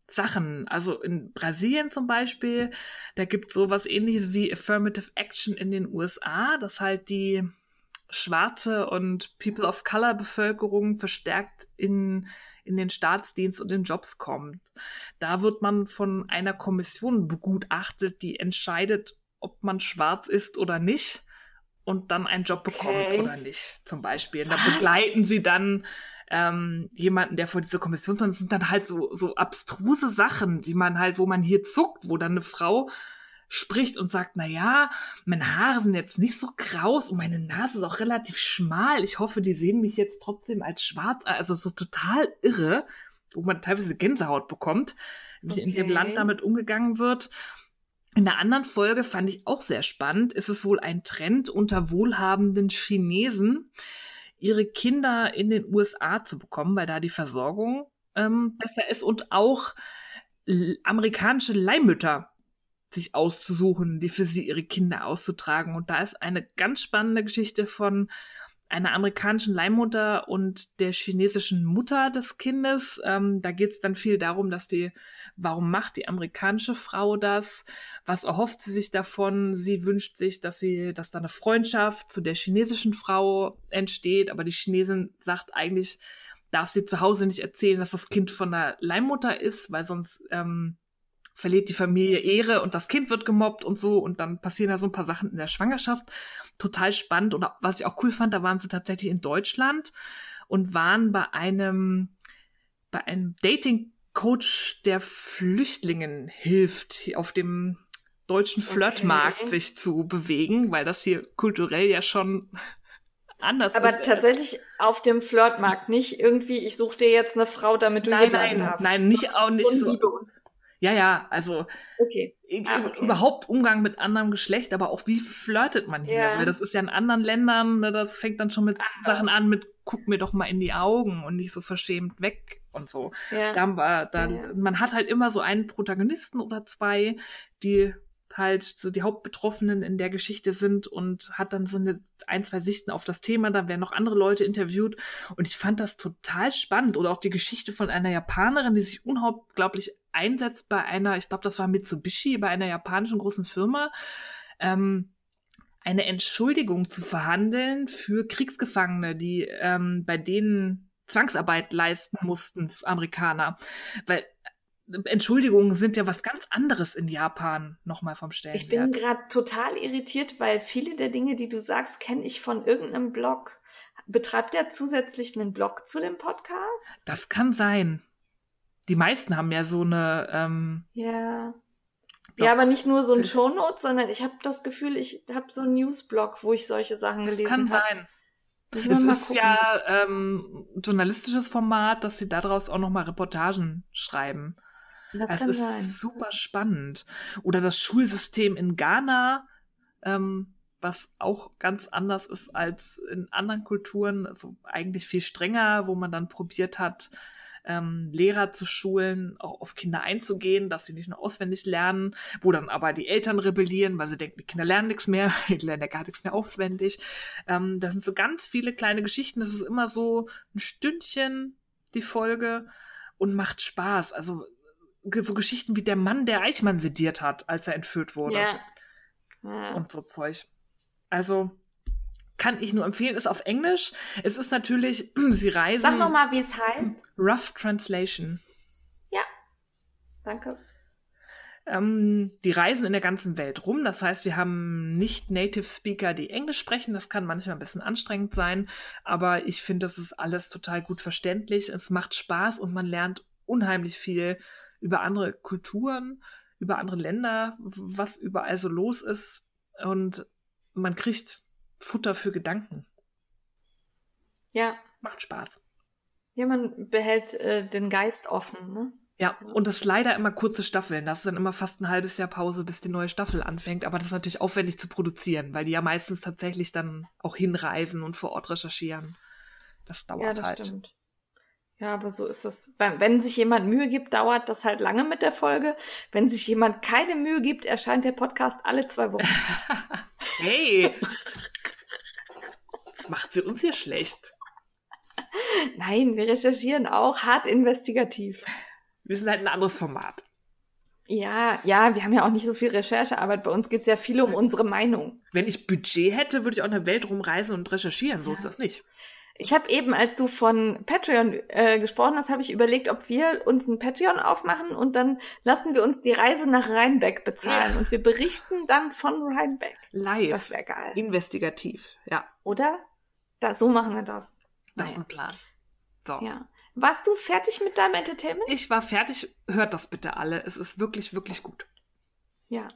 Sachen. Also in Brasilien zum Beispiel, da gibt es sowas ähnliches wie Affirmative Action in den USA, dass halt die schwarze und People of Color Bevölkerung verstärkt in, in den Staatsdienst und in Jobs kommt. Da wird man von einer Kommission begutachtet, die entscheidet, ob man schwarz ist oder nicht und dann einen Job bekommt okay. oder nicht, zum Beispiel. Und da begleiten sie dann ähm, jemanden, der vor dieser Kommission ist. Und das sind dann halt so, so abstruse Sachen, die man halt, wo man hier zuckt, wo dann eine Frau spricht und sagt, na ja, meine Haare sind jetzt nicht so kraus und meine Nase ist auch relativ schmal. Ich hoffe, die sehen mich jetzt trotzdem als schwarz, also so total irre, wo man teilweise Gänsehaut bekommt, wie okay. in dem Land damit umgegangen wird. In der anderen Folge fand ich auch sehr spannend, ist es wohl ein Trend unter wohlhabenden Chinesen, ihre Kinder in den USA zu bekommen, weil da die Versorgung ähm, besser ist und auch amerikanische Leihmütter sich auszusuchen, die für sie ihre Kinder auszutragen. Und da ist eine ganz spannende Geschichte von einer amerikanischen Leihmutter und der chinesischen Mutter des Kindes. Ähm, da geht es dann viel darum, dass die, warum macht die amerikanische Frau das? Was erhofft sie sich davon? Sie wünscht sich, dass sie, dass da eine Freundschaft zu der chinesischen Frau entsteht, aber die Chinesin sagt eigentlich, darf sie zu Hause nicht erzählen, dass das Kind von der Leihmutter ist, weil sonst ähm, verliert die Familie Ehre und das Kind wird gemobbt und so und dann passieren da so ein paar Sachen in der Schwangerschaft. Total spannend. Und was ich auch cool fand, da waren sie tatsächlich in Deutschland und waren bei einem, bei einem Dating-Coach, der Flüchtlingen hilft, auf dem deutschen Flirtmarkt okay. sich zu bewegen, weil das hier kulturell ja schon anders Aber ist. tatsächlich auf dem Flirtmarkt, nicht irgendwie, ich suche dir jetzt eine Frau, damit du nein, hier bleiben nein, darfst. Nein, nicht auch nicht so. Ja, ja, also okay. Ah, okay. überhaupt Umgang mit anderem Geschlecht, aber auch wie flirtet man hier? Ja. Weil das ist ja in anderen Ländern, ne, das fängt dann schon mit Ach, Sachen an mit guck mir doch mal in die Augen und nicht so verschämt weg und so. Ja. Da, war, da, ja. Man hat halt immer so einen Protagonisten oder zwei, die halt so die Hauptbetroffenen in der Geschichte sind und hat dann so eine ein, zwei Sichten auf das Thema. Da werden noch andere Leute interviewt und ich fand das total spannend. Oder auch die Geschichte von einer Japanerin, die sich unglaublich einsetzt bei einer, ich glaube, das war Mitsubishi, bei einer japanischen großen Firma. Ähm, eine Entschuldigung zu verhandeln für Kriegsgefangene, die ähm, bei denen Zwangsarbeit leisten mussten, Amerikaner. Weil Entschuldigungen sind ja was ganz anderes in Japan nochmal vom Stellenwert. Ich bin gerade total irritiert, weil viele der Dinge, die du sagst, kenne ich von irgendeinem Blog. Betreibt er zusätzlich einen Blog zu dem Podcast? Das kann sein. Die meisten haben ja so eine. Ähm, ja. Blog. Ja, aber nicht nur so ein Shownote, sondern ich habe das Gefühl, ich habe so einen Newsblog, wo ich solche Sachen das gelesen habe. Das kann sein. Es ist ja ähm, journalistisches Format, dass sie daraus auch nochmal Reportagen schreiben. Das es ist sein. super spannend. Oder das Schulsystem in Ghana, ähm, was auch ganz anders ist als in anderen Kulturen, also eigentlich viel strenger, wo man dann probiert hat, ähm, Lehrer zu schulen, auch auf Kinder einzugehen, dass sie nicht nur auswendig lernen, wo dann aber die Eltern rebellieren, weil sie denken, die Kinder lernen nichts mehr, die lernen ja gar nichts mehr auswendig. Ähm, das sind so ganz viele kleine Geschichten. Das ist immer so ein Stündchen, die Folge, und macht Spaß. Also so Geschichten wie der Mann, der Eichmann sediert hat, als er entführt wurde. Ja. ja. Und so Zeug. Also kann ich nur empfehlen, ist auf Englisch. Es ist natürlich, sie reisen. Sag nochmal, wie es heißt. Rough Translation. Ja. Danke. Ähm, die reisen in der ganzen Welt rum. Das heißt, wir haben nicht Native Speaker, die Englisch sprechen. Das kann manchmal ein bisschen anstrengend sein. Aber ich finde, das ist alles total gut verständlich. Es macht Spaß und man lernt unheimlich viel über andere Kulturen, über andere Länder, was überall so los ist. Und man kriegt Futter für Gedanken. Ja. Macht Spaß. Ja, man behält äh, den Geist offen, ne? Ja, und das ist leider immer kurze Staffeln. Das ist dann immer fast ein halbes Jahr Pause, bis die neue Staffel anfängt. Aber das ist natürlich aufwendig zu produzieren, weil die ja meistens tatsächlich dann auch hinreisen und vor Ort recherchieren. Das dauert ja, das halt. Stimmt. Ja, aber so ist es. Wenn sich jemand Mühe gibt, dauert das halt lange mit der Folge. Wenn sich jemand keine Mühe gibt, erscheint der Podcast alle zwei Wochen. hey! Das macht sie uns hier schlecht. Nein, wir recherchieren auch hart investigativ. Wir sind halt ein anderes Format. Ja, ja, wir haben ja auch nicht so viel Recherchearbeit. Bei uns geht es ja viel um unsere Meinung. Wenn ich Budget hätte, würde ich auch in der Welt rumreisen und recherchieren. So ja. ist das nicht. Ich habe eben, als du von Patreon äh, gesprochen hast, habe ich überlegt, ob wir uns ein Patreon aufmachen und dann lassen wir uns die Reise nach Rheinbeck bezahlen ja. und wir berichten dann von Rheinbeck. Live. Das wäre geil. Investigativ, ja. Oder? Da, so machen wir das. Das naja. ist ein Plan. So. Ja. Warst du fertig mit deinem Entertainment? Ich war fertig. Hört das bitte alle. Es ist wirklich, wirklich gut. Ja,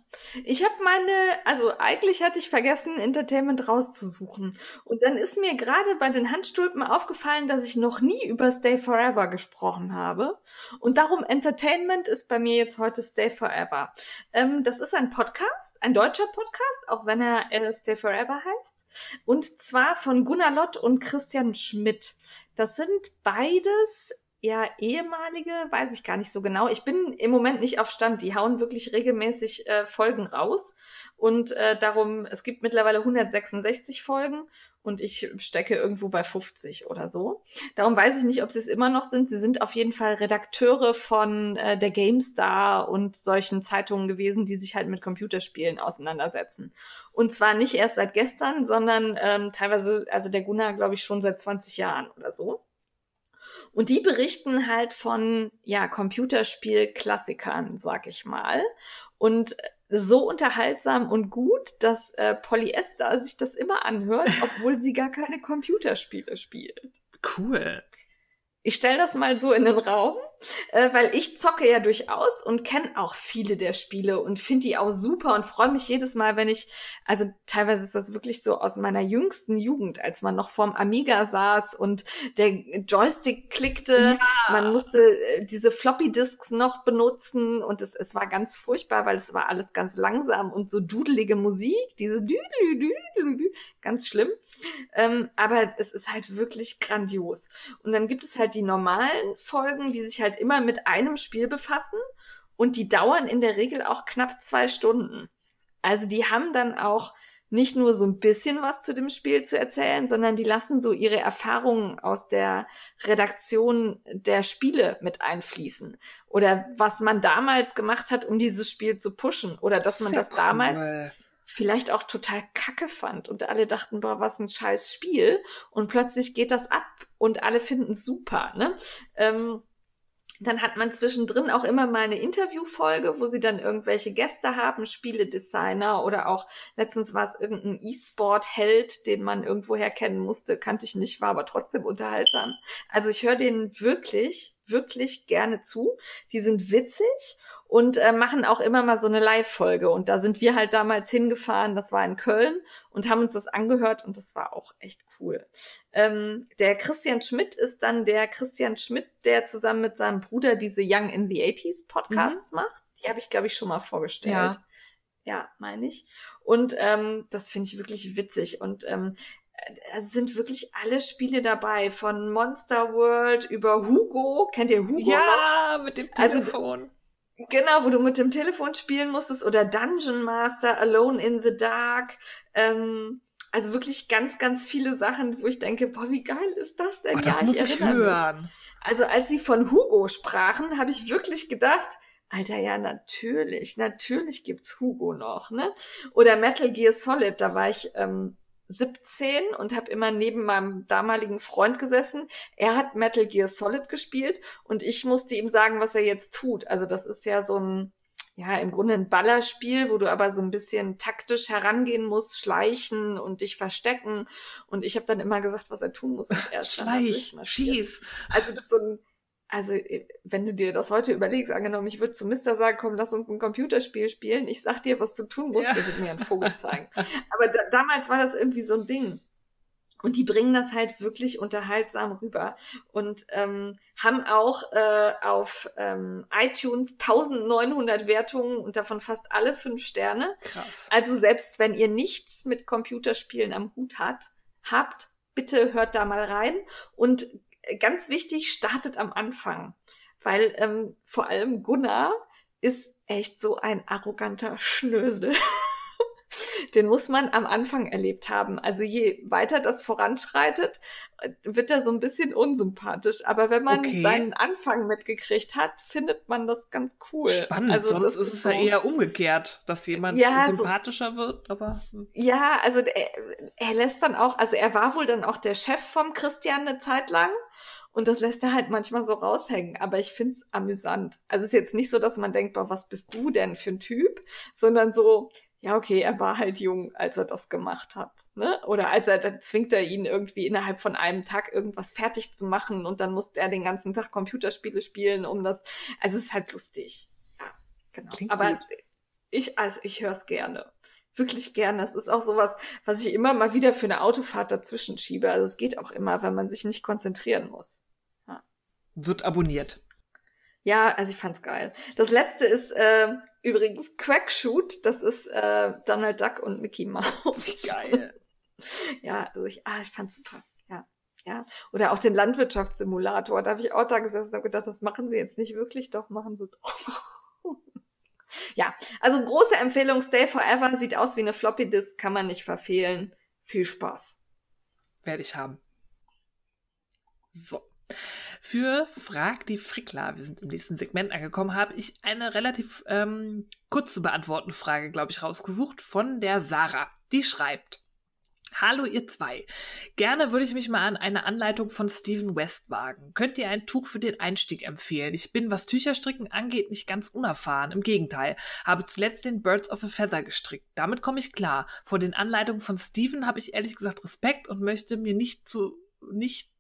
ich habe meine, also eigentlich hatte ich vergessen, Entertainment rauszusuchen. Und dann ist mir gerade bei den Handstulpen aufgefallen, dass ich noch nie über Stay Forever gesprochen habe. Und darum Entertainment ist bei mir jetzt heute Stay Forever. Ähm, das ist ein Podcast, ein deutscher Podcast, auch wenn er äh, Stay Forever heißt. Und zwar von Gunnar Lott und Christian Schmidt. Das sind beides ja ehemalige, weiß ich gar nicht so genau. Ich bin im Moment nicht auf Stand. Die hauen wirklich regelmäßig äh, Folgen raus. Und äh, darum, es gibt mittlerweile 166 Folgen und ich stecke irgendwo bei 50 oder so. Darum weiß ich nicht, ob sie es immer noch sind. Sie sind auf jeden Fall Redakteure von äh, der GameStar und solchen Zeitungen gewesen, die sich halt mit Computerspielen auseinandersetzen. Und zwar nicht erst seit gestern, sondern ähm, teilweise, also der Gunnar, glaube ich, schon seit 20 Jahren oder so. Und die berichten halt von, ja, Computerspiel-Klassikern, sag ich mal. Und so unterhaltsam und gut, dass äh, Polyester sich das immer anhört, obwohl sie gar keine Computerspiele spielt. Cool. Ich stelle das mal so in den Raum, äh, weil ich zocke ja durchaus und kenne auch viele der Spiele und finde die auch super und freue mich jedes Mal, wenn ich, also teilweise ist das wirklich so aus meiner jüngsten Jugend, als man noch vorm Amiga saß und der Joystick klickte, ja. man musste äh, diese Floppy Disks noch benutzen und es, es war ganz furchtbar, weil es war alles ganz langsam und so dudelige Musik, diese ganz schlimm. Ähm, aber es ist halt wirklich grandios. Und dann gibt es halt die normalen Folgen, die sich halt immer mit einem Spiel befassen und die dauern in der Regel auch knapp zwei Stunden. Also die haben dann auch nicht nur so ein bisschen was zu dem Spiel zu erzählen, sondern die lassen so ihre Erfahrungen aus der Redaktion der Spiele mit einfließen. Oder was man damals gemacht hat, um dieses Spiel zu pushen. Oder dass man das damals vielleicht auch total kacke fand und alle dachten, boah, was ein scheiß Spiel und plötzlich geht das ab und alle finden es super, ne? Ähm, dann hat man zwischendrin auch immer mal eine Interviewfolge, wo sie dann irgendwelche Gäste haben, Spieledesigner oder auch letztens war es irgendein E-Sport-Held, den man irgendwoher kennen musste, kannte ich nicht, war aber trotzdem unterhaltsam. Also ich höre denen wirklich, wirklich gerne zu. Die sind witzig und äh, machen auch immer mal so eine Live-Folge. Und da sind wir halt damals hingefahren, das war in Köln, und haben uns das angehört und das war auch echt cool. Ähm, der Christian Schmidt ist dann der Christian Schmidt, der zusammen mit seinem Bruder diese Young in the 80s Podcasts mhm. macht. Die habe ich, glaube ich, schon mal vorgestellt. Ja, ja meine ich. Und ähm, das finde ich wirklich witzig. Und ähm, es sind wirklich alle Spiele dabei, von Monster World über Hugo. Kennt ihr Hugo ja, noch? mit dem also, Telefon. Also, Genau, wo du mit dem Telefon spielen musstest oder Dungeon Master, Alone in the Dark. Ähm, also wirklich ganz, ganz viele Sachen, wo ich denke, boah, wie geil ist das denn? Oh, das ja, muss ich, ich hören. Mich. Also als sie von Hugo sprachen, habe ich wirklich gedacht, Alter, ja, natürlich, natürlich gibt's Hugo noch, ne? Oder Metal Gear Solid, da war ich ähm, 17 und habe immer neben meinem damaligen Freund gesessen. Er hat Metal Gear Solid gespielt und ich musste ihm sagen, was er jetzt tut. Also das ist ja so ein, ja, im Grunde ein Ballerspiel, wo du aber so ein bisschen taktisch herangehen musst, schleichen und dich verstecken. Und ich habe dann immer gesagt, was er tun muss. Und er Schleich, schieß. Also so ein also äh, wenn du dir das heute überlegst, angenommen, ich würde zu Mister sagen, komm, lass uns ein Computerspiel spielen, ich sag dir, was du tun musst, ja. der wird mir einen Vogel zeigen. Aber da, damals war das irgendwie so ein Ding. Und die bringen das halt wirklich unterhaltsam rüber und ähm, haben auch äh, auf ähm, iTunes 1900 Wertungen und davon fast alle fünf Sterne. Krass. Also selbst wenn ihr nichts mit Computerspielen am Hut hat, habt, bitte hört da mal rein und ganz wichtig, startet am Anfang. Weil ähm, vor allem Gunnar ist echt so ein arroganter Schnösel. Den muss man am Anfang erlebt haben. Also je weiter das voranschreitet, wird er so ein bisschen unsympathisch. Aber wenn man okay. seinen Anfang mitgekriegt hat, findet man das ganz cool. Spannend, also sonst ist es so, ja eher umgekehrt, dass jemand ja, sympathischer so, wird. Aber hm. ja, also er, er lässt dann auch, also er war wohl dann auch der Chef vom Christian eine Zeit lang. Und das lässt er halt manchmal so raushängen. Aber ich find's amüsant. Also es ist jetzt nicht so, dass man denkt, boah, was bist du denn für ein Typ? Sondern so, ja, okay, er war halt jung, als er das gemacht hat. Ne? Oder als er, dann zwingt er ihn irgendwie innerhalb von einem Tag irgendwas fertig zu machen und dann muss er den ganzen Tag Computerspiele spielen, um das. Also es ist halt lustig. Ja, genau. Klingt Aber gut Ich, also ich höre es gerne. Wirklich gerne. Es ist auch sowas, was ich immer mal wieder für eine Autofahrt dazwischen schiebe. Also es geht auch immer, wenn man sich nicht konzentrieren muss. Ja. Wird abonniert. Ja, also ich fand's geil. Das letzte ist äh, übrigens Quackshoot. Das ist äh, Donald Duck und Mickey Mouse. Geil. ja, also ich, ah, ich fand's super. Ja, ja. Oder auch den Landwirtschaftssimulator. Da habe ich auch da gesessen und gedacht, das machen sie jetzt nicht wirklich, doch machen sie doch. ja, also große Empfehlung. Stay Forever sieht aus wie eine Floppy Disk, kann man nicht verfehlen. Viel Spaß. Werde ich haben. So. Für Frag die Frickler, wir sind im nächsten Segment angekommen, habe ich eine relativ ähm, kurz zu beantwortende Frage, glaube ich, rausgesucht von der Sarah. Die schreibt. Hallo ihr zwei. Gerne würde ich mich mal an eine Anleitung von Steven West wagen. Könnt ihr ein Tuch für den Einstieg empfehlen? Ich bin, was Tücherstricken angeht, nicht ganz unerfahren. Im Gegenteil, habe zuletzt den Birds of a Feather gestrickt. Damit komme ich klar. Vor den Anleitungen von Steven habe ich ehrlich gesagt Respekt und möchte mir nicht zu nicht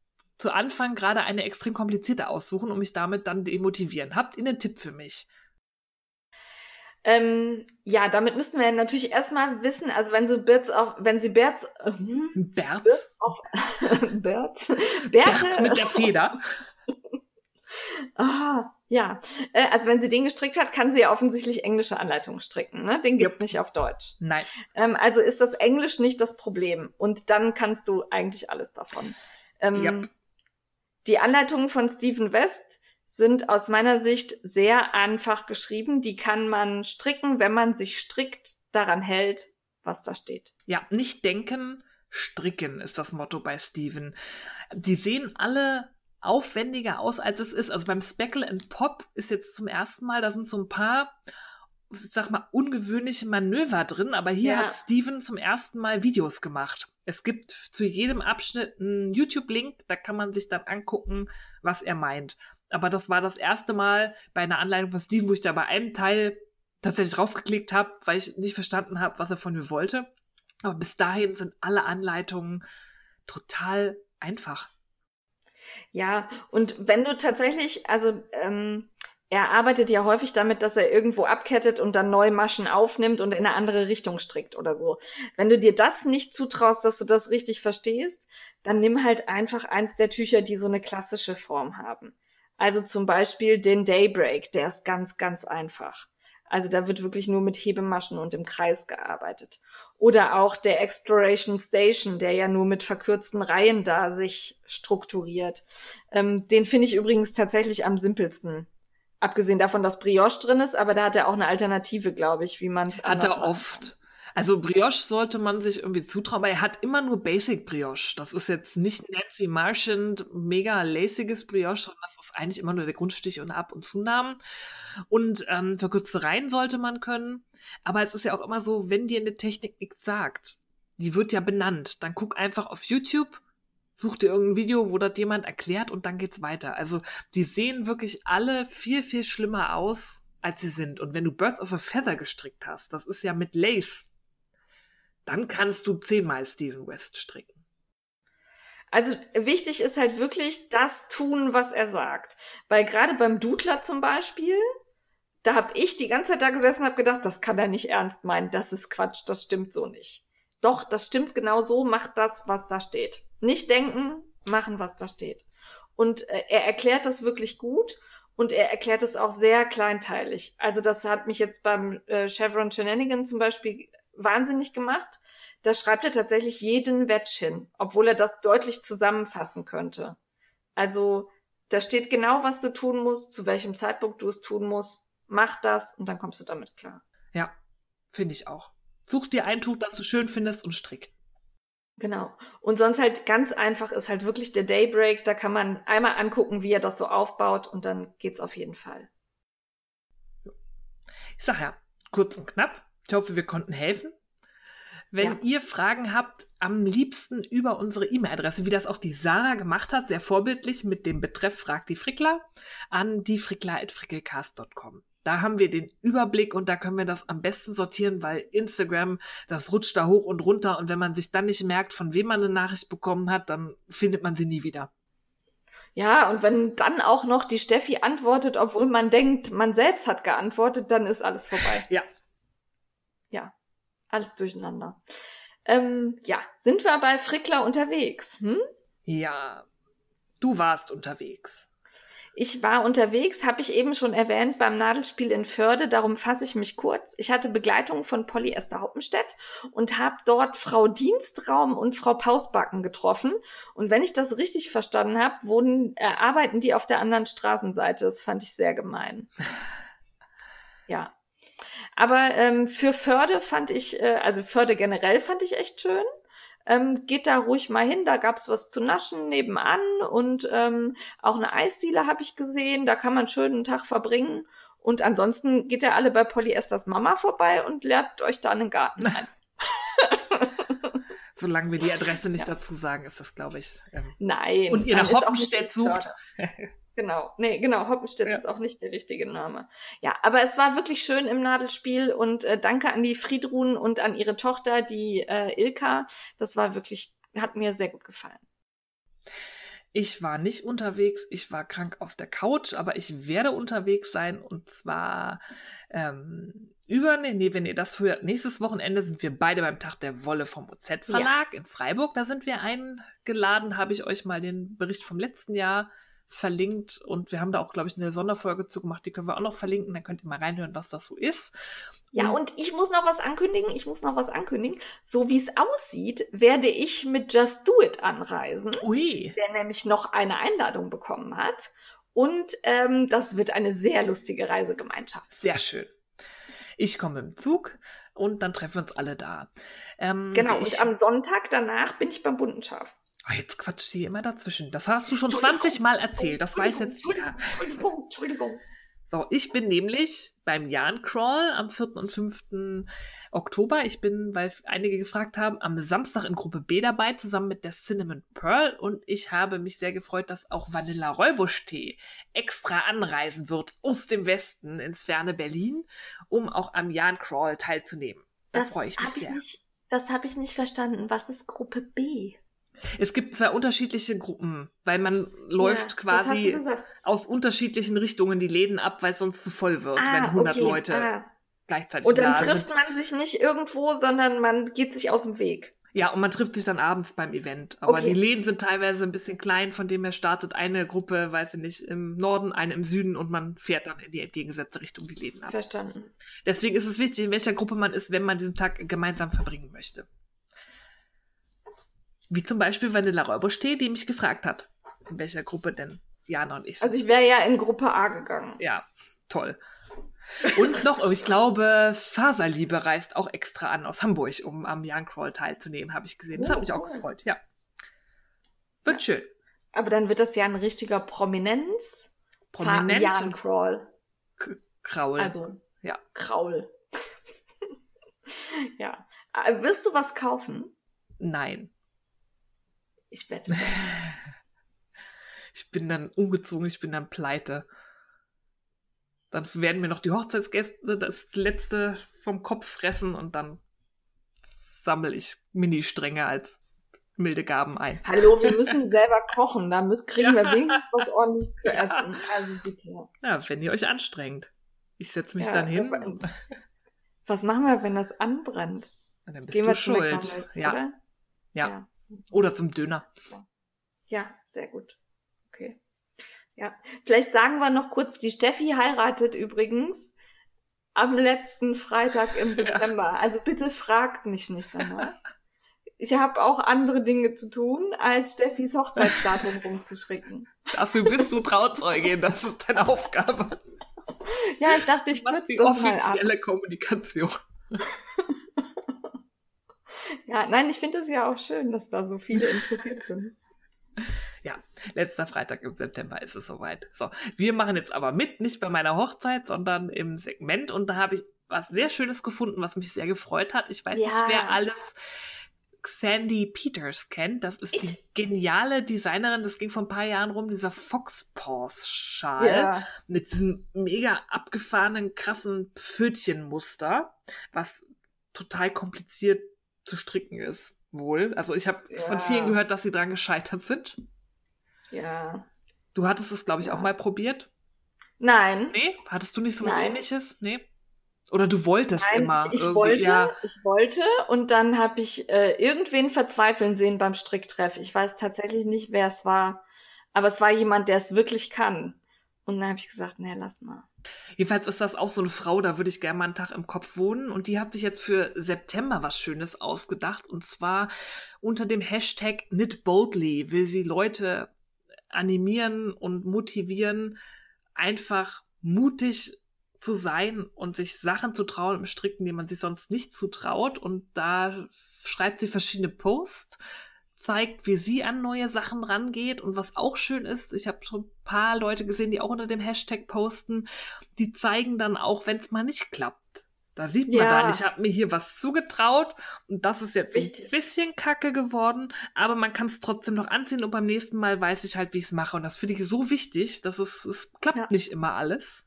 zu Anfang gerade eine extrem komplizierte aussuchen und mich damit dann demotivieren. Habt ihr einen Tipp für mich? Ähm, ja, damit müssten wir natürlich erstmal wissen, also wenn sie Birds auf, wenn sie Birds, äh, Bert? Birds auf, Birds, Bert mit der Feder. ah, ja. Äh, also wenn sie den gestrickt hat, kann sie ja offensichtlich englische Anleitungen stricken, ne? Den gibt's Yep. nicht auf Deutsch. Nein. Ähm, also ist das Englisch nicht das Problem und dann kannst du eigentlich alles davon. Ähm, Yep. Die Anleitungen von Stephen West sind aus meiner Sicht sehr einfach geschrieben. Die kann man stricken, wenn man sich strikt daran hält, was da steht. Ja, nicht denken, stricken ist das Motto bei Steven. Die sehen alle aufwendiger aus, als es ist. Also beim Speckle and Pop ist jetzt zum ersten Mal, da sind so ein paar, sag mal, ungewöhnliche Manöver drin, aber hier Ja. hat Steven zum ersten Mal Videos gemacht. Es gibt zu jedem Abschnitt einen YouTube-Link, da kann man sich dann angucken, was er meint. Aber das war das erste Mal bei einer Anleitung von Steven, wo ich da bei einem Teil tatsächlich draufgeklickt habe, weil ich nicht verstanden habe, was er von mir wollte. Aber bis dahin sind alle Anleitungen total einfach. Ja, und wenn du tatsächlich, also ähm, er arbeitet ja häufig damit, dass er irgendwo abkettet und dann neue Maschen aufnimmt und in eine andere Richtung strickt oder so. Wenn du dir das nicht zutraust, dass du das richtig verstehst, dann nimm halt einfach eins der Tücher, die so eine klassische Form haben. Also zum Beispiel den Daybreak, der ist ganz, ganz einfach. Also da wird wirklich nur mit Hebemaschen und im Kreis gearbeitet. Oder auch der Exploration Station, der ja nur mit verkürzten Reihen da sich strukturiert. Ähm, den finde ich übrigens tatsächlich am simpelsten. Abgesehen davon, dass Brioche drin ist, aber da hat er auch eine Alternative, glaube ich, wie man es Hat er oft. Also Brioche sollte man sich irgendwie zutrauen, aber er hat immer nur Basic Brioche. Das ist jetzt nicht Nancy Marchand mega laciges Brioche, sondern das ist eigentlich immer nur der Grundstich und Ab- und Zunahmen. Und ähm, verkürzte Reihen sollte man können. Aber es ist ja auch immer so, wenn dir eine Technik nichts sagt, die wird ja benannt, dann guck einfach auf YouTube, such dir irgendein Video, wo das jemand erklärt und dann geht's weiter. Also die sehen wirklich alle viel, viel schlimmer aus, als sie sind. Und wenn du Birds of a Feather gestrickt hast, das ist ja mit Lace, dann kannst du zehnmal Steven West stricken. Also wichtig ist halt wirklich das tun, was er sagt. Weil gerade beim Dudler zum Beispiel, da habe ich die ganze Zeit da gesessen und habe gedacht, das kann er nicht ernst meinen, das ist Quatsch, das stimmt so nicht. Doch, das stimmt genau so, macht das, was da steht. Nicht denken, machen, was da steht. Und äh, er erklärt das wirklich gut und er erklärt es auch sehr kleinteilig. Also das hat mich jetzt beim äh, Chevron Shenanigan zum Beispiel wahnsinnig gemacht. Da schreibt er tatsächlich jeden Wedge hin, obwohl er das deutlich zusammenfassen könnte. Also da steht genau, was du tun musst, zu welchem Zeitpunkt du es tun musst. Mach das und dann kommst du damit klar. Ja, finde ich auch. Such dir ein Tuch, das du schön findest und strick. Genau. Und sonst halt ganz einfach ist halt wirklich der Daybreak. Da kann man einmal angucken, wie er das so aufbaut und dann geht's auf jeden Fall. Ich sag ja, kurz und knapp. Ich hoffe, wir konnten helfen. Wenn Ja. ihr Fragen habt, am liebsten über unsere E-Mail-Adresse, wie das auch die Sarah gemacht hat, sehr vorbildlich mit dem Betreff Frag die Frickler an diefrickler.frickelcast.com. Da haben wir den Überblick und da können wir das am besten sortieren, weil Instagram, das rutscht da hoch und runter und wenn man sich dann nicht merkt, von wem man eine Nachricht bekommen hat, dann findet man sie nie wieder. Ja, und wenn dann auch noch die Steffi antwortet, obwohl man denkt, man selbst hat geantwortet, dann ist alles vorbei. Ja, alles durcheinander. Ähm, ja, sind wir bei Frickler unterwegs? Hm? Ja, du warst unterwegs. Ich war unterwegs, habe ich eben schon erwähnt, beim Nadelspiel in Förde, darum fasse ich mich kurz. Ich hatte Begleitung von Polly Esther Hoppenstedt und habe dort Frau Dienstraum und Frau Pausbacken getroffen. Und wenn ich das richtig verstanden habe, wurden, äh, arbeiten die auf der anderen Straßenseite. Das fand ich sehr gemein. ja. Aber ähm, für Förde fand ich, äh, also Förde generell fand ich echt schön. Ähm, geht da ruhig mal hin, da gab's was zu naschen nebenan und ähm, auch eine Eisdiele habe ich gesehen, da kann man schön einen Tag verbringen. Und ansonsten geht ihr alle bei Polyesters Mama vorbei und lernt euch da einen Garten ein. Solange wir die Adresse nicht ja. dazu sagen, ist das, glaube ich. Ähm, Nein. Und ihr nach Hoppenstedt sucht. Genau, nee, genau, Hoppenstedt ja. ist auch nicht der richtige Name. Ja, aber es war wirklich schön im Nadelspiel und äh, danke an die Friedrun und an ihre Tochter, die äh, Ilka. Das war wirklich, hat mir sehr gut gefallen. Ich war nicht unterwegs, ich war krank auf der Couch, aber ich werde unterwegs sein und zwar ähm, über, nee, wenn ihr das hört, nächstes Wochenende sind wir beide beim Tag der Wolle vom OZ Verlag ja. in Freiburg. Da sind wir eingeladen, habe ich euch mal den Bericht vom letzten Jahr verlinkt und wir haben da auch, glaube ich, eine Sonderfolge zu gemacht, die können wir auch noch verlinken, dann könnt ihr mal reinhören, was das so ist. Ja, und ich muss noch was ankündigen, ich muss noch was ankündigen. So wie es aussieht, werde ich mit Just Do It anreisen, Ui. der nämlich noch eine Einladung bekommen hat. Und ähm, das wird eine sehr lustige Reisegemeinschaft. Sehr schön. Ich komme im Zug und dann treffen wir uns alle da. Ähm, genau, und am Sonntag danach bin ich beim Bunten Schaf. Oh, jetzt quatscht die immer dazwischen. Das hast du schon 20 Mal erzählt. Das weiß jetzt jeder. Entschuldigung, Entschuldigung. So, ich bin nämlich beim Jan Crawl am 4. und 5. Oktober. Ich bin, weil einige gefragt haben, am Samstag in Gruppe B dabei, zusammen mit der Cinnamon Pearl. Und ich habe mich sehr gefreut, dass auch Vanilla Räubusch-Tee extra anreisen wird aus dem Westen ins ferne Berlin, um auch am Jan Crawl teilzunehmen. Da freue ich mich sehr. Ich nicht, das habe ich nicht verstanden. Was ist Gruppe B? Es gibt zwei unterschiedliche Gruppen, weil man läuft ja, quasi aus unterschiedlichen Richtungen die Läden ab, weil es sonst zu voll wird, ah, wenn 100 okay. Leute ah. gleichzeitig Und dann trifft sind. man sich nicht irgendwo, sondern man geht sich aus dem Weg. Ja, und man trifft sich dann abends beim Event. Aber okay. die Läden sind teilweise ein bisschen klein, von dem her startet eine Gruppe, weiß ich nicht, im Norden, eine im Süden und man fährt dann in die entgegengesetzte Richtung die Läden ab. Verstanden. Deswegen ist es wichtig, in welcher Gruppe man ist, wenn man diesen Tag gemeinsam verbringen möchte. Wie zum Beispiel Vanilla Räuberstee, die mich gefragt hat, in welcher Gruppe denn Jana und ich sind. Also ich wäre ja in Gruppe A gegangen. Ja, toll. Und noch, ich glaube, Faserliebe reist auch extra an aus Hamburg, um am Young Crawl teilzunehmen, habe ich gesehen. Das oh, hat mich cool. auch gefreut, ja. Wird ja. schön. Aber dann wird das ja ein richtiger Prominenz. Prominent. Jan Crawl. Kraul. Also, ja. Kraul. ja. Äh, wirst du was kaufen? Nein. Ich wette. ich bin dann umgezogen, ich bin dann pleite. Dann werden mir noch die Hochzeitsgäste das letzte vom Kopf fressen und dann sammle ich Mini-Stränge als milde Gaben ein. Hallo, wir müssen selber kochen, da müssen, kriegen wir wenigstens was ordentliches zu essen. Also bitte. Ja, wenn ihr euch anstrengt. Ich setze mich ja, dann hin. Was machen wir, wenn das anbrennt? dann bist Gehen du schuld. Ja. ja. ja. Oder zum Döner. Ja, sehr gut. Okay. Ja, vielleicht sagen wir noch kurz, die Steffi heiratet übrigens am letzten Freitag im September. Ja. Also bitte fragt mich nicht danach. Ich habe auch andere Dinge zu tun, als Steffis Hochzeitsdatum rumzuschrecken. Dafür bist du Trauzeugin, das ist deine Aufgabe. Ja, ich dachte, ich kürze das mal ab. offizielle Kommunikation. Ja, nein, ich finde es ja auch schön, dass da so viele interessiert sind. Ja, letzter Freitag im September ist es soweit. So, wir machen jetzt aber mit, nicht bei meiner Hochzeit, sondern im Segment. Und da habe ich was sehr Schönes gefunden, was mich sehr gefreut hat. Ich weiß ja. nicht, wer alles Sandy Peters kennt. Das ist ich. die geniale Designerin. Das ging vor ein paar Jahren rum, dieser Fox Paws Schal ja. mit diesem mega abgefahrenen, krassen Pfötchenmuster, was total kompliziert zu stricken ist. Wohl. Also ich habe ja. von vielen gehört, dass sie dran gescheitert sind. Ja. Du hattest es, glaube ich, ja. auch mal probiert. Nein. Nee? Hattest du nicht so was ähnliches? Nee? Oder du wolltest Nein, immer. Ich, wollte, ja. ich wollte und dann habe ich äh, irgendwen verzweifeln sehen beim Stricktreff. Ich weiß tatsächlich nicht, wer es war, aber es war jemand, der es wirklich kann. Und dann habe ich gesagt, nee, lass mal. Jedenfalls ist das auch so eine Frau, da würde ich gerne mal einen Tag im Kopf wohnen. Und die hat sich jetzt für September was Schönes ausgedacht. Und zwar unter dem Hashtag Knit Boldly will sie Leute animieren und motivieren, einfach mutig zu sein und sich Sachen zu trauen im Stricken, die man sich sonst nicht zutraut. Und da schreibt sie verschiedene Posts, zeigt, wie sie an neue Sachen rangeht. Und was auch schön ist, ich habe schon ein paar Leute gesehen, die auch unter dem Hashtag posten, die zeigen dann auch, wenn es mal nicht klappt. Da sieht man Ja. dann, ich habe mir hier was zugetraut und das ist jetzt Richtig. ein bisschen kacke geworden, aber man kann es trotzdem noch anziehen und beim nächsten Mal weiß ich halt, wie ich es mache. Und das finde ich so wichtig, dass es, es klappt Ja. nicht immer alles.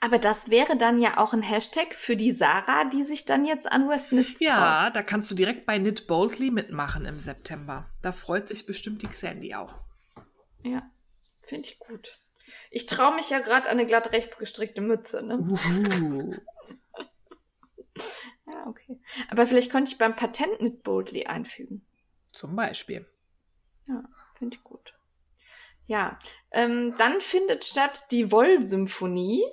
Aber das wäre dann ja auch ein Hashtag für die Sarah, die sich dann jetzt an Westnitz Ja, da kannst du direkt bei Knit Boldly mitmachen im September. Da freut sich bestimmt die Sandy auch. Ja, finde ich gut. Ich traue mich ja gerade an eine glatt rechts gestrickte Mütze, ne? Uhu. Ja, okay. Aber vielleicht könnte ich beim Patent mit Boldly einfügen. Zum Beispiel. Finde ich gut. Ja, ähm, dann findet statt die Wollsymphonie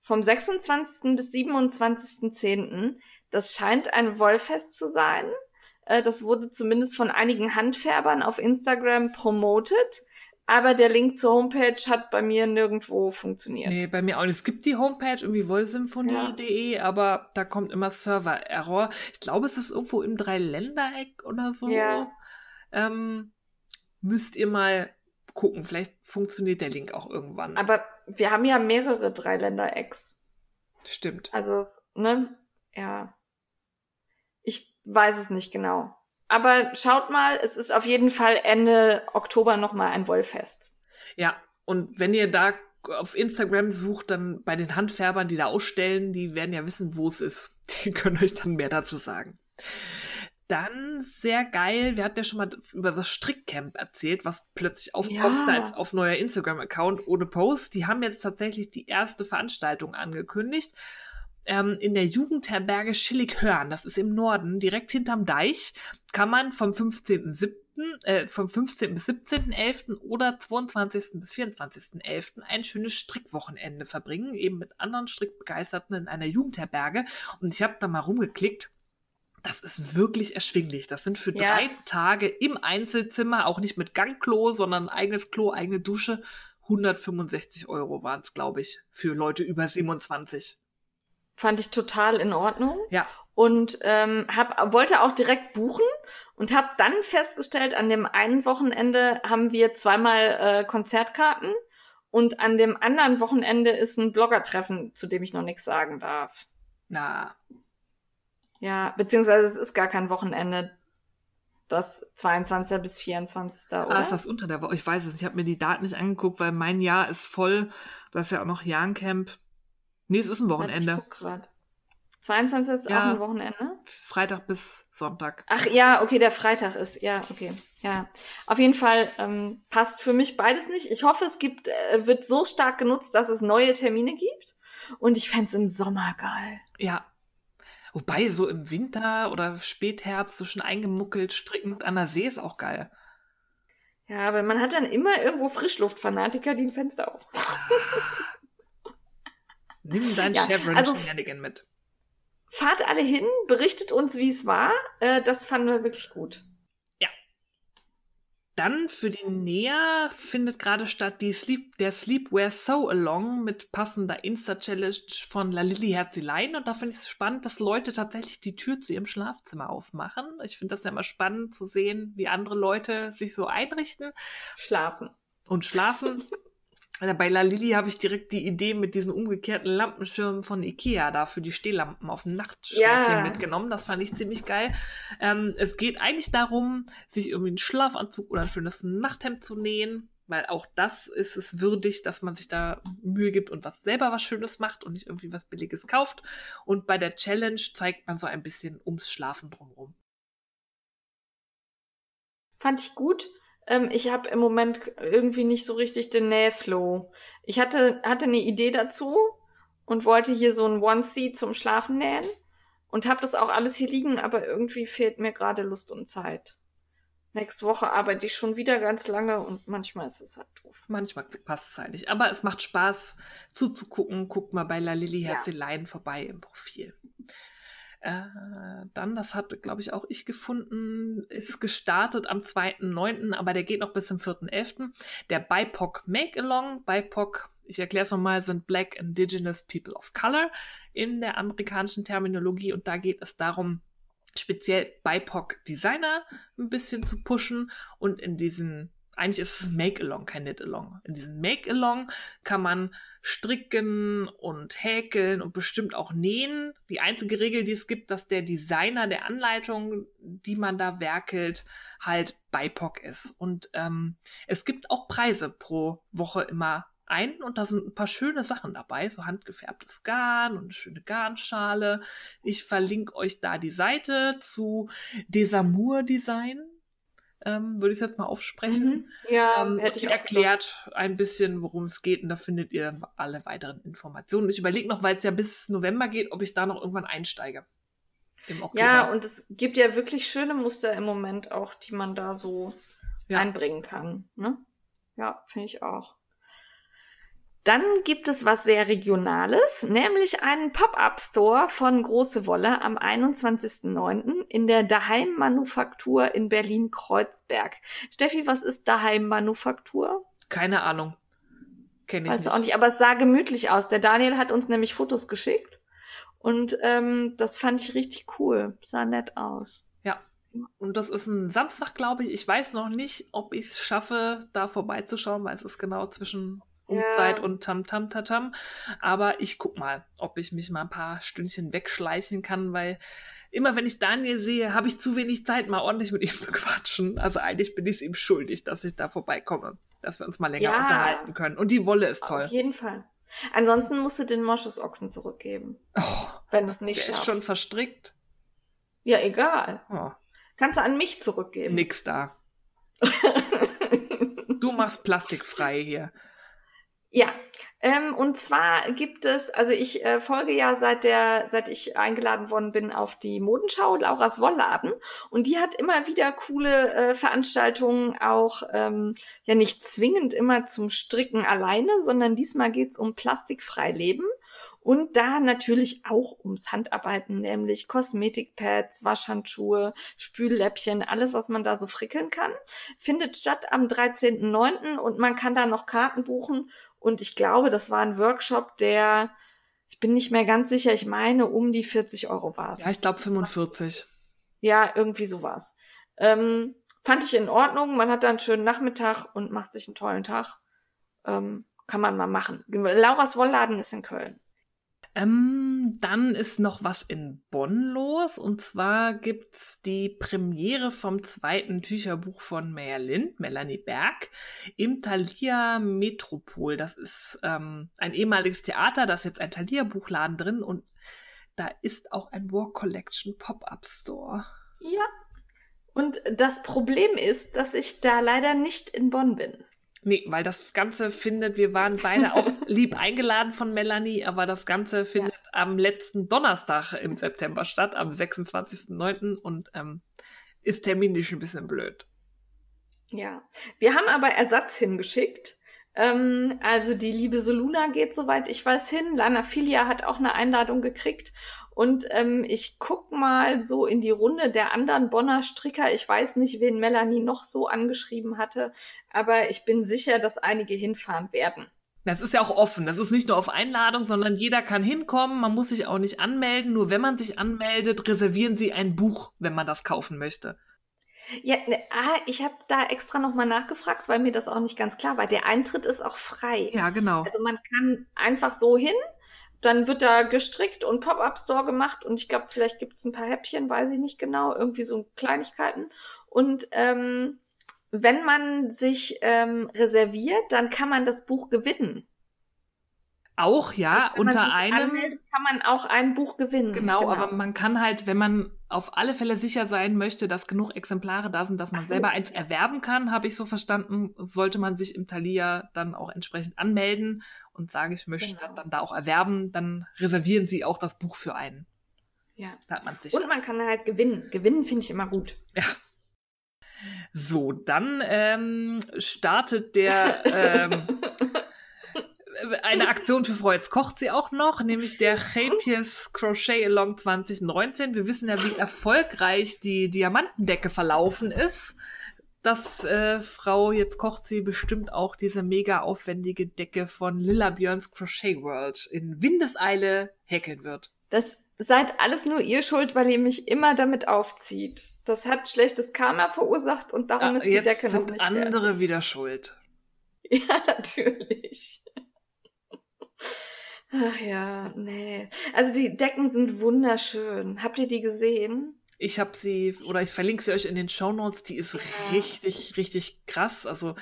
vom 26. bis 27.10. Das scheint ein Wollfest zu sein. Äh, das wurde zumindest von einigen Handfärbern auf Instagram promotet. Aber der Link zur Homepage hat bei mir nirgendwo funktioniert. Nee, bei mir auch nicht. Es gibt die Homepage irgendwie wollsymphonie.de, aber da kommt immer Server-Error. Ich glaube, es ist irgendwo im Dreiländereck oder so. Ja. Ähm, müsst ihr mal gucken. Vielleicht funktioniert der Link auch irgendwann. Aber wir haben ja mehrere Dreiländer-Ex. Stimmt. Also, es, ne? Ja. Ich weiß es nicht genau. Aber schaut mal, es ist auf jeden Fall Ende Oktober nochmal ein Wollfest. Ja, und wenn ihr da auf Instagram sucht, dann bei den Handfärbern, die da ausstellen, die werden ja wissen, wo es ist. Die können euch dann mehr dazu sagen. Dann sehr geil, wir hatten ja schon mal über das Strickcamp erzählt, was plötzlich aufpoppt Ja. als auf neuer Instagram-Account ohne Post. Die haben jetzt tatsächlich die erste Veranstaltung angekündigt. Ähm, in der Jugendherberge Schillig-Hörn, das ist im Norden, direkt hinterm Deich, kann man vom 15.07., äh, vom 15. bis 17.11. oder 22. bis 24.11. ein schönes Strickwochenende verbringen, eben mit anderen Strickbegeisterten in einer Jugendherberge. Und ich habe da mal rumgeklickt. Das ist wirklich erschwinglich. Das sind für Ja. drei Tage im Einzelzimmer, auch nicht mit Gangklo, sondern eigenes Klo, eigene Dusche. 165 Euro waren es, glaube ich, für Leute über 27. Fand ich total in Ordnung. Ja. Und ähm, hab, wollte auch direkt buchen und habe dann festgestellt, an dem einen Wochenende haben wir zweimal äh, Konzertkarten und an dem anderen Wochenende ist ein Bloggertreffen, zu dem ich noch nichts sagen darf. Na, Ja, beziehungsweise es ist gar kein Wochenende. Das 22. bis 24. oder? ah, ist das unter der Woche? Ich weiß es nicht. Ich habe mir die Daten nicht angeguckt, weil mein Jahr ist voll. Das ist ja auch noch Jahrencamp. Nee, es ist ein Warte, ich Wochenende. guck grad. 22. ist Ja. auch ein Wochenende? Freitag bis Sonntag. Ach ja, okay, der Freitag ist, ja, okay. Ja, auf jeden Fall ähm, passt für mich beides nicht. Ich hoffe, es gibt, äh, wird so stark genutzt, dass es neue Termine gibt. Und ich fänd's im Sommer geil. Ja. Wobei, so im Winter oder Spätherbst, so schon eingemuckelt, strickend an der See ist auch geil. Ja, aber man hat dann immer irgendwo Frischluftfanatiker, die ein Fenster auf. Nimm dein Ja, Chevron also- Shenanigan mit. Fahrt alle hin, berichtet uns, wie es war. Äh, das fanden wir wirklich gut. Dann für die Näher findet gerade statt die Sleep, der Sleepwear Sew Along mit passender Insta-Challenge von La Lilly Herzelein. Und da finde ich es spannend, dass Leute tatsächlich die Tür zu ihrem Schlafzimmer aufmachen. Ich finde das ja immer spannend zu sehen, wie andere Leute sich so einrichten Schlafen. und schlafen. Ja, Bei La Lilly habe ich direkt die Idee mit diesen umgekehrten Lampenschirmen von Ikea da für die Stehlampen auf dem Nachtschläfchen Ja. mitgenommen. Das fand ich ziemlich geil. Ähm, es geht eigentlich darum, sich irgendwie einen Schlafanzug oder ein schönes Nachthemd zu nähen, weil auch das ist es würdig, dass man sich da Mühe gibt und was selber was Schönes macht und nicht irgendwie was Billiges kauft. Und bei der Challenge zeigt man so ein bisschen ums Schlafen drumherum. Fand ich gut. Ähm, ich habe im Moment irgendwie nicht so richtig den Nähflow. Ich hatte, hatte eine Idee dazu und wollte hier so ein Onesie zum Schlafen nähen und habe das auch alles hier liegen, aber irgendwie fehlt mir gerade Lust und Zeit. Nächste Woche arbeite ich schon wieder ganz lange und manchmal ist es halt doof. Manchmal passt es halt nicht. Aber es macht Spaß zuzugucken. Guckt mal bei La Lilly Herzeleien ja. vorbei im Profil. Äh, dann, das hat, glaube ich, auch ich gefunden, ist gestartet am 2.9., aber der geht noch bis zum 4.11. Der BIPOC Make-Along. BIPOC, ich erkläre es nochmal, sind Black Indigenous People of Color in der amerikanischen Terminologie und da geht es darum, speziell BIPOC-Designer ein bisschen zu pushen und in diesen eigentlich ist es Make-Along, kein Knit-Along. In diesem Make-Along kann man stricken und häkeln und bestimmt auch nähen. Die einzige Regel, die es gibt, dass der Designer der Anleitung, die man da werkelt, halt BIPOC ist. Und ähm, es gibt auch Preise pro Woche immer ein und da sind ein paar schöne Sachen dabei, so handgefärbtes Garn und eine schöne Garnschale. Ich verlinke euch da die Seite zu Desamour Design ähm, würde ich jetzt mal aufsprechen. Mhm. Ja, ähm, hätte ich erklärt noch. ein bisschen, worum es geht und da findet ihr dann alle weiteren Informationen. Ich überlege noch, weil es ja bis November geht, ob ich da noch irgendwann einsteige. Ja, und es gibt ja wirklich schöne Muster im Moment auch, die man da so ja. einbringen kann. Ne? Ja, finde ich auch. Dann gibt es was sehr Regionales, nämlich einen Pop-up-Store von Große Wolle am 21.09. in der Daheim Manufaktur in Berlin-Kreuzberg. Steffi, was ist Daheim Manufaktur? Keine Ahnung. Kenne ich Weiß nicht. auch nicht, aber es sah gemütlich aus. Der Daniel hat uns nämlich Fotos geschickt und ähm, das fand ich richtig cool. Sah nett aus. Ja, und das ist ein Samstag, glaube ich. Ich weiß noch nicht, ob ich es schaffe, da vorbeizuschauen, weil es ist genau zwischen Umzeit ja. und Tam Tam Tatam. Aber ich guck mal, ob ich mich mal ein paar Stündchen wegschleichen kann, weil immer wenn ich Daniel sehe, habe ich zu wenig Zeit, mal ordentlich mit ihm zu quatschen. Also eigentlich bin ich es ihm schuldig, dass ich da vorbeikomme, dass wir uns mal länger ja, unterhalten können. Und die Wolle ist toll. Auf jeden Fall. Ansonsten musst du den Moschusochsen zurückgeben. Oh, wenn du es nicht der schaffst. ist schon verstrickt. Ja, egal. Oh. Kannst du an mich zurückgeben. Nix da. du machst plastikfrei hier. Ja, ähm, und zwar gibt es, also ich äh, folge ja seit der, seit ich eingeladen worden bin auf die Modenschau Laura's Wollladen und die hat immer wieder coole äh, Veranstaltungen, auch ähm, ja nicht zwingend immer zum Stricken alleine, sondern diesmal geht's um plastikfrei Leben und da natürlich auch ums Handarbeiten, nämlich Kosmetikpads, Waschhandschuhe, Spülläppchen, alles, was man da so frickeln kann, findet statt am 13.09. und man kann da noch Karten buchen und ich glaube, das war ein Workshop, der, ich bin nicht mehr ganz sicher, ich meine, um die 40 Euro war es. Ja, ich glaube 45. Ja, irgendwie sowas. Ähm, fand ich in Ordnung. Man hat da einen schönen Nachmittag und macht sich einen tollen Tag. Ähm, kann man mal machen. Lauras Wollladen ist in Köln. Ähm, dann ist noch was in Bonn los. Und zwar gibt es die Premiere vom zweiten Tücherbuch von Meyer Melanie Berg, im Thalia Metropol. Das ist ähm, ein ehemaliges Theater, da ist jetzt ein Thalia-Buchladen drin und da ist auch ein War Collection Pop-Up Store. Ja. Und das Problem ist, dass ich da leider nicht in Bonn bin. Nee, weil das Ganze findet, wir waren beide auch lieb eingeladen von Melanie, aber das Ganze findet ja. am letzten Donnerstag im September statt, am 26.09. und ähm, ist terminlich ein bisschen blöd. Ja, wir haben aber Ersatz hingeschickt. Ähm, also die liebe Soluna geht soweit ich weiß hin. Lana Filia hat auch eine Einladung gekriegt und ähm, ich guck mal so in die Runde der anderen Bonner Stricker. Ich weiß nicht, wen Melanie noch so angeschrieben hatte, aber ich bin sicher, dass einige hinfahren werden. Das ist ja auch offen. Das ist nicht nur auf Einladung, sondern jeder kann hinkommen. Man muss sich auch nicht anmelden. Nur wenn man sich anmeldet, reservieren Sie ein Buch, wenn man das kaufen möchte. Ja, ne, ah, ich habe da extra nochmal nachgefragt, weil mir das auch nicht ganz klar war. Der Eintritt ist auch frei. Ja, genau. Also man kann einfach so hin, dann wird da gestrickt und Pop-Up-Store gemacht und ich glaube, vielleicht gibt es ein paar Häppchen, weiß ich nicht genau, irgendwie so Kleinigkeiten. Und ähm, wenn man sich ähm, reserviert, dann kann man das Buch gewinnen. Auch, ja, unter einem. Anmeldet, kann man auch ein Buch gewinnen. Genau, genau, aber man kann halt, wenn man auf alle Fälle sicher sein möchte, dass genug Exemplare da sind, dass man so. selber eins erwerben kann, habe ich so verstanden, sollte man sich im Thalia dann auch entsprechend anmelden und sagen, ich möchte Genau. dann da auch erwerben, dann reservieren sie auch das Buch für einen. Ja. Da hat man sicher. Und man kann halt gewinnen. Gewinnen finde ich immer gut. So, dann ähm, startet der ähm, eine Aktion für Frau. Jetzt kocht sie auch noch, nämlich der Chapiers Crochet Along 2019. Wir wissen ja, wie erfolgreich die Diamantendecke verlaufen ist. Dass äh, Frau, jetzt kocht sie bestimmt auch diese mega aufwendige Decke von Lilla Björns Crochet World in Windeseile häkeln wird. Das seid alles nur ihr schuld, weil ihr mich immer damit aufzieht. Das hat schlechtes Karma verursacht und darum Ah, ist die jetzt Decke noch sind nicht andere fertig. wieder schuld. Ja, natürlich. Ach ja, nee. Also die Decken sind wunderschön. Habt ihr die gesehen? Ich habe sie, oder ich verlinke sie euch in den Shownotes, die ist Ja. richtig, richtig krass. Also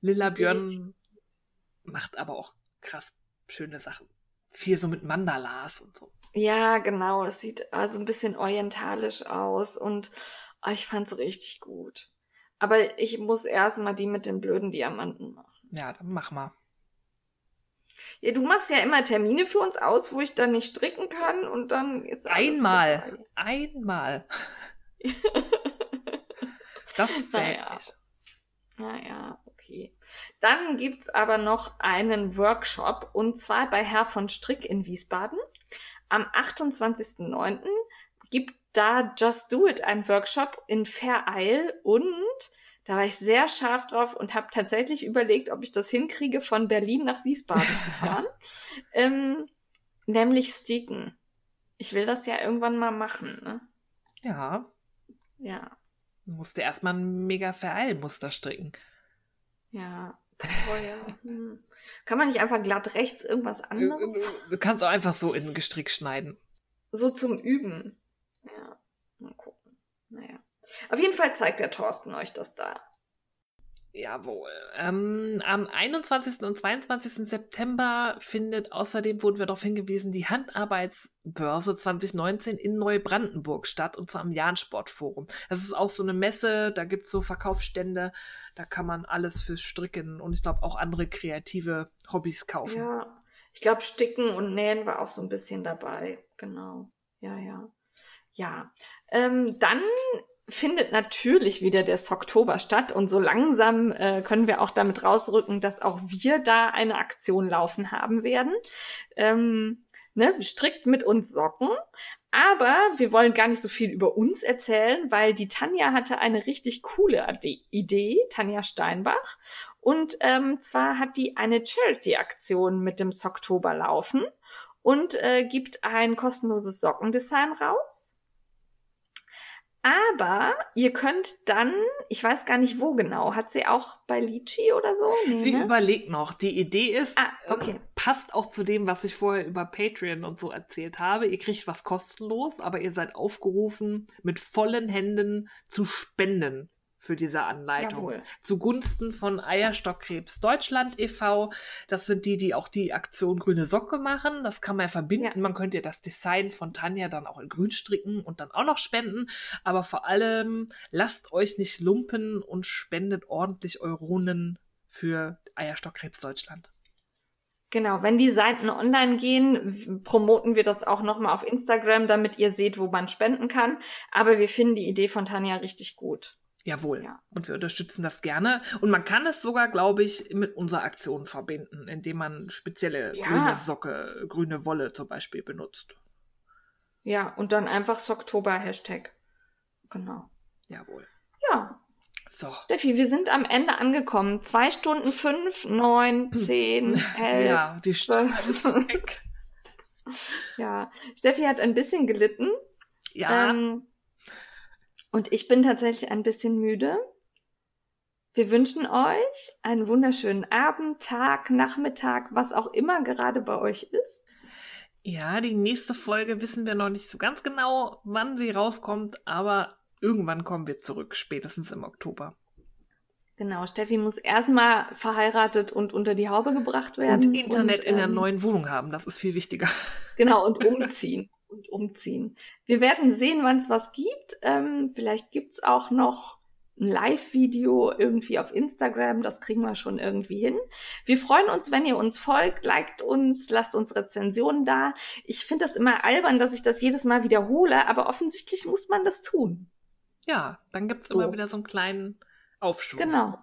Lilla Björn macht aber auch krass schöne Sachen. Viel so mit Mandalas und so. Ja, genau. Es sieht also ein bisschen orientalisch aus und oh, ich fand's richtig gut. Aber ich muss erstmal die mit den blöden Diamanten machen. Ja, dann mach mal. Ja, du machst ja immer Termine für uns aus, wo ich dann nicht stricken kann und dann ist Einmal. vorbei. Einmal. Das zählt Naja. Naja, okay. Dann gibt's aber noch einen Workshop und zwar bei Herr von Strick in Wiesbaden. Am 28.09. gibt da Just Do It einen Workshop in Vereil und da war ich sehr scharf drauf und habe tatsächlich überlegt, ob ich das hinkriege, von Berlin nach Wiesbaden zu fahren. ähm, nämlich Sticken. Ich will das ja irgendwann mal machen, ne? Ja, Ja, musste erstmal ein mega Vereilmuster stricken. ja. Oh ja. Hm. Kann man nicht einfach glatt rechts irgendwas anderes? Du kannst auch einfach so in ein Gestrick schneiden. So zum Üben. Ja, mal gucken. Naja. Auf jeden Fall zeigt der Thorsten euch das da. Jawohl. Ähm, am 21. und 22. September findet außerdem, wurden wir darauf hingewiesen, die Handarbeitsbörse 2019 in Neubrandenburg statt, und zwar am Jahn-Sportforum. Das ist auch so eine Messe, da gibt es so Verkaufsstände, da kann man alles fürs Stricken und ich glaube auch andere kreative Hobbys kaufen. Ja. Ich glaube, Sticken und Nähen war auch so ein bisschen dabei. Genau. Ja, ja. Ja. Ähm, dann findet natürlich wieder der Socktober statt und so langsam äh, können wir auch damit rausrücken, dass auch wir da eine Aktion laufen haben werden. Ähm, ne, strickt mit uns Socken. Aber wir wollen gar nicht so viel über uns erzählen, weil die Tanja hatte eine richtig coole Idee, Tanja Steinbach. Und ähm, zwar hat die eine Charity-Aktion mit dem Socktober laufen und äh, gibt ein kostenloses Sockendesign raus. Aber ihr könnt dann, ich weiß gar nicht wo genau, hat sie auch bei Litchi oder so? Nee, Sie ne? überlegt noch. Die Idee ist, Ah, okay. ähm, passt auch zu dem, was ich vorher über Patreon und so erzählt habe. Ihr kriegt was kostenlos, aber ihr seid aufgerufen, mit vollen Händen zu spenden für diese Anleitung. Jawohl. Zugunsten von Eierstockkrebs Deutschland e.V. Das sind die, die auch die Aktion Grüne Socke machen. Das kann man ja verbinden. Ja. Man könnte ja das Design von Tanja dann auch in grün stricken und dann auch noch spenden. Aber vor allem lasst euch nicht lumpen und spendet ordentlich Euronen für Eierstockkrebs Deutschland. Genau, wenn die Seiten online gehen, promoten wir das auch nochmal auf Instagram, damit ihr seht, wo man spenden kann. Aber wir finden die Idee von Tanja richtig gut. Jawohl. Ja. Und wir unterstützen das gerne. Und man kann es sogar, glaube ich, mit unserer Aktion verbinden, indem man spezielle Ja. grüne Socke, grüne Wolle zum Beispiel benutzt. Ja, und dann einfach Socktober Hashtag. Genau. Jawohl. Ja, So. Steffi, wir sind am Ende angekommen. Zwei Stunden fünf, neun, zehn, elf. Ja, die ist weg. Ja, Steffi hat ein bisschen gelitten. Ja, Ähm, und ich bin tatsächlich ein bisschen müde. Wir wünschen euch einen wunderschönen Abend, Tag, Nachmittag, was auch immer gerade bei euch ist. ja, die nächste Folge wissen wir noch nicht so ganz genau, wann sie rauskommt, aber irgendwann kommen wir zurück, spätestens im Oktober. Genau, Steffi muss erstmal verheiratet und unter die Haube gebracht werden. Und Internet in der ähm, neuen Wohnung haben, das ist viel wichtiger. Genau, und umziehen. Und umziehen. Wir werden sehen, wann es was gibt. Ähm, vielleicht gibt's auch noch ein Live-Video irgendwie auf Instagram. Das kriegen wir schon irgendwie hin. Wir freuen uns, wenn ihr uns folgt, liked uns, lasst uns Rezensionen da. Ich finde das immer albern, dass ich das jedes Mal wiederhole, aber offensichtlich muss man das tun. Ja, dann gibt's so. immer wieder so einen kleinen Aufschwung. Genau.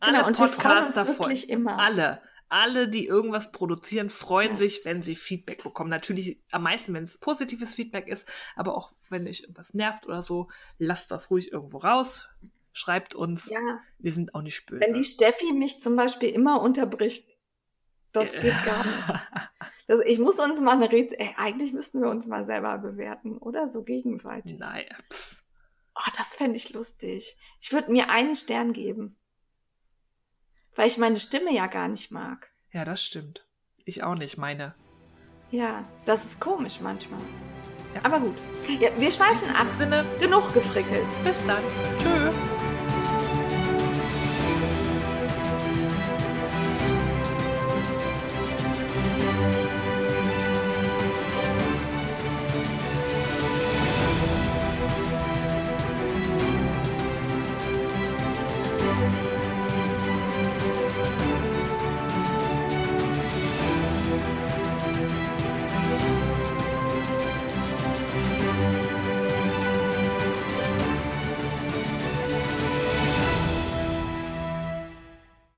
Alle genau. Und Podcaster wir freuen uns wirklich freuen. immer. Alle. Alle, die irgendwas produzieren, freuen sich, wenn sie Feedback bekommen. Natürlich am meisten, wenn es positives Feedback ist, aber auch wenn euch irgendwas nervt oder so, lasst das ruhig irgendwo raus. Schreibt uns. Ja. Wir sind auch nicht böse. Wenn die Steffi mich zum Beispiel immer unterbricht, das geht gar nicht. Das, ich muss uns mal eine Rätsel. Ey, eigentlich müssten wir uns mal selber bewerten, oder? So gegenseitig. Nein. Pff. Oh, das fände ich lustig. Ich würde mir einen Stern geben. Weil ich meine Stimme ja gar nicht mag. Ja, das stimmt. Ich auch nicht, meine. Ja, das ist komisch manchmal. Ja. Aber gut. Ja, wir schweifen ab. Sinne, Genug gefrickelt. bis dann. Tschö.